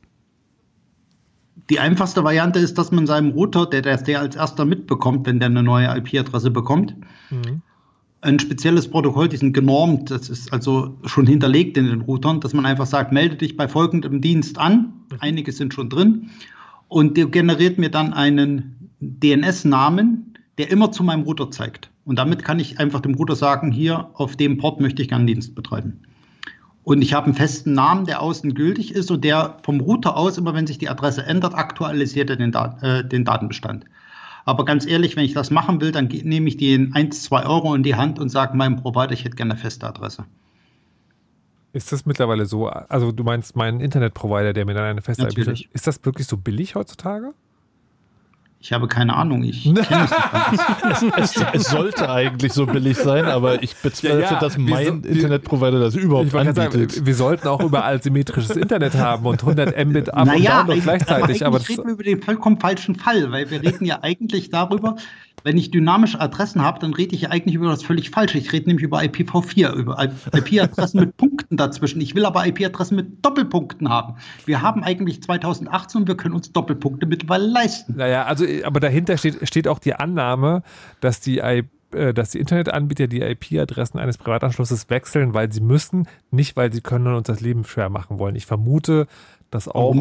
S5: Die einfachste Variante ist, dass man seinem Router, der das der als erster mitbekommt, wenn der eine neue IP-Adresse bekommt, mhm. ein spezielles Protokoll, die sind genormt, das ist also schon hinterlegt in den Routern, dass man einfach sagt, melde dich bei folgendem Dienst an, mhm. einige sind schon drin, und der generiert mir dann einen DNS-Namen, der immer zu meinem Router zeigt. Und damit kann ich einfach dem Router sagen, hier auf dem Port möchte ich gerne Dienst betreiben. Und ich habe einen festen Namen, der außen gültig ist und der vom Router aus, immer wenn sich die Adresse ändert, aktualisiert er den, Dat äh, den Datenbestand. Aber ganz ehrlich, wenn ich das machen will, dann nehme ich die 1, 2 Euro in die Hand und sage meinem Provider, ich hätte gerne eine feste Adresse.
S3: Ist das mittlerweile so? Also du meinst meinen Internetprovider, der mir dann eine feste
S5: IP
S3: Ist das wirklich so billig heutzutage?
S5: Ich habe keine Ahnung. Ich es,
S2: es, es, sollte eigentlich so billig sein, aber ich bezweifle, ja, ja, dass mein so, Internetprovider das überhaupt anbietet.
S3: Sagen, wir sollten auch überall symmetrisches Internet haben und 100 Mbit ab naja, und down gleichzeitig.
S5: Aber, aber reden wir über den vollkommen falschen Fall, weil wir reden ja eigentlich darüber, wenn ich dynamische Adressen habe, dann rede ich ja eigentlich über das völlig Falsche. Ich rede nämlich über IPv4, über IP-Adressen mit Punkten dazwischen. Ich will aber IP-Adressen mit Doppelpunkten haben. Wir haben eigentlich 2018 und wir können uns Doppelpunkte mittlerweile leisten.
S3: Naja, also, aber dahinter steht, steht auch die Annahme, dass die IP äh, dass die Internetanbieter die IP-Adressen eines Privatanschlusses wechseln, weil sie müssen, nicht weil sie können und uns das Leben schwer machen wollen. Ich vermute, dass auch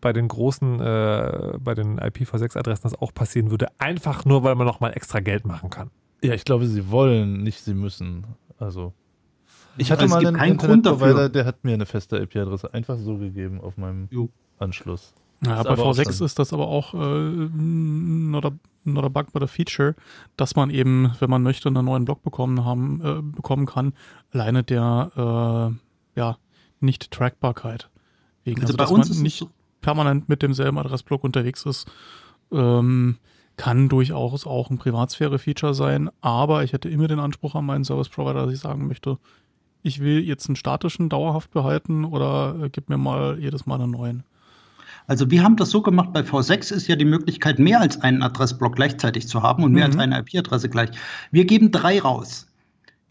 S3: bei den großen, äh, bei den IPv6-Adressen das auch passieren würde, einfach nur, weil man nochmal extra Geld machen kann.
S2: Ja, ich glaube, sie wollen, nicht sie müssen. Also. Ich hatte also mal einen Internetprovider, der hat mir eine feste IP-Adresse einfach so gegeben auf meinem jo. Anschluss.
S4: Ja, bei V6 ist das aber auch äh, not, a, not a bug, but a feature, dass man eben, wenn man möchte, einen neuen Block bekommen haben, äh, bekommen kann, alleine der äh, ja, Nicht-Trackbarkeit Wegen, also, also bei uns man nicht so permanent mit demselben Adressblock unterwegs ist, ähm, kann durchaus auch ein Privatsphäre-Feature sein, aber ich hätte immer den Anspruch an meinen Service Provider, dass ich sagen möchte, ich will jetzt einen statischen dauerhaft behalten oder äh, gib mir mal jedes Mal einen neuen.
S5: Also wir haben das so gemacht, bei V6 ist ja die Möglichkeit, mehr als einen Adressblock gleichzeitig zu haben und mehr mhm. als eine IP-Adresse gleich. Wir geben drei raus.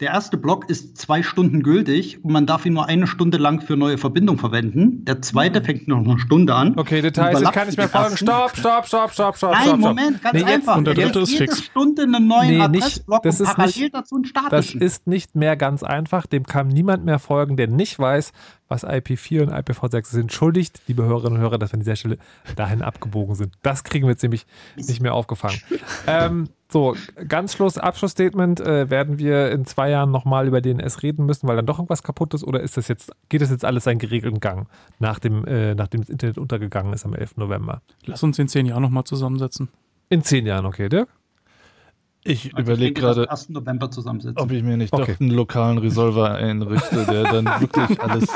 S5: Der erste Block ist zwei Stunden gültig und man darf ihn nur eine Stunde lang für neue Verbindung verwenden. Der zweite fängt noch eine Stunde an.
S3: Okay, Details, ich kann nicht mehr folgen. Stopp, stopp, stopp, stopp, stopp.
S5: Nein,
S3: stopp,
S5: Moment, ganz
S3: nee, jetzt,
S5: einfach.
S4: und der dritte ist
S5: jede
S4: fix.
S5: Stunde einen neuen
S3: Nee, nicht-
S5: Adressblock
S3: das
S5: und parallel
S3: nicht-
S5: dazu einen
S3: Das
S5: statischen.
S3: ist nicht mehr ganz einfach. Dem kann niemand mehr folgen, der nicht weiß, was IP4 und IPv6 sind. Entschuldigt, liebe Hörerinnen und Hörer, dass wir an dieser Stelle dahin abgebogen sind. Das kriegen wir jetzt nämlich nicht mehr aufgefangen. ähm, so, ganz Schluss, Abschlussstatement. Äh, werden wir in zwei Jahren nochmal über DNS reden müssen, weil dann doch irgendwas kaputt ist? Oder ist das jetzt, geht das jetzt alles seinen geregelten Gang, nach dem, äh, nachdem das Internet untergegangen ist am 11. November?
S4: Lass uns in zehn Jahren nochmal zusammensetzen.
S3: In zehn Jahren, okay, Dirk?
S2: Ich
S5: Also
S2: überlege gerade,
S5: am 1. November zusammensitzen.
S2: ob ich mir nicht
S3: Okay.
S2: doch einen lokalen Resolver einrichte, der dann wirklich alles.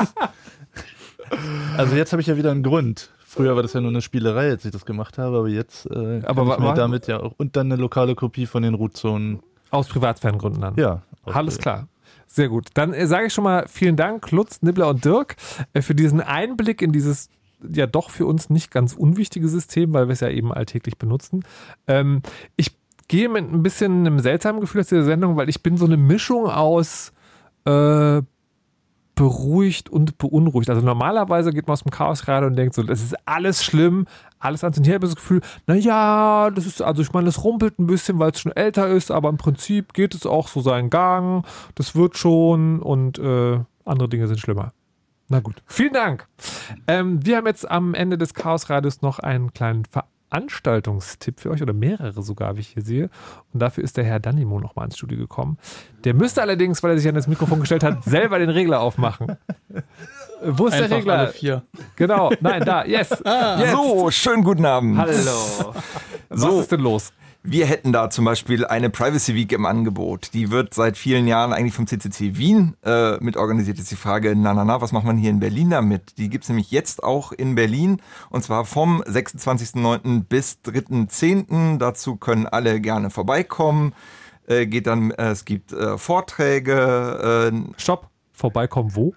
S2: Also jetzt habe ich ja wieder einen Grund. Früher war das ja nur eine Spielerei, als ich das gemacht habe, aber jetzt äh,
S3: Aber
S2: kann ich mir damit ja auch und dann eine lokale Kopie von den Rootzonen.
S3: Aus Privatsphärengründen dann.
S2: Ja.
S3: Alles klar. Sehr gut. Dann äh, sage ich schon mal vielen Dank, Lutz, Nibbler und Dirk, äh, für diesen Einblick in dieses ja doch für uns nicht ganz unwichtige System, weil wir es ja eben alltäglich benutzen. Ähm, ich gehe mit ein bisschen einem seltsamen Gefühl aus dieser Sendung, weil ich bin so eine Mischung aus äh, beruhigt und beunruhigt. Also normalerweise geht man aus dem Chaos gerade und denkt so, das ist alles schlimm, alles ans und. Ich habe das Gefühl, naja, das ist, also ich meine, das rumpelt ein bisschen, weil es schon älter ist, aber im Prinzip geht es auch so seinen Gang. Das wird schon und äh, andere Dinge sind schlimmer. Na gut, vielen Dank. Ähm, wir haben jetzt am Ende des Chaos Radios noch einen kleinen Veranstaltungstipp für euch oder mehrere sogar, wie ich hier sehe. Und dafür ist der Herr Danimo nochmal ins Studio gekommen. Der müsste allerdings, weil er sich an das Mikrofon gestellt hat, selber den Regler aufmachen. Wo ist der
S4: Einfach
S3: Regler?
S4: alle vier.
S3: Genau, nein, da, yes. yes.
S11: So, schönen guten Abend.
S3: Hallo. Was
S11: So.
S3: ist denn los?
S11: Wir hätten da zum Beispiel eine Privacy Week im Angebot. Die wird seit vielen Jahren eigentlich vom CCC Wien äh, mit organisiert. Jetzt die Frage, na, na, na, was macht man hier in Berlin damit? Die gibt's nämlich jetzt auch in Berlin und zwar vom 26.09. bis 3.10. Dazu können alle gerne vorbeikommen. Äh, geht dann, äh, es gibt äh, Vorträge, äh,
S3: Stopp. Vorbeikommen, wo?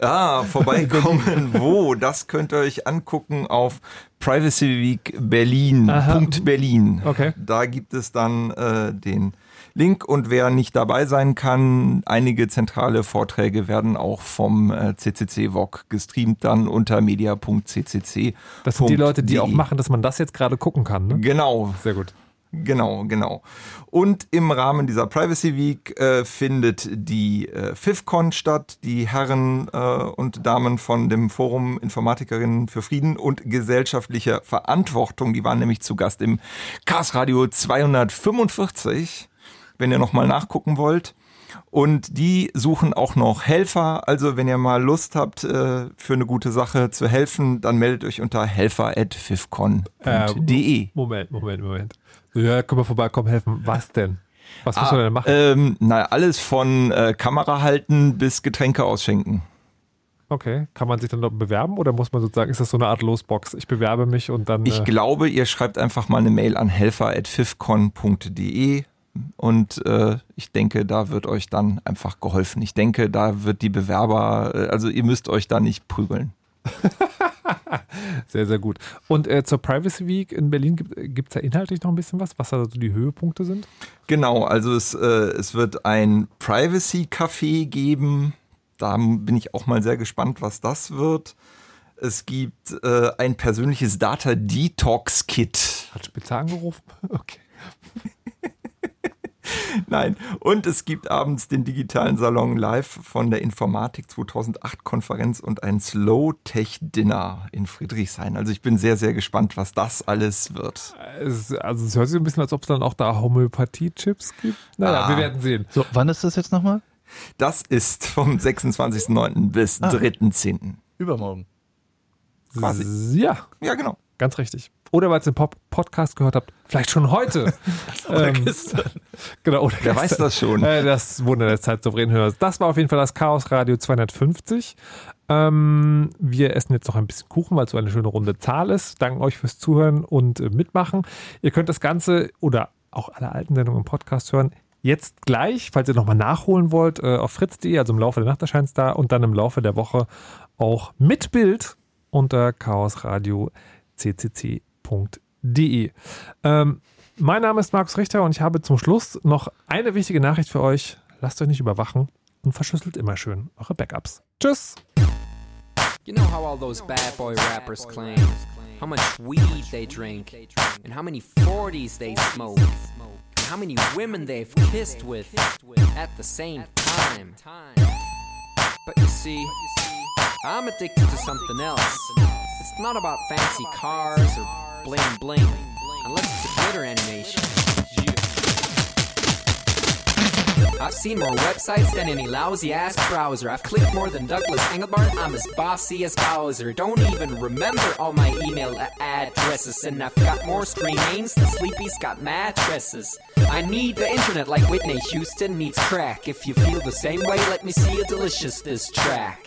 S11: Ah, vorbeikommen. Wo? Das könnt ihr euch angucken auf Privacy Week Berlin.
S3: Aha.
S11: Punkt Berlin.
S3: Okay.
S11: Da gibt es dann äh, den Link und wer nicht dabei sein kann, einige zentrale Vorträge werden auch vom äh, CCC VOG gestreamt dann unter media.ccc.
S3: Das sind die Leute, die auch machen, dass man das jetzt gerade gucken kann. Ne?
S11: Genau,
S3: Sehr gut.
S11: Genau, genau. Und im Rahmen dieser Privacy Week äh, findet die äh, FIFCon statt, die Herren äh, und Damen von dem Forum Informatikerinnen für Frieden und gesellschaftliche Verantwortung. Die waren nämlich zu Gast im Chaos Radio 245, wenn ihr nochmal nachgucken wollt. Und die suchen auch noch Helfer. Also wenn ihr mal Lust habt, äh, für eine gute Sache zu helfen, dann meldet euch unter helfer.fifcon.de.
S3: Moment, Moment, Moment. Ja, können wir vorbeikommen, helfen. Was denn? Was muss
S11: Ah,
S3: man denn machen?
S11: Ähm, na, alles von äh, Kamera halten bis Getränke ausschenken.
S3: Okay. Kann man sich dann noch bewerben oder muss man sozusagen, ist das so eine Art Losbox? Ich bewerbe mich und dann.
S11: Ich
S3: äh,
S11: glaube, ihr schreibt einfach mal eine Mail an helfer.fifcon.de und äh, ich denke, da wird euch dann einfach geholfen. Ich denke, da wird die Bewerber, äh, also ihr müsst euch da nicht prügeln.
S3: Sehr, sehr gut. Und äh, zur Privacy Week in Berlin gibt es da inhaltlich noch ein bisschen was, was da so die Höhepunkte sind?
S11: Genau, also es, äh, es wird ein Privacy-Café geben. Da bin ich auch mal sehr gespannt, was das wird. Es gibt äh, ein persönliches Data Detox Kit.
S3: Hat Spitzer angerufen? Okay.
S11: Nein, und es gibt abends den digitalen Salon live von der Informatik 2008 Konferenz und ein Slow Tech Dinner in Friedrichshain. Also ich bin sehr, sehr gespannt, was das alles wird.
S3: Es, also es hört sich ein bisschen, als ob es dann auch da Homöopathie-Chips gibt. Naja,
S11: Ah.
S3: wir werden sehen.
S2: So, wann ist das jetzt nochmal?
S11: Das ist vom 26.09. bis
S2: Ah.
S11: 3.10.
S2: Übermorgen.
S11: Quasi.
S3: Ja,
S11: Ja, genau.
S3: ganz richtig. Oder weil ihr den Pop Podcast gehört habt, vielleicht schon heute. ähm, genau, oder
S11: Wer weiß
S3: gestern.
S11: das schon?
S3: Äh, das Wunder der Zeit souverän hörst. Das war auf jeden Fall das Chaos Radio 250. Ähm, wir essen jetzt noch ein bisschen Kuchen, weil es so eine schöne runde Zahl ist. Danke euch fürs Zuhören und äh, Mitmachen. Ihr könnt das Ganze oder auch alle alten Sendungen im Podcast hören. Jetzt gleich, falls ihr nochmal nachholen wollt, äh, auf fritz.de, also im Laufe der Nacht erscheint es da und dann im Laufe der Woche auch mit Bild unter chaosradio.ccc.de. Ähm, mein Name ist Markus Richter und ich habe zum Schluss noch eine wichtige Nachricht für euch. lasst euch nicht überwachen und verschlüsselt immer schön eure Backups. Tschüss!
S12: You know how all those bad boy rappers claim how much weed they drink, and how many 40s they smoke, and how many women they've kissed with at the same time. But you see, I'm addicted to something else. It's not about fancy cars or bling bling, unless it's a glitter animation. I've seen more websites than any lousy ass browser. I've clicked more than Douglas Engelbart. I'm as bossy as Bowser. Don't even remember all my email addresses. And I've got more screen names than Sleepy's got mattresses. I need the internet like Whitney Houston needs crack. If you feel the same way, let me see a delicious track.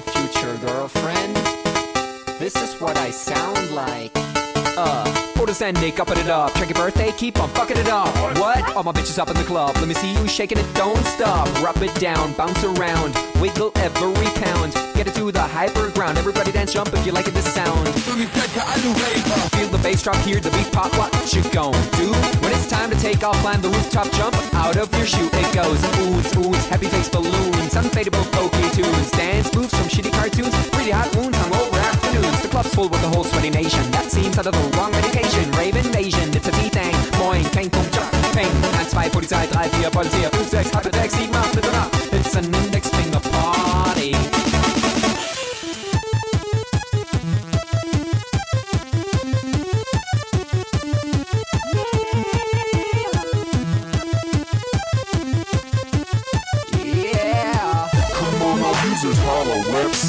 S12: My future girlfriend. This is what I sound like. Uh, orders ending, upping it up. Check your birthday, keep on fucking it up. What? All my bitches up in the club. Let me see you shaking it, don't stop. Rub it down, bounce around, wiggle every pound. Get it to the hyper ground. Everybody dance, jump if you like it, this sound. Feel the bass drop, hear the beat pop. What you gon' do? When it's time to take off, climb the rooftop, jump out of your shoe. It goes oohs, oohs, happy face balloons, unfadable pokey tunes, dance moves from shitty cartoons, pretty hot wounds hung over afternoons. The club's full with the whole sweaty nation. That seems out of the wrong medication. Rave invasion, it's a V-Thing. Moin, kein Punkt, Jump, Peng. 1, 2, Polizei, 3, 4, Polizei, 5, 6, halbe 6, 7, 8, bitte nach. It's an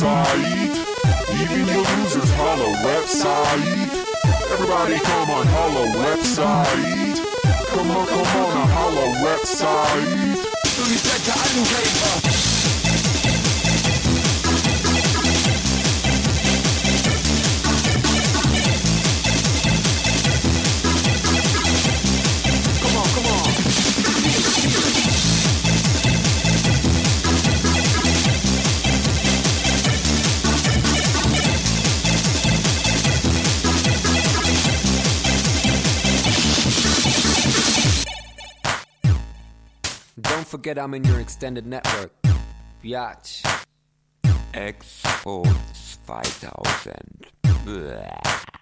S10: Even your losers holla website. Everybody come on, holla website. Come on, come on, holla website.
S12: Forget I'm in your extended network. Biatch.
S13: Expos 2000. Blah.